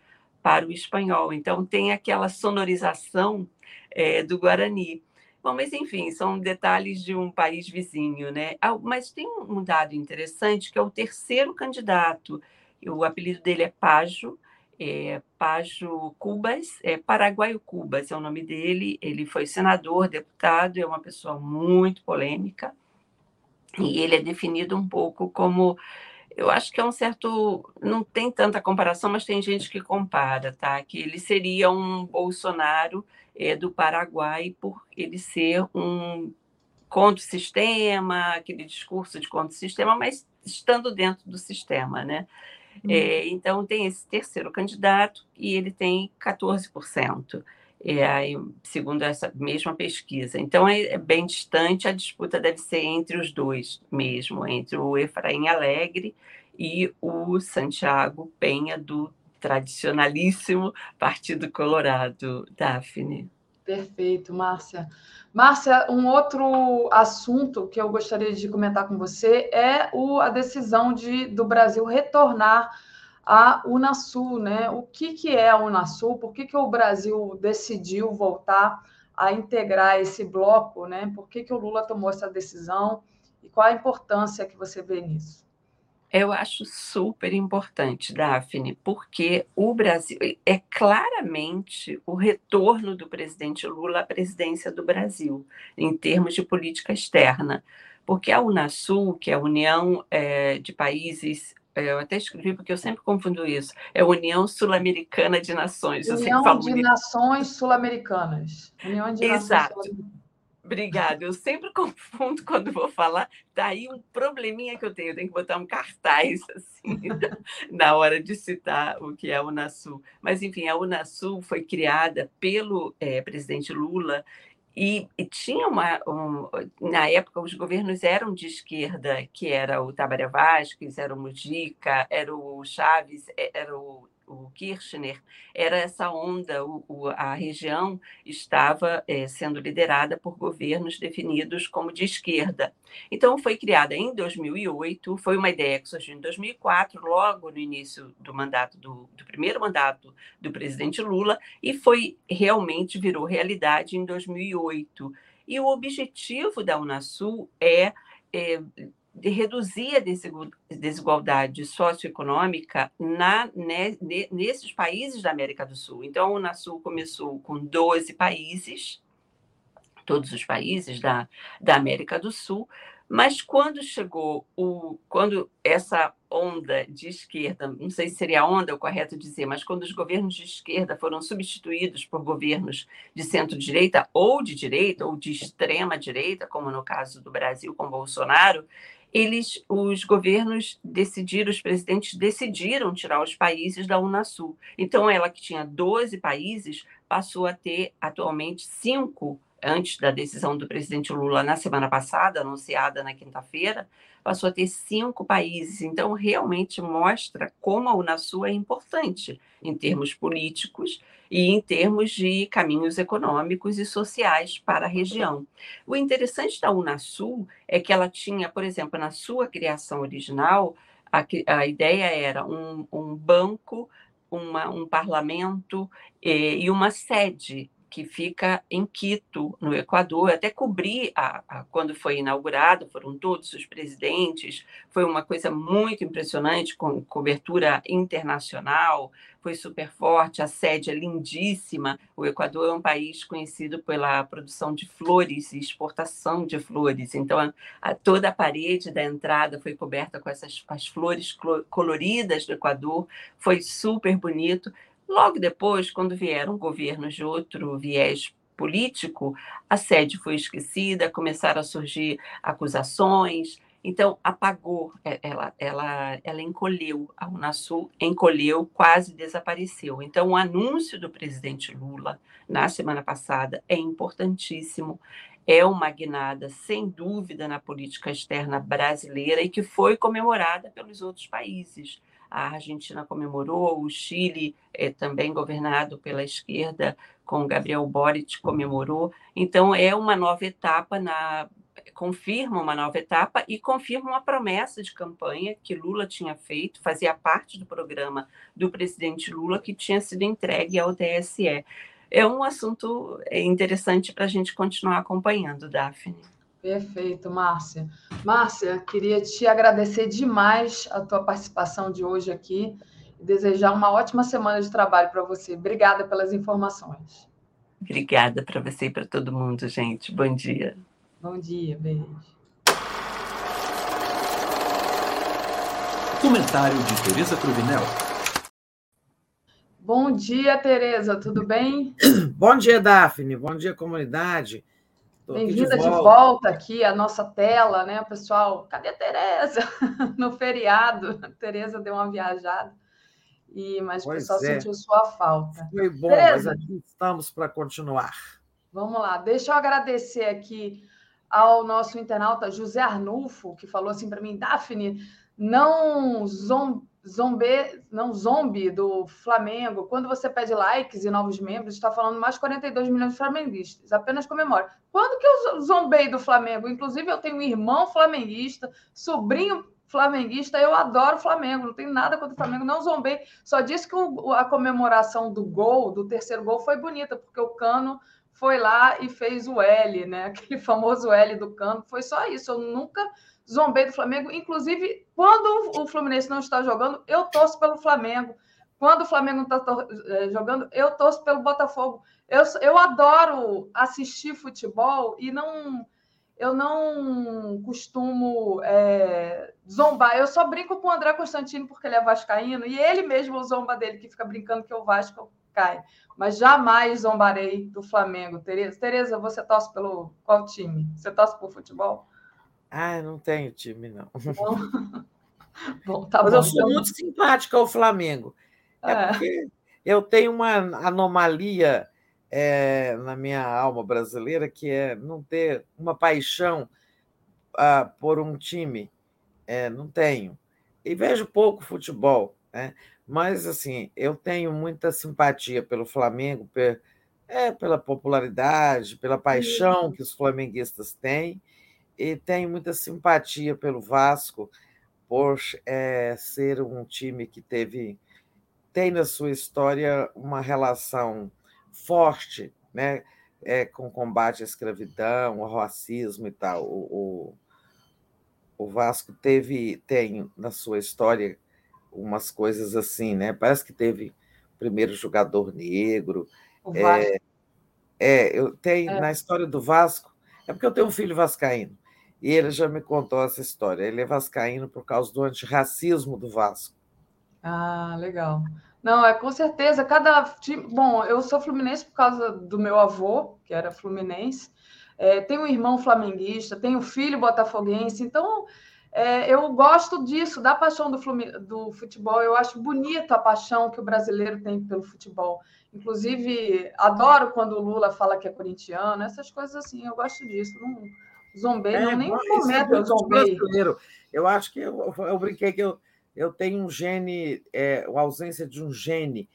para o espanhol. Então, tem aquela sonorização é, do guarani. Bom, mas enfim, são detalhes de um país vizinho, né? Ah, mas tem um dado interessante que é o terceiro candidato. O apelido dele é Pajo, é Pajo Cubas, é Paraguaio Cubas é o nome dele. Ele foi senador, deputado, é uma pessoa muito polêmica. E ele é definido um pouco como eu acho que é um certo. Não tem tanta comparação, mas tem gente que compara, tá? Que ele seria um Bolsonaro é, do Paraguai por ele ser um contra o sistema, aquele discurso de contra o sistema, mas estando dentro do sistema, né? Hum. É, então, tem esse terceiro candidato e ele tem 14%, é, segundo essa mesma pesquisa. Então, é, é, bem distante, a disputa deve ser entre os dois mesmo, entre o Efraim Alegre e o Santiago Penha, do tradicionalíssimo Partido Colorado, Daphne. Perfeito, Márcia. Márcia, um outro assunto que eu gostaria de comentar com você é o, a decisão de, do Brasil retornar à Unasul, né? O que, que é a Unasul? Por que, que o Brasil decidiu voltar a integrar esse bloco, né? Por que, que o Lula tomou essa decisão e qual a importância que você vê nisso? Eu acho super importante, Daphne, porque o Brasil é claramente o retorno do presidente Lula à presidência do Brasil, em termos de política externa. Porque a Unasul, que é a União é, de Países eu até escrevi porque eu sempre confundo isso. É União Sul-Americana de Nações. União de Nações Sul-Americanas. União de Exato. Nações Sul Obrigada. Eu sempre confundo quando vou falar. Daí um probleminha que eu tenho. Eu tenho que botar um cartaz assim na hora de citar o que é a Unasul. Mas, enfim, a Unasul foi criada pelo é, presidente Lula e, e, tinha uma. Um, na época, os governos eram de esquerda, que era o Tabaré Vasquez, era o Mujica, era o Chaves, era o o Kirchner, era essa onda, o, o, a região estava é, sendo liderada por governos definidos como de esquerda. Então, foi criada em 2008, foi uma ideia que surgiu em 2004, logo no início do mandato, do, do primeiro mandato do presidente Lula, e foi realmente, virou realidade em 2008. E o objetivo da Unasul é, é de reduzir a desigualdade socioeconômica na, né, nesses países da América do Sul. Então, a Unasul começou com 12 países, todos os países da, da América do Sul, mas quando chegou o, quando essa onda de esquerda, não sei se seria onda o correto dizer, mas quando os governos de esquerda foram substituídos por governos de centro-direita ou de direita ou de extrema direita, como no caso do Brasil com Bolsonaro, eles, os governos decidiram, os presidentes decidiram tirar os países da Unasul. Então, ela que tinha 12 países passou a ter atualmente cinco antes da decisão do presidente Lula na semana passada, anunciada na quinta-feira, passou a ter cinco países. Então, realmente mostra como a Unasul é importante em termos políticos e em termos de caminhos econômicos e sociais para a região. O interessante da Unasul é que ela tinha, por exemplo, na sua criação original, a, a ideia era um, um banco, uma, um parlamento eh, e uma sede que fica em Quito, no Equador. Até cobri a, a, quando foi inaugurado, foram todos os presidentes, foi uma coisa muito impressionante, com cobertura internacional, foi super forte, a sede é lindíssima. O Equador é um país conhecido pela produção de flores e exportação de flores, então a, a, toda a parede da entrada foi coberta com essas as flores coloridas do Equador, foi super bonito. Logo depois, quando vieram governos de outro viés político, a sede foi esquecida, começaram a surgir acusações, então apagou, é, ela, ela, ela encolheu, a Unasul encolheu, quase desapareceu. Então o anúncio do presidente Lula na semana passada é importantíssimo, é uma guinada, sem dúvida, na política externa brasileira e que foi comemorada pelos outros países a Argentina comemorou, o Chile, é, também governado pela esquerda, com Gabriel Boric, comemorou. Então, é uma nova etapa na confirma uma nova etapa e confirma uma promessa de campanha que Lula tinha feito, fazia parte do programa do presidente Lula que tinha sido entregue ao TSE. É um assunto interessante para a gente continuar acompanhando, Daphne. Perfeito, Márcia. Márcia, queria te agradecer demais a tua participação de hoje aqui e desejar uma ótima semana de trabalho para você. Obrigada pelas informações. Obrigada para você e para todo mundo, gente. Bom dia. Bom dia, beijo. Comentário de Tereza Cruvinel. Bom dia, Tereza, tudo bem? Bom dia, Daphne. Bom dia, comunidade. Bem-vinda de, de, volta aqui à nossa tela, né, pessoal? Cadê a Tereza? no feriado, a Tereza deu uma viajada, e, mas pois o pessoal é. sentiu sua falta. Foi bom, Tereza, mas aqui estamos para continuar. Vamos lá, deixa eu agradecer aqui ao nosso internauta José Arnulfo, que falou assim para mim, Daphne, não zom, zombe, não zombie do Flamengo. Quando você pede likes e novos membros, está falando mais 42 milhões de flamenguistas. Apenas comemore. Quando que eu zombei do Flamengo? Inclusive, eu tenho um irmão flamenguista, sobrinho flamenguista, eu adoro Flamengo, não tenho nada contra o Flamengo, não zombei. Só disse que a comemoração do gol, do terceiro gol, foi bonita, porque o Cano foi lá e fez o L, né? Aquele famoso L do Cano. Foi só isso. Eu nunca zombei do Flamengo. Inclusive, quando o Fluminense não está jogando, eu torço pelo Flamengo. Quando o Flamengo não está eh, jogando, eu torço pelo Botafogo. Eu, eu adoro assistir futebol e não eu não costumo é, zombar. Eu só brinco com o André Constantino porque ele é vascaíno e ele mesmo zomba dele, que fica brincando que o Vasco cai. Mas jamais zombarei do Flamengo. Tereza, Tereza você torce pelo qual time? Você torce por futebol? Ah, não tenho time, não. não. Bom, tá Mas bom, eu sou então. muito simpática ao Flamengo. É, é porque eu tenho uma anomalia é, na minha alma brasileira que é não ter uma paixão ah, por um time. É, não tenho. E vejo pouco futebol, né? mas assim, eu tenho muita simpatia pelo Flamengo, per, é, pela popularidade, pela paixão que os flamenguistas têm e tenho muita simpatia pelo Vasco por é, ser um time que teve tem na sua história uma relação forte né, é, com o combate à escravidão, ao racismo e tal. O, o, o, Vasco teve tem na sua história umas coisas assim, né? Parece que teve o primeiro jogador negro. É, é, eu tenho é. na história do Vasco, é porque eu tenho um filho vascaíno. E ele já me contou essa história. Ele é vascaíno por causa do antirracismo do Vasco. Ah, legal. Não, é com certeza. Cada time. Bom, eu sou fluminense por causa do meu avô, que era fluminense. É, tenho um irmão flamenguista, tenho um filho botafoguense. Então, é, eu gosto disso, da paixão do, do futebol. Eu acho bonita a paixão que o brasileiro tem pelo futebol. Inclusive, adoro quando o Lula fala que é corintiano, essas coisas assim, eu gosto disso. Não zombei, é, não, nem é eu zombei. Brasileiro. Eu acho que eu, eu brinquei que eu, eu tenho um gene, é, a ausência de um gene,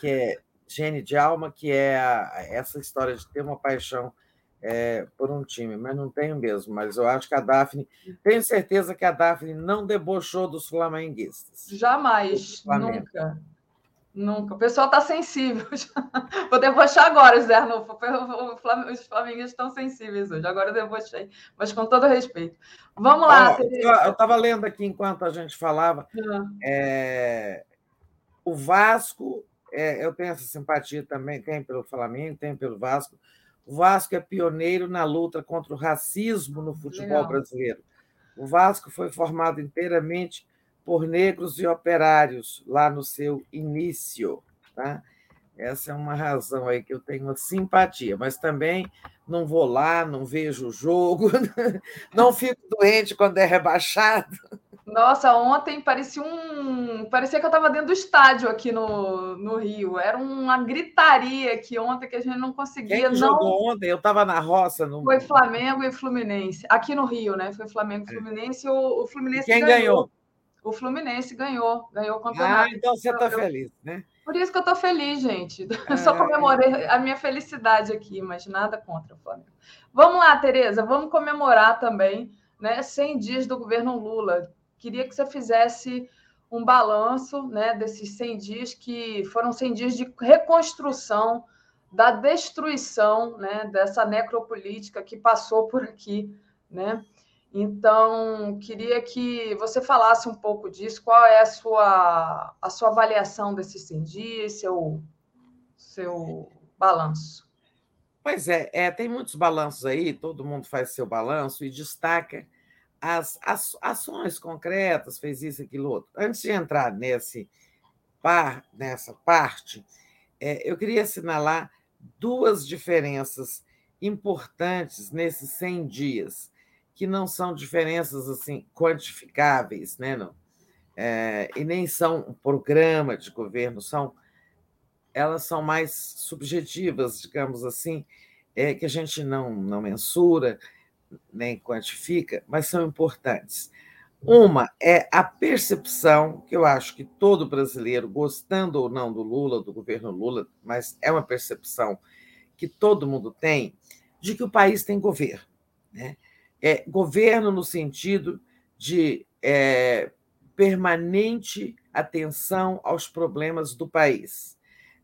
que é gene de alma, que é a, essa história de ter uma paixão é, por um time, mas não tenho mesmo. Mas eu acho que a Daphne, tenho certeza que a Daphne não debochou dos flamenguistas. Jamais, nunca. Nunca. O pessoal está sensível. Vou debochar agora, Zé Arnulfo. Os flamenguistas estão sensíveis hoje. Agora eu debochei, mas com todo respeito. Vamos lá. Ah, eu estava lendo aqui enquanto a gente falava. Uhum. É, o Vasco, é, eu tenho essa simpatia também, tem pelo Flamengo, tem pelo Vasco. O Vasco é pioneiro na luta contra o racismo no futebol Legal. brasileiro. O Vasco foi formado inteiramente por negros e operários lá no seu início. Tá? Essa é uma razão aí que eu tenho simpatia, mas também não vou lá, não vejo o jogo, não fico doente quando é rebaixado. Nossa, ontem parecia um. Parecia que eu estava dentro do estádio aqui no, no Rio. Era uma gritaria aqui ontem que a gente não conseguia. Quem não... jogou ontem? Eu estava na roça. No... Foi Flamengo e Fluminense. Aqui no Rio, né? Foi Flamengo e é. Fluminense. O, o Fluminense e quem ganhou? ganhou? O Fluminense ganhou, ganhou o campeonato. Ah, então você está feliz, né? Por isso que eu estou feliz, gente. Eu só comemorei a minha felicidade aqui, mas nada contra o Flamengo. Vamos lá, Tereza, vamos comemorar também, né? 100 dias do governo Lula. Queria que você fizesse um balanço, né, desses 100 dias que foram 100 dias de reconstrução da destruição, né, dessa necropolítica que passou por aqui, né? Então, queria que você falasse um pouco disso, qual é a sua, a sua avaliação desses 100 dias, seu, seu balanço. Pois é, é, tem muitos balanços aí, todo mundo faz seu balanço e destaca as, as ações concretas, fez isso, aquilo, outro. Antes de entrar nesse par, nessa parte, é, eu queria assinalar duas diferenças importantes nesses 100 dias que não são diferenças assim quantificáveis, né? Não, é, e nem são um programa de governo, são elas são mais subjetivas, digamos assim, é, que a gente não, não mensura nem quantifica, mas são importantes. Uma é a percepção, que eu acho que todo brasileiro, gostando ou não do Lula, do governo Lula, mas é uma percepção que todo mundo tem, de que o país tem governo. Né? É, governo no sentido de é, permanente atenção aos problemas do país.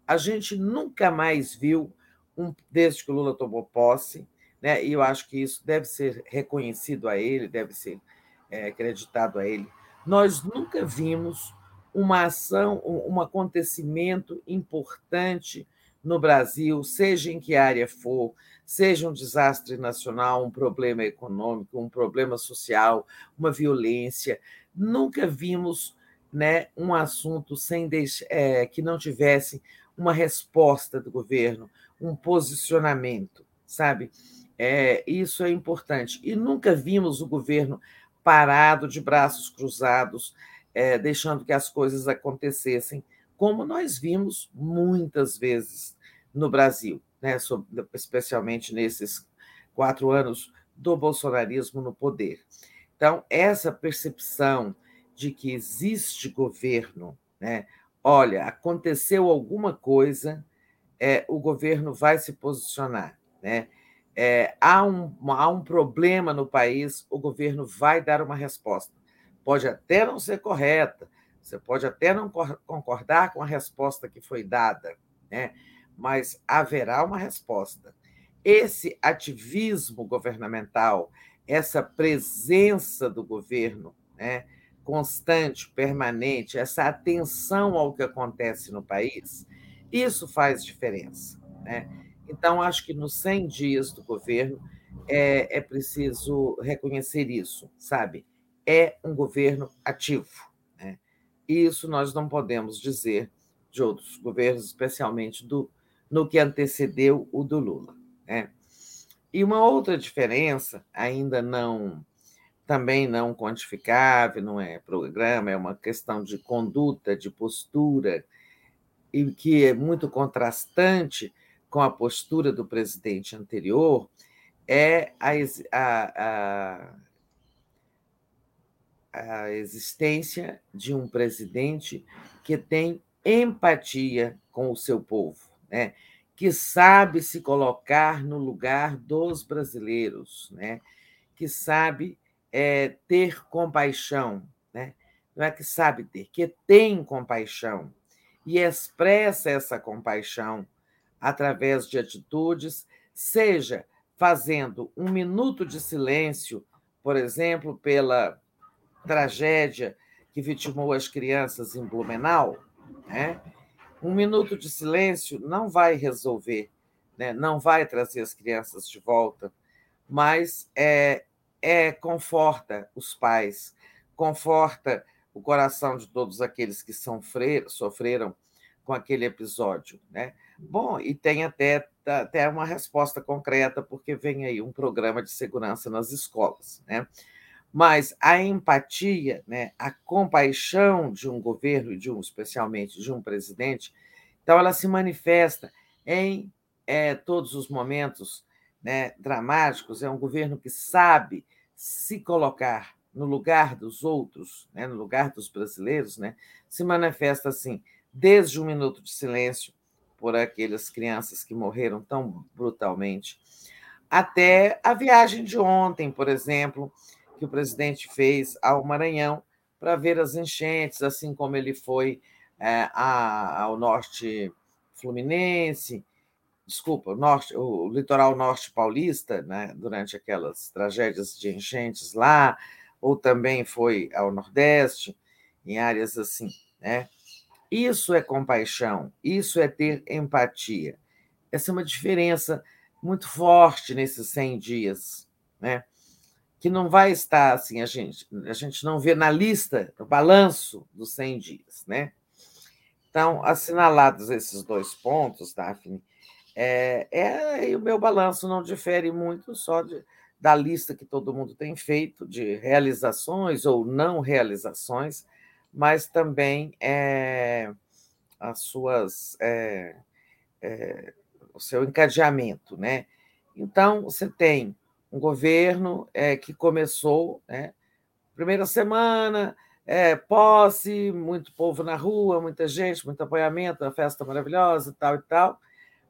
A gente nunca mais viu, um, desde que o Lula tomou posse, né, e eu acho que isso deve ser reconhecido a ele, deve ser é, acreditado a ele, nós nunca vimos uma ação, um acontecimento importante no Brasil, seja em que área for, seja um desastre nacional, um problema econômico, um problema social, uma violência. Nunca vimos né, um assunto sem é, que não tivesse uma resposta do governo, um posicionamento, sabe? É, isso é importante. E nunca vimos o governo parado, de braços cruzados, é, deixando que as coisas acontecessem, como nós vimos muitas vezes no Brasil né, especialmente nesses quatro anos do bolsonarismo no poder. Então, essa percepção de que existe governo, né, olha, aconteceu alguma coisa, é, o governo vai se posicionar. Né? É, há, um, há um problema no país, o governo vai dar uma resposta. Pode até não ser correta, você pode até não concordar com a resposta que foi dada, né? Mas haverá uma resposta. Esse ativismo governamental, essa presença do governo, né, constante, permanente, essa atenção ao que acontece no país, isso faz diferença. Né? Então, acho que nos 100 dias do governo é, é preciso reconhecer isso, sabe? É um governo ativo. Né? Isso nós não podemos dizer de outros governos, especialmente do no que antecedeu o do Lula. Né? E uma outra diferença, ainda não, também não quantificável, não é programa, é uma questão de conduta, de postura, e que é muito contrastante com a postura do presidente anterior, é a, a, a, a existência de um presidente que tem empatia com o seu povo, né? que sabe se colocar no lugar dos brasileiros, né? que sabe é, ter compaixão, né? não é que sabe ter, que tem compaixão e expressa essa compaixão através de atitudes, seja fazendo um minuto de silêncio, por exemplo, pela tragédia que vitimou as crianças em Blumenau, né? Um minuto de silêncio não vai resolver, né? não vai trazer as crianças de volta, mas é, é conforta os pais, conforta o coração de todos aqueles que são sofreram com aquele episódio. Né? Bom, e tem até, até uma resposta concreta, porque vem aí um programa de segurança nas escolas. Né? Mas a empatia, né, a compaixão de um governo e de um, especialmente de um presidente, então ela se manifesta em é, todos os momentos né, dramáticos. É um governo que sabe se colocar no lugar dos outros, né, no lugar dos brasileiros, né, se manifesta assim, desde um minuto de silêncio por aquelas crianças que morreram tão brutalmente, até a viagem de ontem, por exemplo, que o presidente fez ao Maranhão para ver as enchentes, assim como ele foi é, a, ao norte fluminense, desculpa, o, norte, o litoral norte paulista, né, durante aquelas tragédias de enchentes lá, ou também foi ao nordeste, em áreas assim, né? Isso é compaixão, isso é ter empatia. Essa é uma diferença muito forte nesses 100 dias, né? Que não vai estar assim, a gente, a gente não vê na lista, no balanço dos 100 dias. Né? Então, assinalados esses dois pontos, Daphne, é, é, e o meu balanço não difere muito só de, da lista que todo mundo tem feito de realizações ou não realizações, mas também é, as suas é, é, o seu encadeamento, né? Então você tem um governo é, que começou, né? primeira semana, é, posse, muito povo na rua, muita gente, muito apoiamento, uma festa maravilhosa e tal e tal,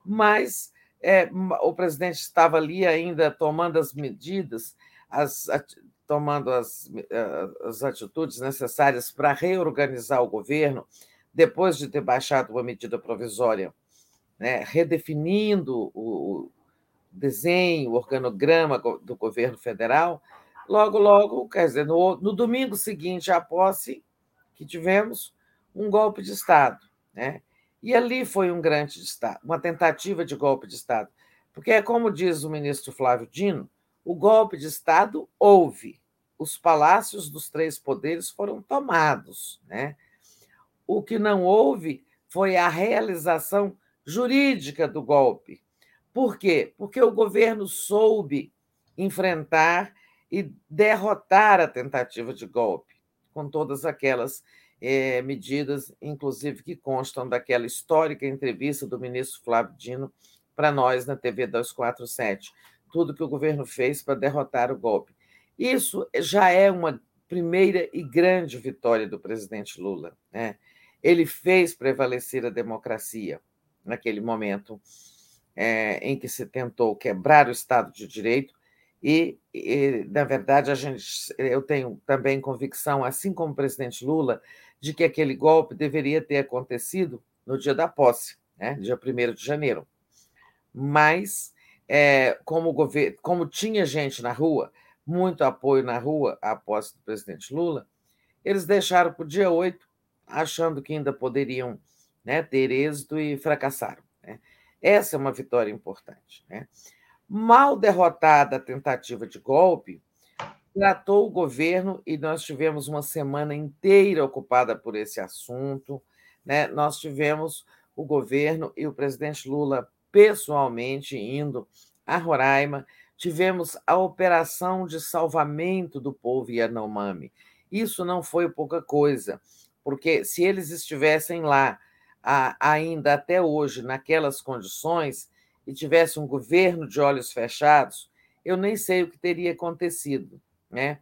mas é, o presidente estava ali ainda tomando as medidas, as, tomando as, eh, as atitudes necessárias para reorganizar o governo, depois de ter baixado uma medida provisória, né, redefinindo o desenho, organograma do governo federal, logo, logo, quer dizer, no, no domingo seguinte à posse que tivemos, um golpe de Estado. Né? E ali foi um grande Estado, uma tentativa de golpe de Estado. Porque, é como diz o ministro Flávio Dino, o golpe de Estado houve, os palácios dos três poderes foram tomados. Né? O que não houve foi a realização jurídica do golpe. Por quê? Porque o governo soube enfrentar e derrotar a tentativa de golpe, com todas aquelas é, medidas, inclusive que constam daquela histórica entrevista do ministro Flávio Dino para nós na TV 247 tudo que o governo fez para derrotar o golpe. Isso já é uma primeira e grande vitória do presidente Lula. Né? Ele fez prevalecer a democracia naquele momento é, em que se tentou quebrar o Estado de Direito e, e, na verdade, a gente, eu tenho também convicção, assim como o presidente Lula, de que aquele golpe deveria ter acontecido no dia da posse, né? dia 1 de janeiro. Mas é, como, governo, como tinha gente na rua, muito apoio na rua à posse do presidente Lula, eles deixaram para o dia 8, achando que ainda poderiam né, ter êxito e fracassaram. Né? Essa é uma vitória importante. Né? Mal derrotada a tentativa de golpe, tratou o governo e nós tivemos uma semana inteira ocupada por esse assunto. Né? Nós tivemos o governo e o presidente Lula pessoalmente indo a Roraima, tivemos a operação de salvamento do povo Yanomami. Isso não foi pouca coisa, porque se eles estivessem lá a, ainda até hoje naquelas condições e tivesse um governo de olhos fechados, eu nem sei o que teria acontecido, né?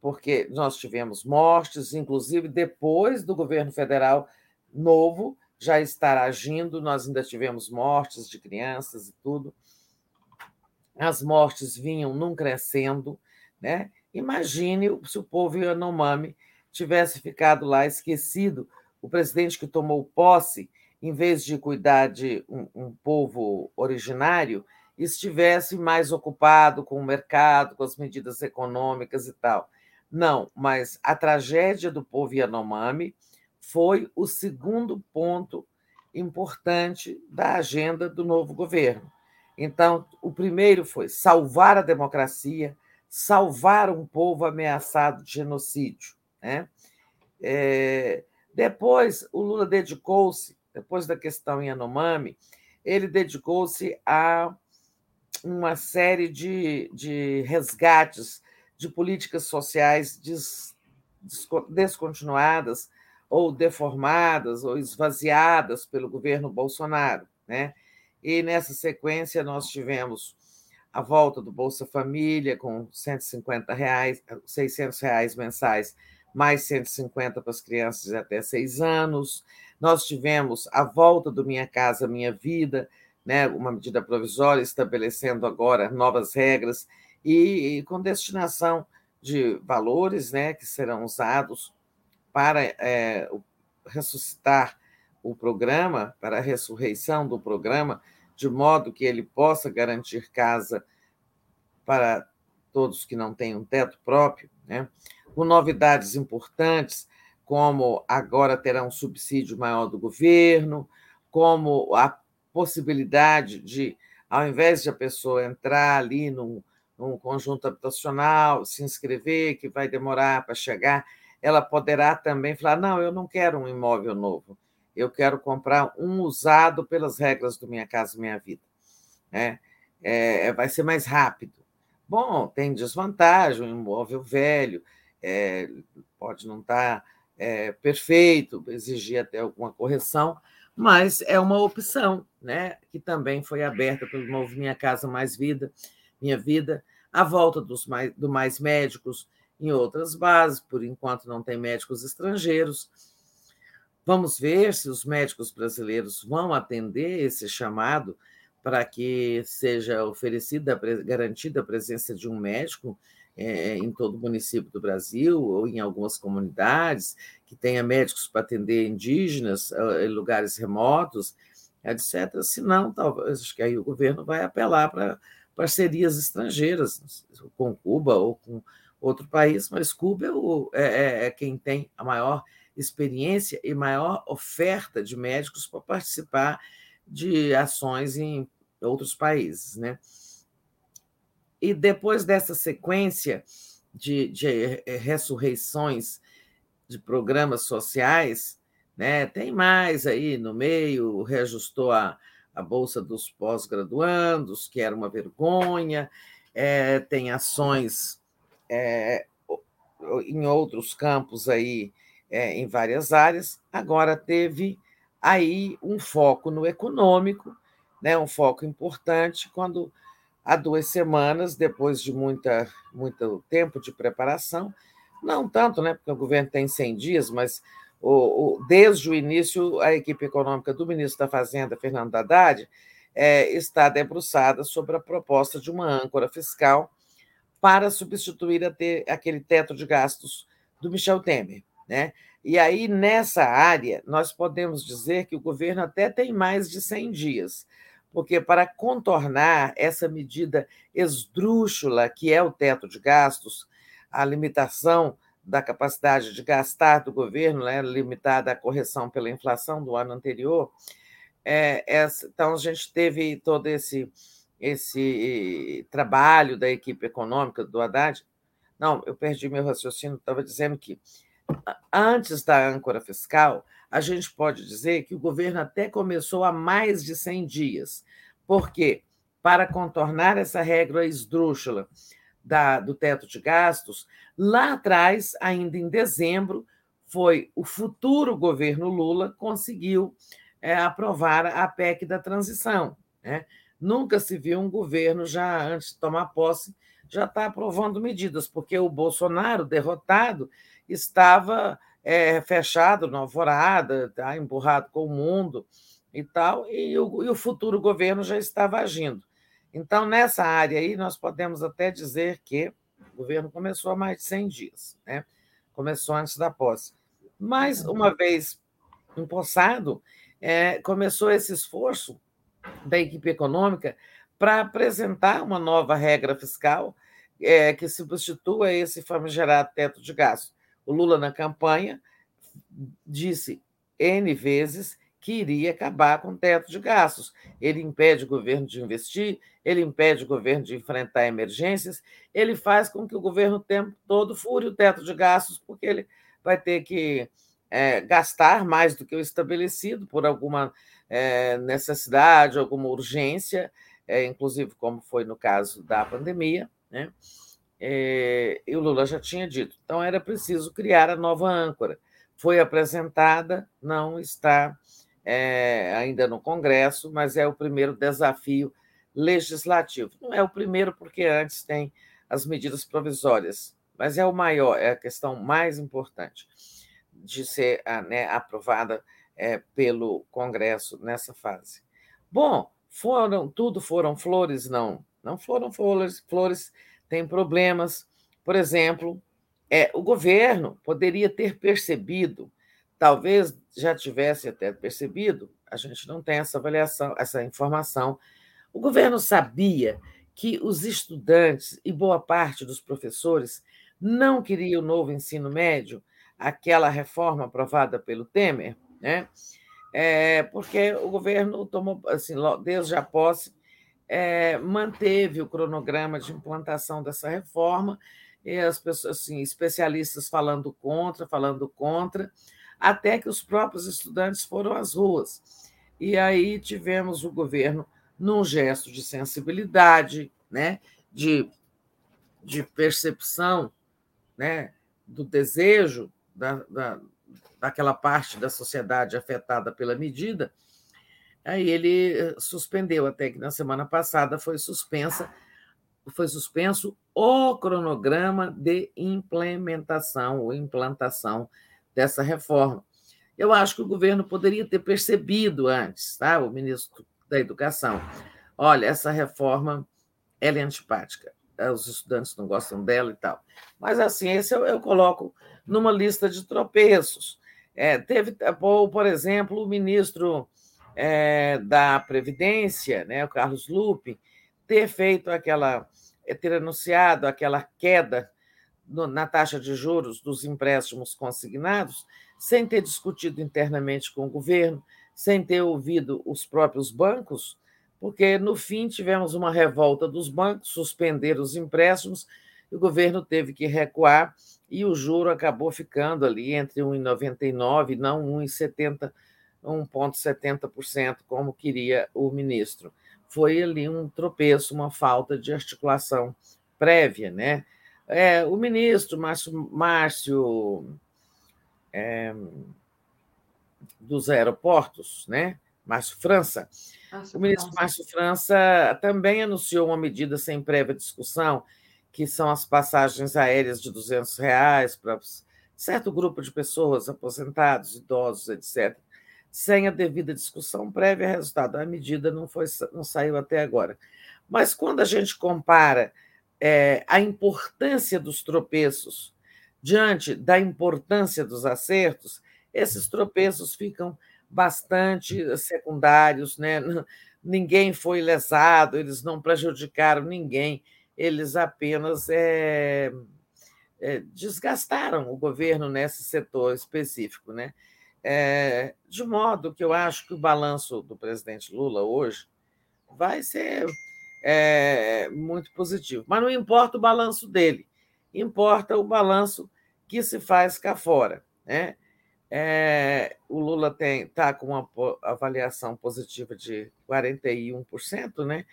Porque nós tivemos mortes, inclusive depois do governo federal novo já estar agindo, nós ainda tivemos mortes de crianças e tudo. As mortes vinham num crescendo, né? Imagine se o povo Yanomami tivesse ficado lá esquecido, o presidente que tomou posse, em vez de cuidar de um, um povo originário, estivesse mais ocupado com o mercado, com as medidas econômicas e tal. Não, mas a tragédia do povo Yanomami foi o segundo ponto importante da agenda do novo governo. Então, o primeiro foi salvar a democracia, salvar um povo ameaçado de genocídio. Né? É, depois, o Lula dedicou-se, depois da questão Yanomami, ele dedicou-se a uma série de, de resgates de políticas sociais des, descontinuadas ou deformadas ou esvaziadas pelo governo Bolsonaro. Né? E nessa sequência nós tivemos a volta do Bolsa Família com 150 reais, 600 reais mensais, mais 150 para as crianças até seis anos. Nós tivemos a volta do Minha Casa Minha Vida, né, uma medida provisória estabelecendo agora novas regras e, e com destinação de valores né, que serão usados para é, ressuscitar o programa, para a ressurreição do programa, de modo que ele possa garantir casa para todos que não têm um teto próprio, né? Com novidades importantes, como agora terá um subsídio maior do governo, como a possibilidade de, ao invés de a pessoa entrar ali num, num conjunto habitacional, se inscrever, que vai demorar para chegar, ela poderá também falar: não, eu não quero um imóvel novo, eu quero comprar um usado pelas regras do Minha Casa Minha Vida. Né? É, vai ser mais rápido. Bom, tem desvantagem, um imóvel velho, é, pode não estar tá, é, perfeito, exigir até alguma correção, mas é uma opção, né? Que também foi aberta pelo novo Minha Casa Mais Vida, Minha Vida, a volta dos mais, do mais médicos em outras bases, por enquanto não tem médicos estrangeiros Vamos ver se os médicos brasileiros vão atender esse chamado para que seja oferecida, garantida a presença de um médico é, em todo o município do Brasil ou em algumas comunidades, que tenha médicos para atender indígenas em lugares remotos, etc. Senão, talvez, acho que aí o governo vai apelar para parcerias estrangeiras, com Cuba ou com outro país, mas Cuba é, é, é quem tem a maior experiência e maior oferta de médicos para participar de ações em outros países. Né? E depois dessa sequência de, de eh, ressurreições de programas sociais, né, tem mais aí no meio, reajustou a, a Bolsa dos Pós-Graduandos, que era uma vergonha, é, tem ações é, em outros campos aí é, em várias áreas, agora teve aí um foco no econômico, né, um foco importante, quando há duas semanas, depois de muita, muito tempo de preparação, não tanto, né, porque o governo tem 100 dias, mas o, o, desde o início, a equipe econômica do ministro da Fazenda, Fernando Haddad, é, está debruçada sobre a proposta de uma âncora fiscal para substituir ter, aquele teto de gastos do Michel Temer. Né? E aí, nessa área, nós podemos dizer que o governo até tem mais de 100 dias, porque para contornar essa medida esdrúxula, que é o teto de gastos, a limitação da capacidade de gastar do governo, né, limitada à correção pela inflação do ano anterior, é, essa, então a gente teve todo esse, esse trabalho da equipe econômica do Haddad. Não, eu perdi meu raciocínio, estava dizendo que antes da âncora fiscal, a gente pode dizer que o governo até começou há mais de 100 dias. Por quê? Para contornar essa regra esdrúxula da, do teto de gastos, lá atrás, ainda em dezembro, foi o futuro governo Lula conseguiu é, aprovar a PEC da transição. Né? Nunca se viu um governo, já antes de tomar posse, já está aprovando medidas, porque o Bolsonaro, derrotado, estava é, fechado na alvorada, tá, emburrado com o mundo e tal, e o, e o futuro governo já estava agindo. Então, nessa área aí, nós podemos até dizer que o governo começou há mais de 100 dias, né? começou antes da posse. Mas, uma vez empossado, é, começou esse esforço da equipe econômica para apresentar uma nova regra fiscal é, que substitua esse famigerado teto de gasto. O Lula, na campanha, disse N vezes que iria acabar com o teto de gastos. Ele impede o governo de investir, ele impede o governo de enfrentar emergências, ele faz com que o governo o tempo todo fure o teto de gastos, porque ele vai ter que é, gastar mais do que o estabelecido por alguma é, necessidade, alguma urgência, é, inclusive como foi no caso da pandemia, né? É, e o Lula já tinha dito. Então era preciso criar a nova âncora. Foi apresentada, não está é, ainda no Congresso, mas é o primeiro desafio legislativo. Não é o primeiro, porque antes tem as medidas provisórias, mas é o maior, é a questão mais importante de ser né, aprovada é, pelo Congresso nessa fase. Bom, foram tudo foram flores, não, não foram flores, flores têm problemas. Por exemplo, é, o governo poderia ter percebido, talvez já tivesse até percebido, a gente não tem essa avaliação, essa informação. O governo sabia que os estudantes e boa parte dos professores não queriam o novo ensino médio, aquela reforma aprovada pelo Temer, né? É, porque o governo tomou, assim, desde a posse, é, manteve o cronograma de implantação dessa reforma, e as pessoas, assim, especialistas falando contra, falando contra, até que os próprios estudantes foram às ruas. E aí tivemos o governo num gesto de sensibilidade, né, de, de percepção né, do desejo da, da, daquela parte da sociedade afetada pela medida, aí ele eh, suspendeu, até que na semana passada foi suspensa, foi suspenso o cronograma de implementação ou implantação dessa reforma. Eu acho que o governo poderia ter percebido antes, tá? o ministro da Educação. Olha, essa reforma ela é antipática, eh, os estudantes não gostam dela e tal. Mas, assim, esse eu, coloco numa lista de tropeços. É, teve, por, por exemplo, o ministro é, da Previdência, né, o Carlos Lupe, ter feito aquela, ter anunciado aquela queda no, na taxa de juros dos empréstimos consignados, sem ter discutido internamente com o governo, sem ter ouvido os próprios bancos, porque no fim tivemos uma revolta dos bancos, suspenderam os empréstimos, e o governo teve que recuar e o juro acabou ficando ali entre 1,99% não 1,70%, 1,70%, como queria o ministro. Foi ali um tropeço, uma falta de articulação prévia. Né? É, o ministro Márcio, Márcio é, dos aeroportos, né? Márcio França, Márcio o ministro França. Márcio França também anunciou uma medida sem prévia discussão, que são as passagens aéreas de 200 reais para certo grupo de pessoas, aposentados, idosos, etc., sem a devida discussão prévia resultado. A medida não, foi, não saiu até agora. Mas quando a gente compara é, a importância dos tropeços diante da importância dos acertos, esses tropeços ficam bastante secundários, né? ninguém foi lesado, eles não prejudicaram ninguém eles apenas é, é, desgastaram o governo nesse setor específico. Né? É, de modo que eu acho que o balanço do presidente Lula hoje vai ser é, muito positivo. Mas não importa o balanço dele, importa o balanço que se faz cá fora. Né? É, o Lula está com uma avaliação positiva de 41%, né?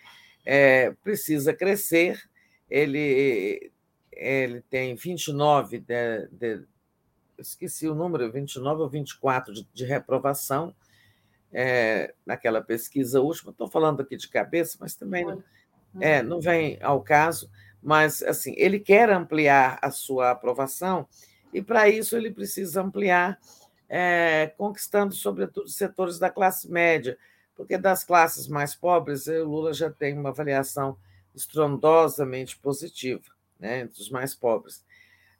Precisa crescer, ele, ele tem 29 de, de esqueci o número, 29 ou 24 de, de reprovação, é, naquela pesquisa última. Estou falando aqui de cabeça, mas também não, é, não vem ao caso. Mas assim, ele quer ampliar a sua aprovação e para isso ele precisa ampliar, é, conquistando sobretudo setores da classe média, porque das classes mais pobres o Lula já tem uma avaliação estrondosamente positiva, né, entre os mais pobres.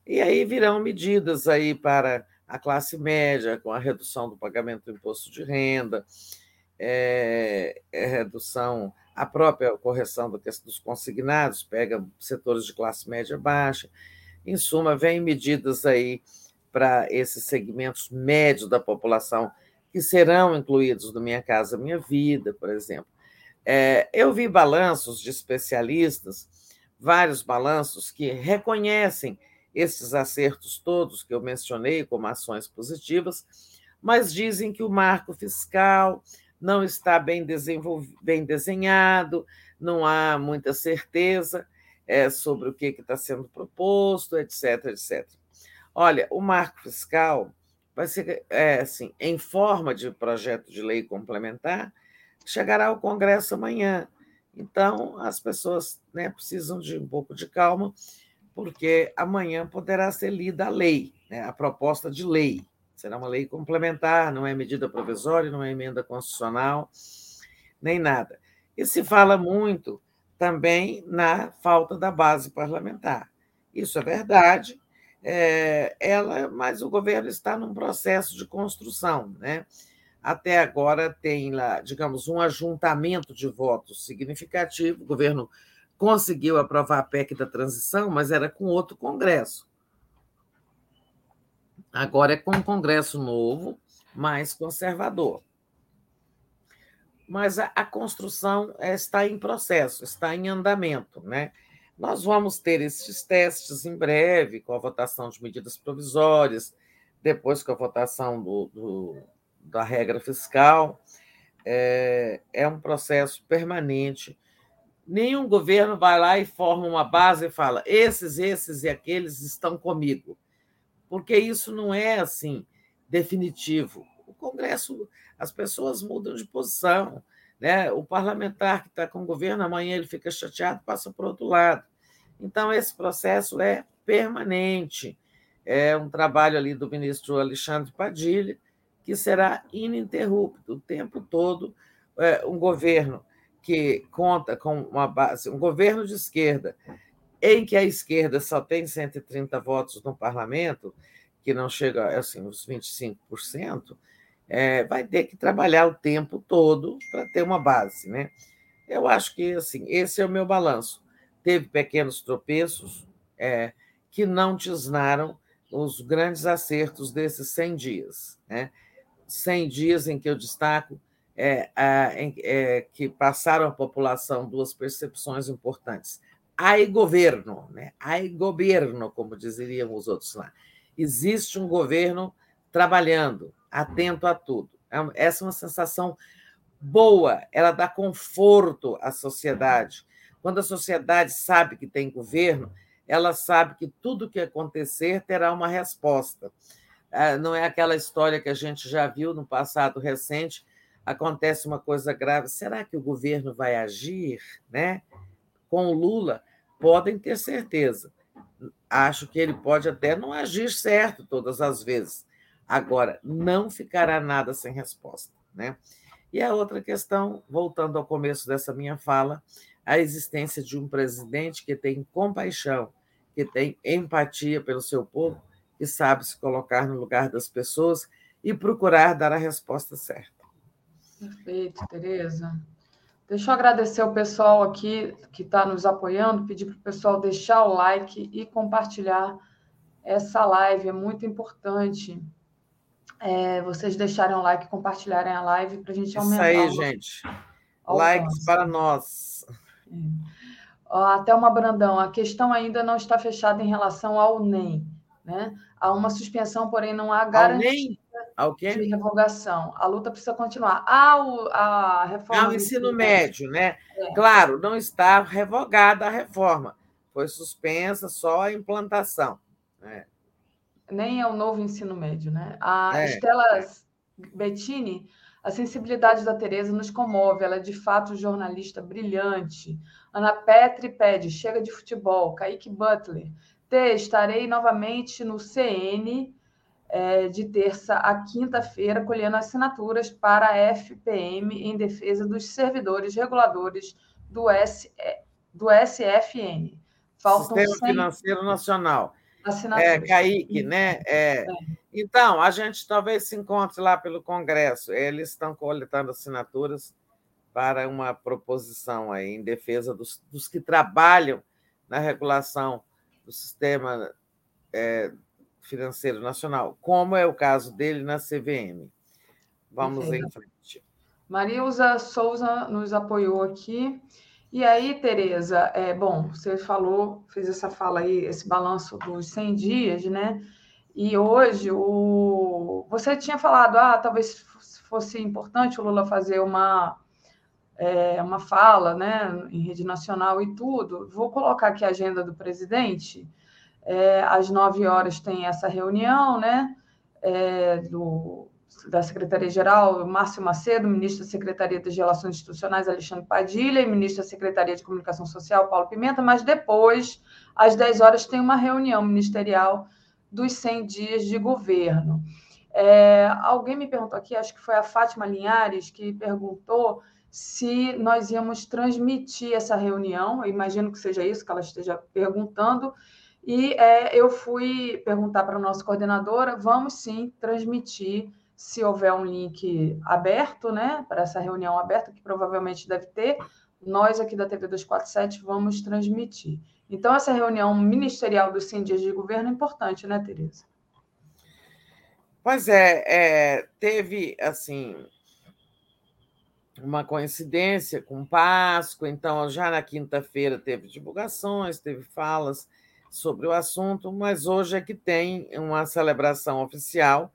E aí virão medidas aí para a classe média, com a redução do pagamento do imposto de renda, é, é redução, a própria correção do, dos consignados, pega setores de classe média baixa. Em suma, vem medidas aí para esses segmentos médios da população que serão incluídos no Minha Casa Minha Vida, por exemplo. É, eu vi balanços de especialistas, vários balanços que reconhecem esses acertos todos que eu mencionei como ações positivas, mas dizem que o marco fiscal não está bem, bem desenhado, não há muita certeza é, sobre o que está sendo proposto, etc, etc. Olha, o marco fiscal vai ser é, assim, em forma de projeto de lei complementar, chegará ao Congresso amanhã. Então, as pessoas né, precisam de um pouco de calma porque amanhã poderá ser lida a lei, né, a proposta de lei. Será uma lei complementar, não é medida provisória, não é emenda constitucional, nem nada. E se fala muito também na falta da base parlamentar. Isso é verdade, é, ela, mas o governo está num processo de construção. Né? Até agora tem lá, digamos, um ajuntamento de votos significativo, o governo conseguiu aprovar a PEC da transição, mas era com outro Congresso. Agora é com um Congresso novo, mais conservador. Mas a, a construção está em processo, está em andamento. Né? Nós vamos ter esses testes em breve, com a votação de medidas provisórias, depois com a votação do, do, da regra fiscal. É, é um processo permanente Nenhum governo vai lá e forma uma base e fala: esses, esses e aqueles estão comigo. Porque isso não é assim definitivo. O Congresso, as pessoas mudam de posição. Né? O parlamentar que está com o governo, amanhã ele fica chateado, passa para o outro lado. Então, esse processo é permanente. É um trabalho ali do ministro Alexandre Padilha, que será ininterrupto o tempo todo. É, um governo que conta com uma base, um governo de esquerda, em que a esquerda só tem 130 votos no parlamento, que não chega assim, os 25%, é, vai ter que trabalhar o tempo todo para ter uma base. Né? Eu acho que assim, esse é o meu balanço. Teve pequenos tropeços é, que não tisnaram os grandes acertos desses 100 dias. Né? 100 dias em que eu destaco é, é, que passaram à população duas percepções importantes. Ai governo, né? ai governo, como dizeriam os outros lá. Existe um governo trabalhando, atento a tudo. É essa é uma sensação boa, ela dá conforto à sociedade. Quando a sociedade sabe que tem governo, ela sabe que tudo que acontecer terá uma resposta. Ah, não é aquela história que a gente já viu no passado recente acontece uma coisa grave, será que o governo vai agir? Né? Com o Lula, podem ter certeza. Acho que ele pode até não agir certo todas as vezes. Agora, não ficará nada sem resposta. Né? E a outra questão, voltando ao começo dessa minha fala, a existência de um presidente que tem compaixão, que tem empatia pelo seu povo, que sabe se colocar no lugar das pessoas e procurar dar a resposta certa. Perfeito, Tereza. Deixa eu agradecer o pessoal aqui que está nos apoiando, pedir para o pessoal deixar o like e compartilhar essa live, é muito importante. É, vocês deixarem o like, compartilharem a live para a gente aumentar. Isso aí, gente. Likes para nós. É. Até uma Brandão, a questão ainda não está fechada em relação ao NEM. Né? Há uma suspensão, porém não há garantia ao quê? de revogação. A luta precisa continuar. Há o, a reforma. Há o ensino médio, né? É. Claro, não está revogada a reforma. Foi suspensa só a implantação. Né? Nem é o novo ensino médio, né? A é. Estela Bettini, A sensibilidade da Tereza nos comove, ela é de fato jornalista brilhante. Ana Petri pede, chega de futebol. Kaique Butler, T, estarei novamente no CN é, de terça a quinta-feira, colhendo assinaturas para a FPM em defesa dos servidores reguladores do, S, do SFN. Faltam Sistema 100... Financeiro Nacional. É, Kaique, né? É. é. Então, a gente talvez se encontre lá pelo Congresso. Eles estão coletando assinaturas para uma proposição aí em defesa dos, dos que trabalham na regulação do sistema é, financeiro nacional, como é o caso dele na CVM. Vamos Perfeito. em frente. Marilza Souza nos apoiou aqui. E aí, Tereza, é, bom, você falou, fez essa fala aí, esse balanço dos 100 dias, né? E hoje, o... você tinha falado, ah, talvez fosse importante o Lula fazer uma, é, uma fala, né, em rede nacional e tudo. Vou colocar aqui a agenda do presidente. É, às nove horas tem essa reunião, né, é, do da Secretaria-Geral, Márcio Macedo, ministro da Secretaria das Relações Institucionais, Alexandre Padilha, e ministro da Secretaria de Comunicação Social, Paulo Pimenta, mas depois, às 10 horas, tem uma reunião ministerial dos 100 dias de governo. É, alguém me perguntou aqui, acho que foi a Fátima Linhares, que perguntou se nós íamos transmitir essa reunião, eu imagino que seja isso que ela esteja perguntando, e é, eu fui perguntar para a nossa coordenadora, vamos sim transmitir se houver um link aberto, né, para essa reunião aberta, que provavelmente deve ter, nós aqui da TV 247 vamos transmitir. Então, essa reunião ministerial dos 100 dias de governo é importante, né, Tereza? Pois é, é teve, assim, uma coincidência com Páscoa, então, já na quinta-feira teve divulgações, teve falas sobre o assunto, mas hoje é que tem uma celebração oficial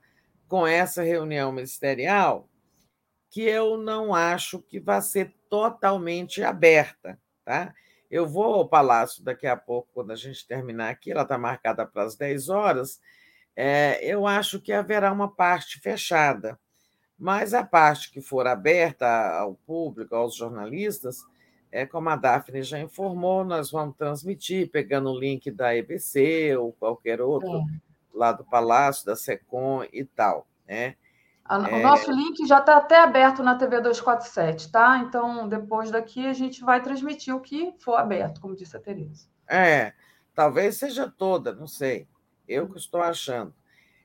com essa reunião ministerial que eu não acho que vai ser totalmente aberta. Tá? Eu vou ao Palácio daqui a pouco, quando a gente terminar aqui, ela está marcada para as 10 horas. É, eu acho que haverá uma parte fechada, mas a parte que for aberta ao público, aos jornalistas, é como a Daphne já informou, nós vamos transmitir, pegando o link da EBC ou qualquer outro. É lá do Palácio, da SECOM e tal. Né? O é... nosso link já está até aberto na TV 247, tá? Então, depois daqui, a gente vai transmitir o que for aberto, como disse a Tereza. É, talvez seja toda, não sei. Eu que estou achando.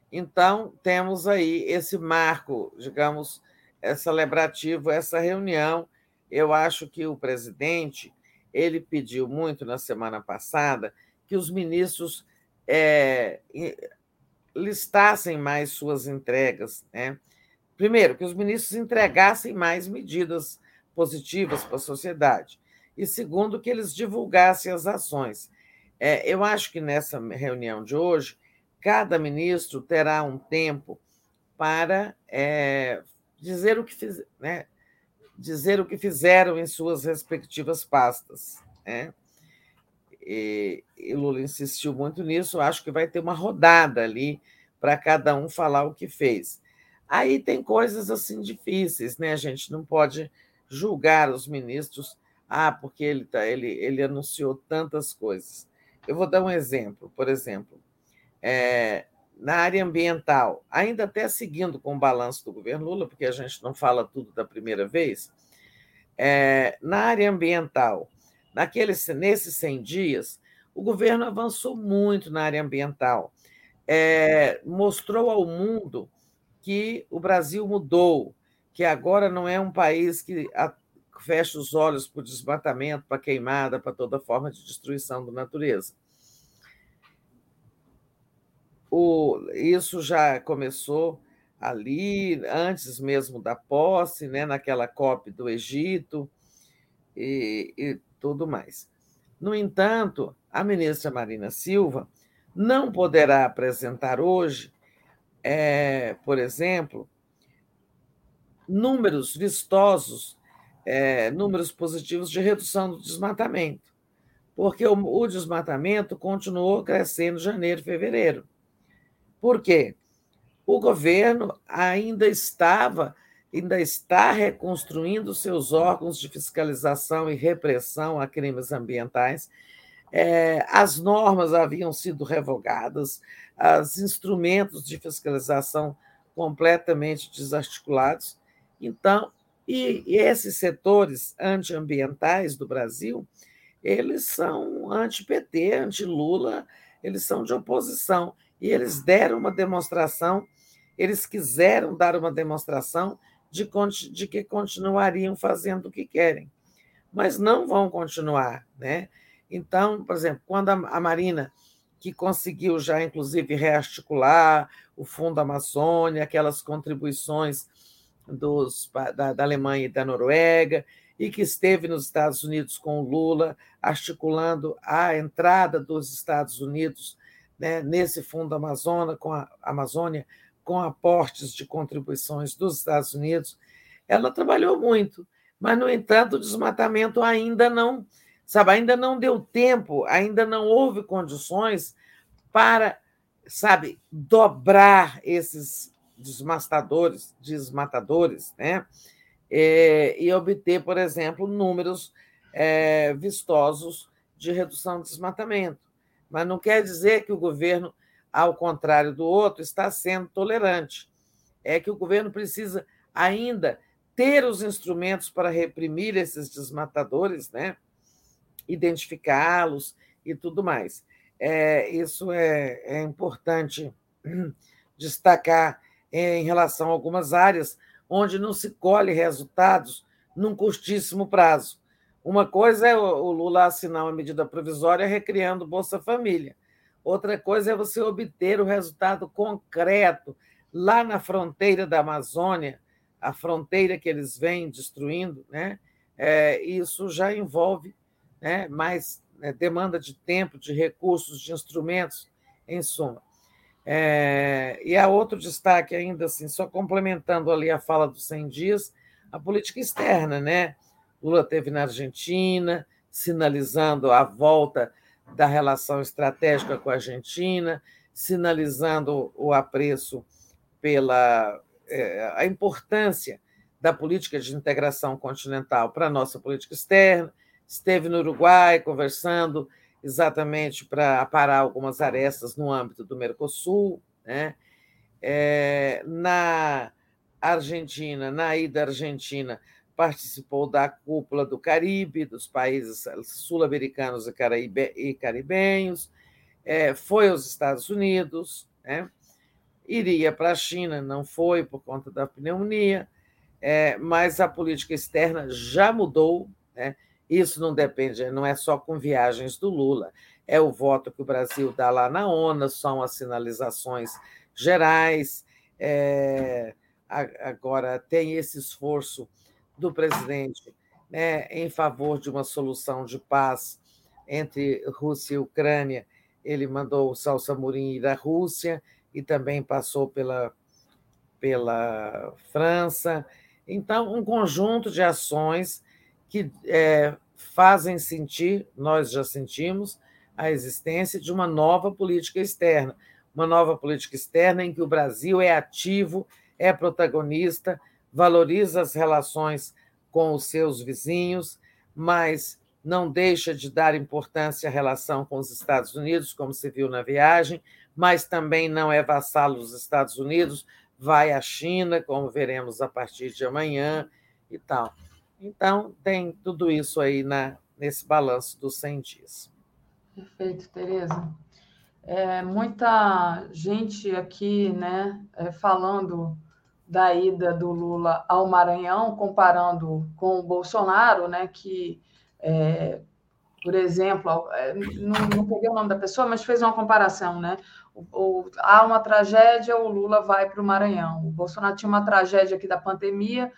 Então, temos aí esse marco, digamos, é celebrativo, essa reunião. Eu acho que o presidente ele pediu muito na semana passada que os ministros é, listassem mais suas entregas. Né? Primeiro, que os ministros entregassem mais medidas positivas para a sociedade. E segundo, que eles divulgassem as ações. É, eu acho que nessa reunião de hoje, cada ministro terá um tempo para é, dizer, o que fiz, né? Dizer o que fizeram em suas respectivas pastas. Né? E, e Lula insistiu muito nisso. Acho que vai ter uma rodada ali para cada um falar o que fez. Aí tem coisas assim difíceis, né? A gente não pode julgar os ministros, ah, porque ele, tá, ele, ele anunciou tantas coisas. Eu vou dar um exemplo, por exemplo, é, na área ambiental, ainda até seguindo com o balanço do governo Lula, porque a gente não fala tudo da primeira vez, é, na área ambiental, naqueles, nesses 100 dias, o governo avançou muito na área ambiental, é, mostrou ao mundo que o Brasil mudou, que agora não é um país que fecha os olhos para o desmatamento, para a queimada, para toda forma de destruição da natureza. O, isso já começou ali, antes mesmo da posse, né, naquela COP do Egito e, e tudo mais. No entanto, a ministra Marina Silva não poderá apresentar hoje, é, por exemplo, números vistosos, é, números positivos de redução do desmatamento, porque o, o desmatamento continuou crescendo em janeiro e fevereiro. Por quê? O governo ainda estava ainda está reconstruindo seus órgãos de fiscalização e repressão a crimes ambientais. É, as normas haviam sido revogadas, os instrumentos de fiscalização completamente desarticulados. Então, e, e esses setores antiambientais do Brasil, eles são anti-PT, anti-Lula, eles são de oposição. E eles deram uma demonstração, eles quiseram dar uma demonstração de, de que continuariam fazendo o que querem, mas não vão continuar. Né? Então, por exemplo, quando a, a Marina, que conseguiu já, inclusive, rearticular o Fundo Amazônia, aquelas contribuições dos, da, da Alemanha e da Noruega, e que esteve nos Estados Unidos com o Lula, articulando a entrada dos Estados Unidos né, nesse Fundo Amazônia, com a Amazônia, com aportes de contribuições dos Estados Unidos. Ela trabalhou muito, mas, no entanto, o desmatamento ainda não, sabe, ainda não deu tempo, ainda não houve condições para, sabe, dobrar esses desmatadores, desmatadores, né? É, e obter, por exemplo, números é, vistosos de redução de desmatamento. Mas não quer dizer que o governo, ao contrário do outro, está sendo tolerante. É que o governo precisa ainda ter os instrumentos para reprimir esses desmatadores, né? identificá-los e tudo mais. É, isso é, é importante destacar em relação a algumas áreas onde não se colhe resultados num curtíssimo prazo. Uma coisa é o Lula assinar uma medida provisória recriando Bolsa Família. Outra coisa é você obter o resultado concreto lá na fronteira da Amazônia, a fronteira que eles vêm destruindo, né? É, isso já envolve né, mais né, demanda de tempo, de recursos, de instrumentos, em suma. É, e há outro destaque ainda, assim, só complementando ali a fala dos 100 dias, a política externa, né? Lula teve na Argentina, sinalizando a volta da relação estratégica com a Argentina, sinalizando o apreço pela é, a importância da política de integração continental para a nossa política externa. Esteve no Uruguai conversando exatamente para aparar algumas arestas no âmbito do Mercosul. Né? É, na Argentina, na ida argentina, participou da cúpula do Caribe, dos países sul-americanos e caribenhos, é, foi aos Estados Unidos, né? iria para a China, não foi por conta da pneumonia, é, mas a política externa já mudou, né? Isso não depende, não é só com viagens do Lula, é o voto que o Brasil dá lá na ONU, são as sinalizações gerais. É, agora, tem esse esforço do presidente né, em favor de uma solução de paz entre Rússia e Ucrânia. Ele mandou o Salsa Murim ir à Rússia e também passou pela, pela França. Então, um conjunto de ações que é, fazem sentir, nós já sentimos, a existência de uma nova política externa. Uma nova política externa em que o Brasil é ativo, é protagonista, valoriza as relações com os seus vizinhos, mas não deixa de dar importância à relação com os Estados Unidos, como se viu na viagem, mas também não é vassalo dos Estados Unidos, vai à China, como veremos a partir de amanhã e tal. Então, tem tudo isso aí na, nesse balanço dos 100 dias. Perfeito, Tereza. É, muita gente aqui né, é, falando da ida do Lula ao Maranhão, comparando com o Bolsonaro, né, que, é, por exemplo, é, não, não peguei o nome da pessoa, mas fez uma comparação, né? O, o, há uma tragédia, o Lula vai para o Maranhão. O Bolsonaro tinha uma tragédia aqui da pandemia,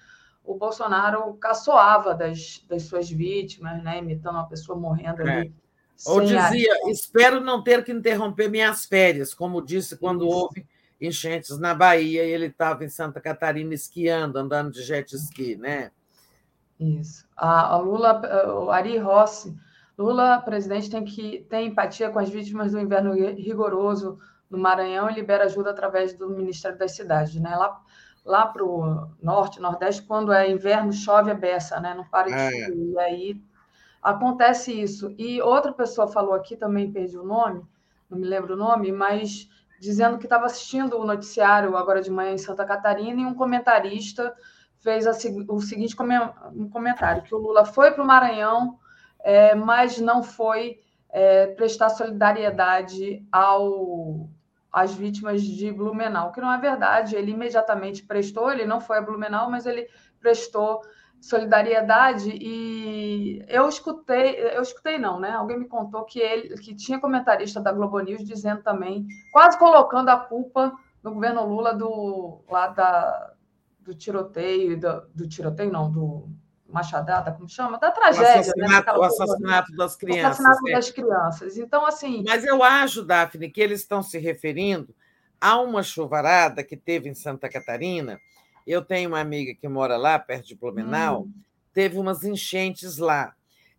o Bolsonaro caçoava das, das suas vítimas, né? imitando uma pessoa morrendo ali. É. Ou dizia, a... espero não ter que interromper minhas férias, como disse quando Isso. houve enchentes na Bahia e ele estava em Santa Catarina esquiando, andando de jet ski, né? Isso. A, Lula, o Ari Rossi, Lula, presidente, tem que ter empatia com as vítimas do inverno rigoroso no Maranhão e libera ajuda através do Ministério das Cidades, né? Lá lá para o norte, nordeste, quando é inverno, chove a beça, né? Não para de é. chover. E aí acontece isso. E outra pessoa falou aqui, também perdi o nome, não me lembro o nome, mas dizendo que estava assistindo o noticiário agora de manhã em Santa Catarina e um comentarista fez a, o seguinte um comentário, que o Lula foi para o Maranhão, é, mas não foi é, prestar solidariedade ao, às vítimas de Blumenau, que não é verdade. Ele imediatamente prestou, ele não foi a Blumenau, mas ele prestou solidariedade e eu escutei, eu escutei não, né? Alguém me contou que ele que tinha comentarista da Globo News dizendo também, quase colocando a culpa no governo Lula do lá da, do tiroteio, do, do tiroteio não, do machadada, como chama? Da tragédia. O né? assassinato, né? o assassinato das crianças. O assassinato é. das crianças. Então, assim. Mas eu acho, Daphne, que eles estão se referindo a uma chuvarada que teve em Santa Catarina. Eu tenho uma amiga que mora lá, perto de Blumenau, hum. teve umas enchentes lá.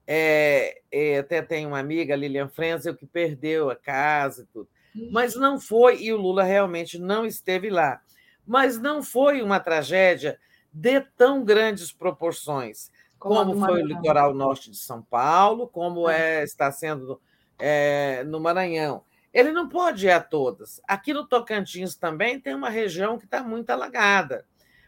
É, é, até tem uma amiga, Lilian Frenzel, que perdeu a casa e tudo. Mas não foi, e o Lula realmente não esteve lá. Mas não foi uma tragédia de tão grandes proporções, como, como foi o litoral norte de São Paulo, como é, é está sendo é, no Maranhão. Ele não pode ir a todas. Aqui no Tocantins também tem uma região que está muito alagada,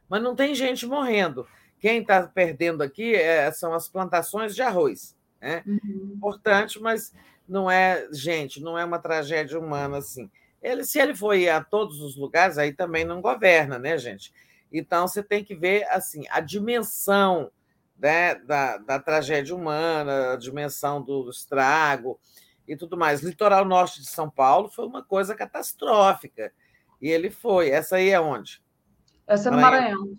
mas não tem gente morrendo. Quem está perdendo aqui é, são as plantações de arroz. Né? Uhum. Importante, mas não é, gente, não é uma tragédia humana assim. Ele, se ele for ir a todos os lugares, aí também não governa, né, gente? Então, você tem que ver assim a dimensão né, da, da tragédia humana, a dimensão do estrago e tudo mais. Litoral norte de São Paulo foi uma coisa catastrófica. E ele foi. Essa aí é onde? Essa é no Maranhão.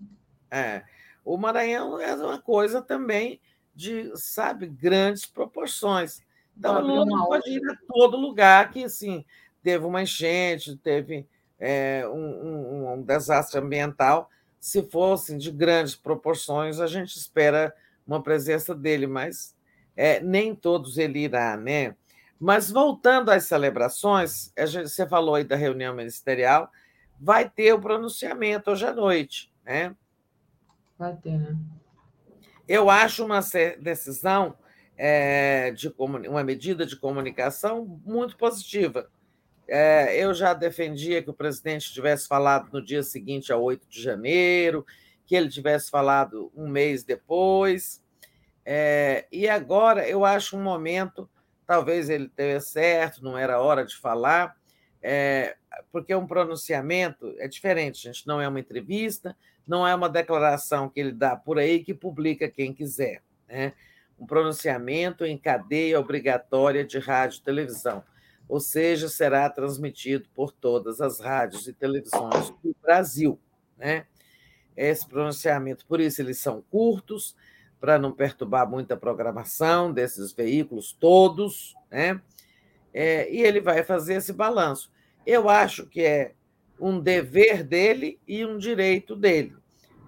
É. O Maranhão é uma coisa também de, sabe, grandes proporções. Então, Lula não pode ir a todo lugar que, assim, teve uma enchente, teve é, um, um, um desastre ambiental se fossem de grandes proporções, a gente espera uma presença dele, mas é, nem todos ele irá, né? Mas voltando às celebrações, gente, você falou aí da reunião ministerial, vai ter o pronunciamento hoje à noite, né? Vai ter, né? Eu acho uma decisão é, de uma medida de comunicação muito positiva. É, eu já defendia que o presidente tivesse falado no dia seguinte, a 8 de janeiro, que ele tivesse falado um mês depois. É, e agora eu acho um momento, talvez ele tenha certo, não era hora de falar, é, porque um pronunciamento é diferente, gente. Não é uma entrevista, não é uma declaração que ele dá por aí que publica quem quiser. Né? Um pronunciamento em cadeia obrigatória de rádio e televisão ou seja, será transmitido por todas as rádios e televisões do Brasil. Né? Esse pronunciamento, por isso, eles são curtos, para não perturbar muita programação desses veículos todos, né? É, e ele vai fazer esse balanço. Eu acho que é um dever dele e um direito dele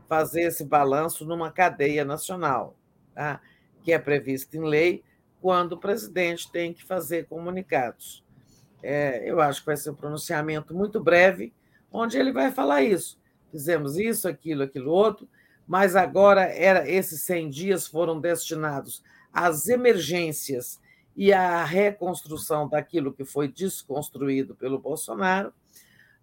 fazer esse balanço numa cadeia nacional, tá? que é previsto em lei, quando o presidente tem que fazer comunicados. É, eu acho que vai ser um pronunciamento muito breve, onde ele vai falar isso. Fizemos isso, aquilo, aquilo outro, mas agora era esses 100 dias foram destinados às emergências e à reconstrução daquilo que foi desconstruído pelo Bolsonaro.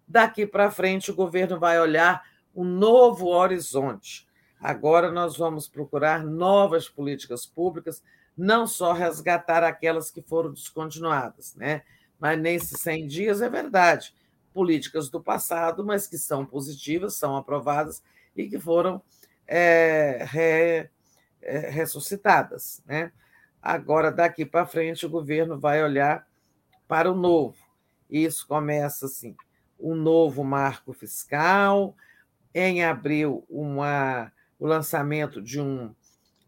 Daqui para frente, o governo vai olhar um novo horizonte. Agora nós vamos procurar novas políticas públicas, não só resgatar aquelas que foram descontinuadas, né? mas nesses 100 dias é verdade. Políticas do passado, mas que são positivas, são aprovadas e que foram é, re, é, ressuscitadas. Né? Agora, daqui para frente, o governo vai olhar para o novo. Isso começa assim: um novo marco fiscal, em abril, uma, o lançamento de um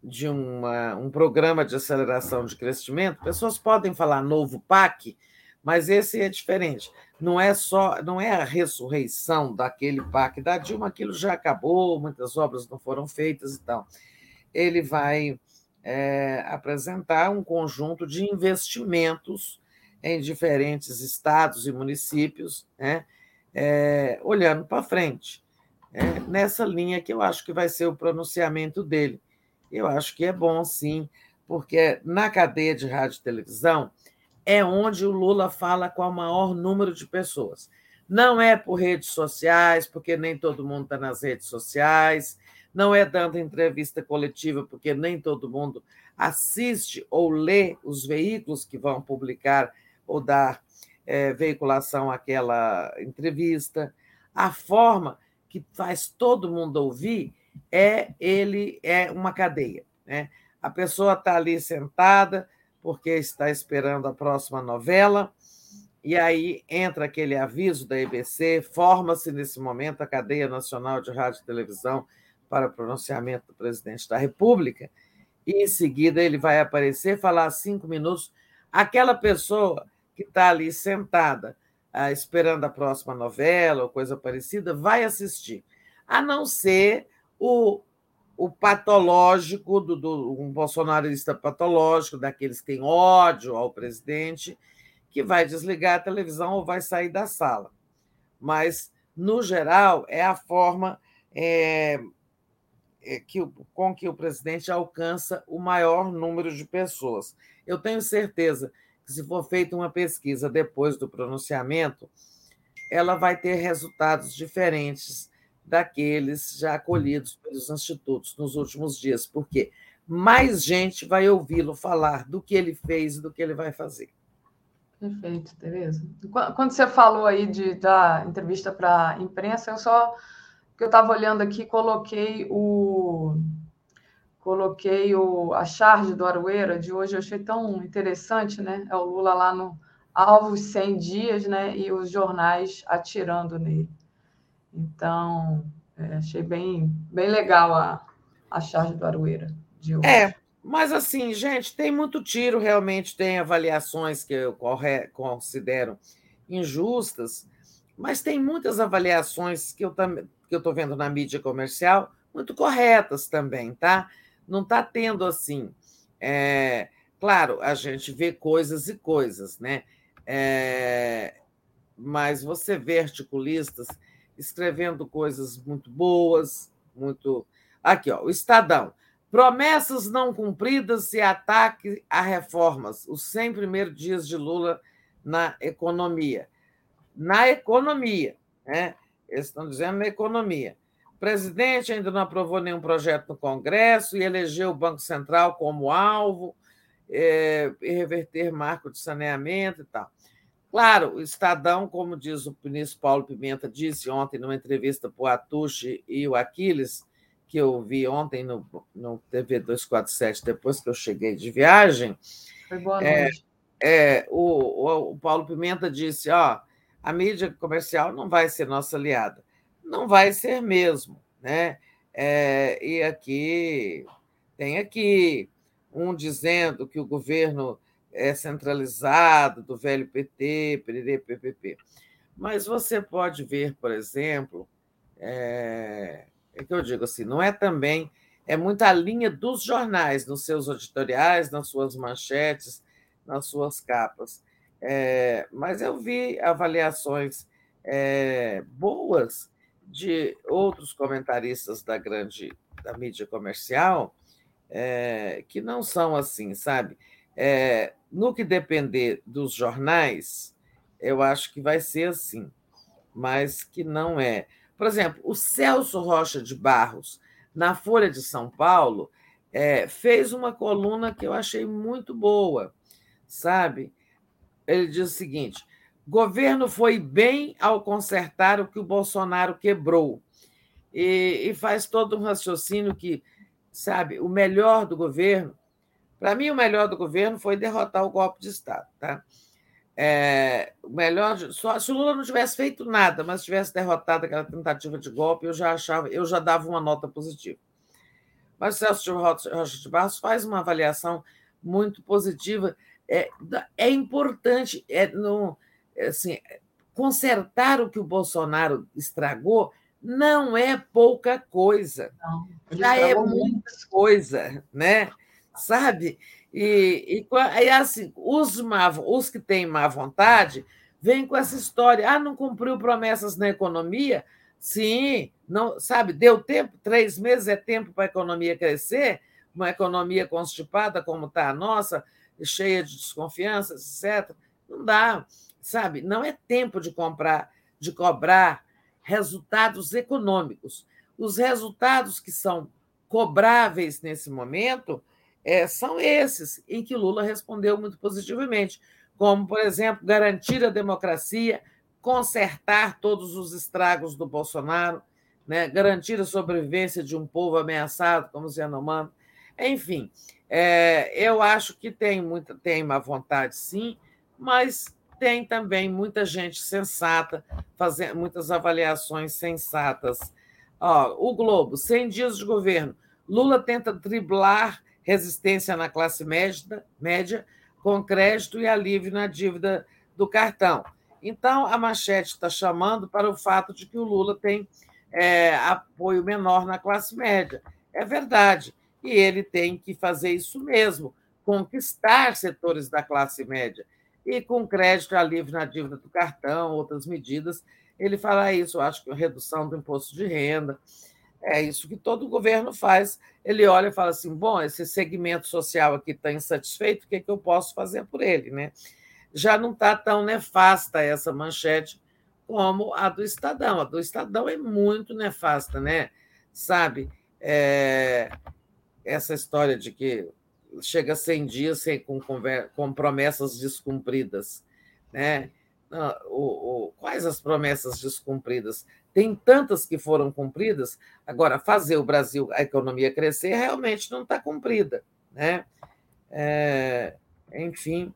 de uma, um programa de aceleração de crescimento. Pessoas podem falar novo PAC, mas esse é diferente. Não é só, não é a ressurreição daquele parque da Dilma, aquilo já acabou, muitas obras não foram feitas e tal. Ele vai é, apresentar um conjunto de investimentos em diferentes estados e municípios, né, é, olhando para frente. é, nessa linha que eu acho que vai ser o pronunciamento dele. Eu acho que é bom, sim, porque na cadeia de rádio e televisão é onde o Lula fala com o maior número de pessoas. Não é por redes sociais, porque nem todo mundo está nas redes sociais, não é dando entrevista coletiva, porque nem todo mundo assiste ou lê os veículos que vão publicar ou dar é, veiculação àquela entrevista. A forma que faz todo mundo ouvir é ele é uma cadeia. Né? A pessoa está ali sentada porque está esperando a próxima novela, e aí entra aquele aviso da EBC, forma-se nesse momento a cadeia nacional de rádio e televisão para o pronunciamento do presidente da República, e em seguida ele vai aparecer, falar cinco minutos. Aquela pessoa que está ali sentada, ah, esperando a próxima novela ou coisa parecida, vai assistir, a não ser o, o patológico, do, do, um bolsonarista patológico, daqueles que têm ódio ao presidente, que vai desligar a televisão ou vai sair da sala. Mas, no geral, é a forma é, que, com que o presidente alcança o maior número de pessoas. Eu tenho certeza que, se for feita uma pesquisa depois do pronunciamento, ela vai ter resultados diferentes daqueles já acolhidos pelos institutos nos últimos dias, porque mais gente vai ouvi-lo falar do que ele fez e do que ele vai fazer. Perfeito, Tereza. Quando você falou aí de, da entrevista para a imprensa, eu só que eu estava olhando aqui, coloquei o coloquei o, a charge do Aroeira de hoje, eu achei tão interessante, né? É o Lula lá no alvos 100 dias, né? E os jornais atirando nele. Então, é, achei bem, bem legal a, a charge do Aroeira de hoje. É, mas assim, gente, tem muito tiro, realmente tem avaliações que eu considero injustas, mas tem muitas avaliações que eu estou vendo na mídia comercial, muito corretas também, tá? Não está tendo assim. É, claro, a gente vê coisas e coisas, né? É, mas você vê articulistas escrevendo coisas muito boas, muito. Aqui, ó, o Estadão. Promessas não cumpridas e ataque a reformas. Os 100 primeiros dias de Lula na economia. Na economia, né? Eles estão dizendo na economia. O presidente ainda não aprovou nenhum projeto no Congresso e elegeu o Banco Central como alvo, é, e reverter marco de saneamento e tal. Claro, o Estadão, como diz o ministro Paulo Pimenta, disse ontem numa entrevista para o Atushi e o Aquiles, que eu vi ontem no, no TV 247, depois que eu cheguei de viagem. Foi boa noite. É, é o, o, o Paulo Pimenta disse: ó, a mídia comercial não vai ser nossa aliada. Não vai ser mesmo. Né? É, e aqui tem aqui um dizendo que o governo é centralizado, do velho PT, PDD, PPP. Mas você pode ver, por exemplo, é, é que eu digo assim, não é também, é muita linha dos jornais, nos seus editoriais, nas suas manchetes, nas suas capas. É, mas eu vi avaliações é, boas de outros comentaristas da grande da mídia comercial é, que não são assim, sabe? É, no que depender dos jornais, eu acho que vai ser assim, mas que não é. Por exemplo, o Celso Rocha de Barros, na Folha de São Paulo, é, fez uma coluna que eu achei muito boa, sabe? Ele diz o seguinte: governo foi bem ao consertar o que o Bolsonaro quebrou. E, e faz todo um raciocínio que, sabe, o melhor do governo, para mim, o melhor do governo foi derrotar o golpe de Estado. Tá? É, o melhor, só, se o Lula não tivesse feito nada, mas tivesse derrotado aquela tentativa de golpe, eu já achava, eu já dava uma nota positiva. Mas Celso Rocha de Barros faz uma avaliação muito positiva é, é importante é, no, é, assim, consertar o que o Bolsonaro estragou não é pouca coisa. Não, Já é muita coisa, né? Sabe? E, e, e assim, os, má, os que têm má vontade vêm com essa história: ah, não cumpriu promessas na economia. Sim, não, sabe, deu tempo, três meses é tempo para a economia crescer, uma economia constipada como está a nossa, cheia de desconfianças, etc. Não dá, sabe? Não é tempo de comprar, de cobrar resultados econômicos. Os resultados que são cobráveis nesse momento é, são esses, em que Lula respondeu muito positivamente, como, por exemplo, garantir a democracia, consertar todos os estragos do Bolsonaro, né? garantir a sobrevivência de um povo ameaçado, como os Yanomami. Enfim, é, eu acho que tem muita tem má vontade, sim, mas tem também muita gente sensata, fazendo muitas avaliações sensatas. Ó, o Globo, 100 dias de governo. Lula tenta driblar resistência na classe média, média com crédito e alívio na dívida do cartão. Então, a manchete está chamando para o fato de que o Lula tem é, apoio menor na classe média. É verdade. E ele tem que fazer isso mesmo, conquistar setores da classe média. E com crédito a livre na dívida do cartão, outras medidas, ele fala isso. Eu acho que a redução do imposto de renda. É isso que todo governo faz. Ele olha e fala assim: bom, esse segmento social aqui está insatisfeito, o que, é que eu posso fazer por ele? Né? já não está tão nefasta essa manchete como a do Estadão. A do Estadão é muito nefasta, né? Sabe? É... Essa história de que chega a 100 dias sem, com, com promessas descumpridas. Né? O, o, quais as promessas descumpridas? Tem tantas que foram cumpridas, agora, fazer o Brasil, a economia crescer, realmente não está cumprida. Né? É, enfim,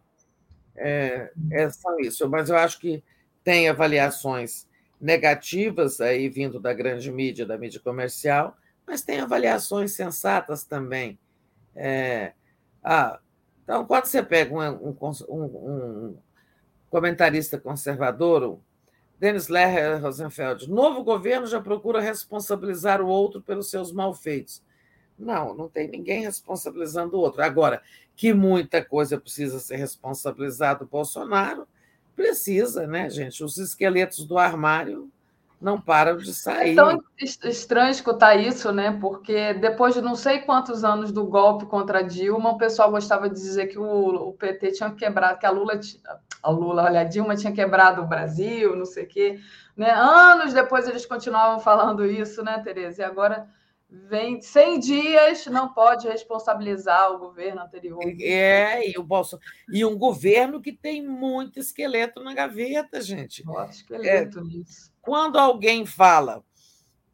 é, é só isso. Mas eu acho que tem avaliações negativas aí vindo da grande mídia, da mídia comercial, mas tem avaliações sensatas também. É, ah, então, quando você pega um, um, um comentarista conservador, Denis Lerner Rosenfeld, novo governo já procura responsabilizar o outro pelos seus malfeitos. Não, não tem ninguém responsabilizando o outro. Agora, que muita coisa precisa ser responsabilizado o Bolsonaro, precisa, né, gente? Os esqueletos do armário não param de sair. É tão estranho escutar isso, né? Porque depois de não sei quantos anos do golpe contra Dilma, o pessoal gostava de dizer que o, o PT tinha quebrado, que a Lula, a Lula, olha, a Dilma tinha quebrado o Brasil, não sei o quê. Né? Anos depois eles continuavam falando isso, né, Tereza? E agora vem 100 dias, não pode responsabilizar o governo anterior. É, e, o Bolso... e um governo que tem muito esqueleto na gaveta, gente. Muito esqueleto é, nisso. Quando alguém fala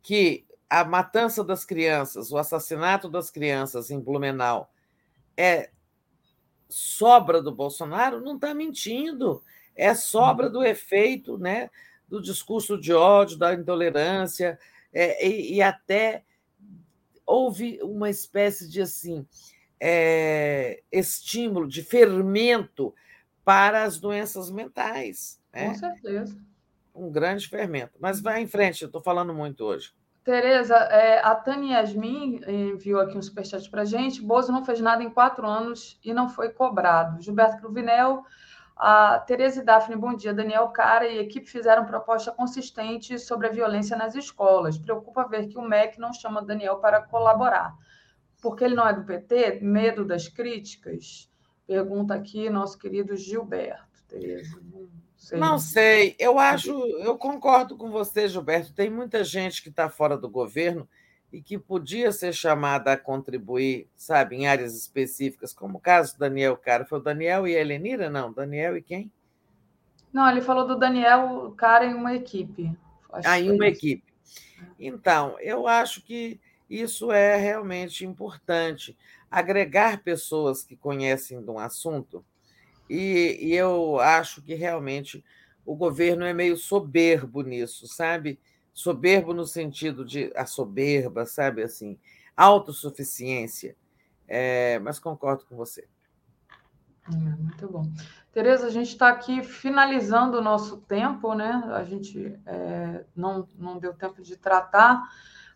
que a matança das crianças, o assassinato das crianças em Blumenau é sobra do Bolsonaro, não está mentindo. É sobra do efeito né, do discurso de ódio, da intolerância, é, e, e até houve uma espécie de assim é, estímulo, de fermento para as doenças mentais. Né? Com certeza. Um grande fermento. Mas vai em frente, eu estou falando muito hoje. Tereza, é, a Tânia Yasmin enviou aqui um superchat para gente. Bozo não fez nada em quatro anos e não foi cobrado. Gilberto Cruvinel a Tereza e Daphne, bom dia. Daniel Cara e equipe fizeram proposta consistente sobre a violência nas escolas. Preocupa ver que o MEC não chama Daniel para colaborar. Porque ele não é do PT? Medo das críticas? Pergunta aqui nosso querido Gilberto. Tereza. Sei. não sei. Eu acho, eu concordo com você, Gilberto. Tem muita gente que está fora do governo e que podia ser chamada a contribuir, sabe, em áreas específicas, como o caso do Daniel Cara. Foi o Daniel e a Helenira? Não, Daniel e quem? Não, ele falou do Daniel Cara em uma equipe. Acho ah, em uma isso. equipe. Então, eu acho que isso é realmente importante. Agregar pessoas que conhecem de um assunto, e, e eu acho que realmente o governo é meio soberbo nisso, sabe? Soberbo no sentido de a soberba, sabe assim, autossuficiência. É, mas concordo com você. É, muito bom. Tereza, a gente está aqui finalizando o nosso tempo, né? A gente é, não, não deu tempo de tratar,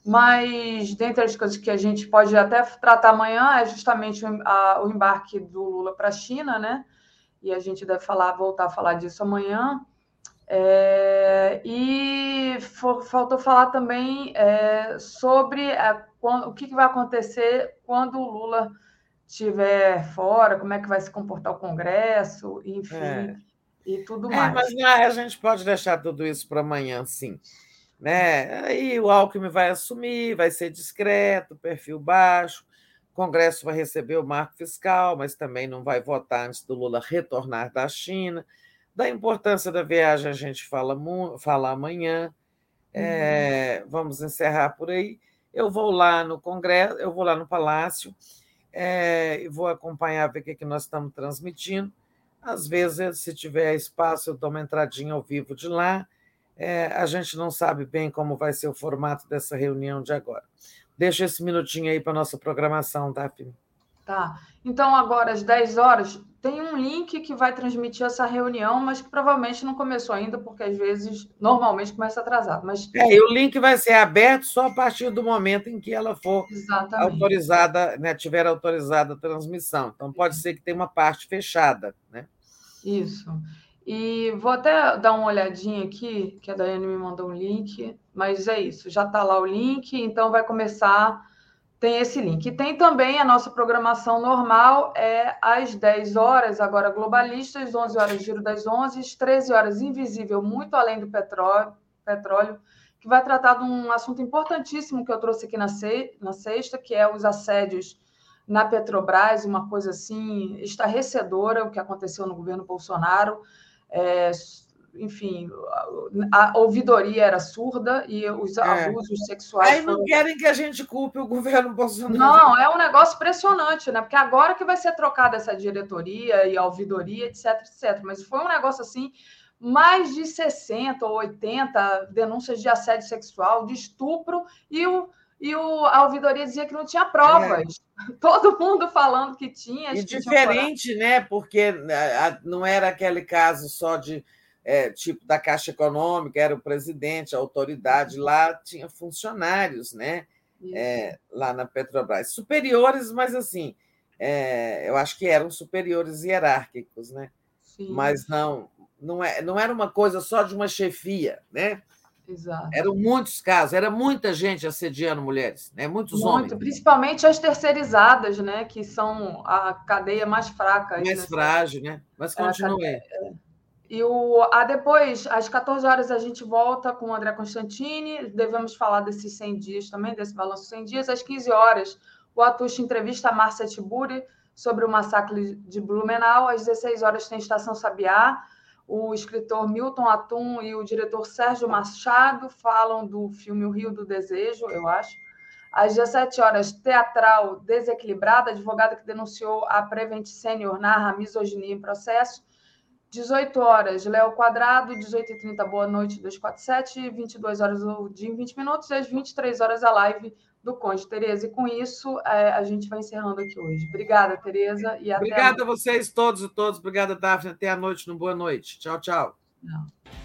mas dentre as coisas que a gente pode até tratar amanhã é justamente o, a, o embarque do Lula para a China, né? E a gente deve falar, voltar a falar disso amanhã. É, e for, faltou falar também é, sobre a, o que, que vai acontecer quando o Lula estiver fora, como é que vai se comportar o Congresso, enfim, é. e tudo é, mais. Mas não, a gente pode deixar tudo isso para amanhã, sim. Né? Aí o Alckmin vai assumir, vai ser discreto, perfil baixo, o Congresso vai receber o marco fiscal, mas também não vai votar antes do Lula retornar da China. Da importância da viagem a gente fala, fala amanhã. É, vamos encerrar por aí. Eu vou lá no Congresso, eu vou lá no Palácio é, e vou acompanhar ver o que, que nós estamos transmitindo. Às vezes, se tiver espaço, eu dou uma entradinha ao vivo de lá. É, a gente não sabe bem como vai ser o formato dessa reunião de agora. Deixa esse minutinho aí para a nossa programação, Daphne. Tá. Então, agora, às 10 horas, tem um link que vai transmitir essa reunião, mas que provavelmente não começou ainda, porque às vezes, normalmente, começa atrasado. Mas... É, e o link vai ser aberto só a partir do momento em que ela for Exatamente. autorizada, né, tiver autorizada a transmissão. Então, pode ser que tenha uma parte fechada, né? Isso. E vou até dar uma olhadinha aqui, que a Daiane me mandou um link, mas é isso, já está lá o link, então vai começar tem esse link. E tem também a nossa programação normal, é às 10 horas, agora globalistas, 11 horas Giro das 11, 13 horas Invisível, muito além do petróleo, petróleo que vai tratar de um assunto importantíssimo que eu trouxe aqui na, na sexta, que é os assédios na Petrobras, uma coisa assim estarrecedora, o que aconteceu no governo Bolsonaro. É, enfim, a ouvidoria era surda e os é. abusos sexuais. Aí não foram... querem que a gente culpe o governo Bolsonaro. Não, é um negócio impressionante, né? Porque agora que vai ser trocada essa diretoria e a ouvidoria, etc, etc. Mas foi um negócio assim, mais de 60 ou 80 denúncias de assédio sexual, de estupro, e, o, e o, a ouvidoria dizia que não tinha provas. É. Todo mundo falando que tinha. E diferente, né? Porque né, não era aquele caso só de é, tipo da Caixa Econômica, era o presidente, a autoridade, lá tinha funcionários, né? É, lá na Petrobras. Superiores, mas assim, é, eu acho que eram superiores hierárquicos, né? Sim. Mas não, não, é, não era uma coisa só de uma chefia, né? Exato. Eram muitos casos, era muita gente assediando mulheres, né? muitos Muito, homens. Principalmente as terceirizadas, né? Que são a cadeia mais fraca. Mais frágil, né? Mas continue. É, e o, a depois, às 14 horas, a gente volta com o André Constantini. Devemos falar desses 100 dias também, desse balanço 100 dias. Às 15 horas, o Atush entrevista a Márcia Tiburi sobre o massacre de Blumenau. Às 16 horas, tem Estação Sabiá. O escritor Milton Atum e o diretor Sérgio Machado falam do filme O Rio do Desejo, eu acho. Às 17 horas, Teatral Desequilibrada, advogada que denunciou a Prevent Senior narra misoginia em processo. 18 horas, Léo Quadrado, 18h30, boa noite, 247, 22 horas o dia em 20 minutos, e às 23 horas a live do Conde. Tereza, e com isso é, a gente vai encerrando aqui hoje. Obrigada, Tereza, e até Obrigada a vocês todos e todos. Obrigada, Daphne. Até a noite, no boa noite. Tchau, tchau. Não.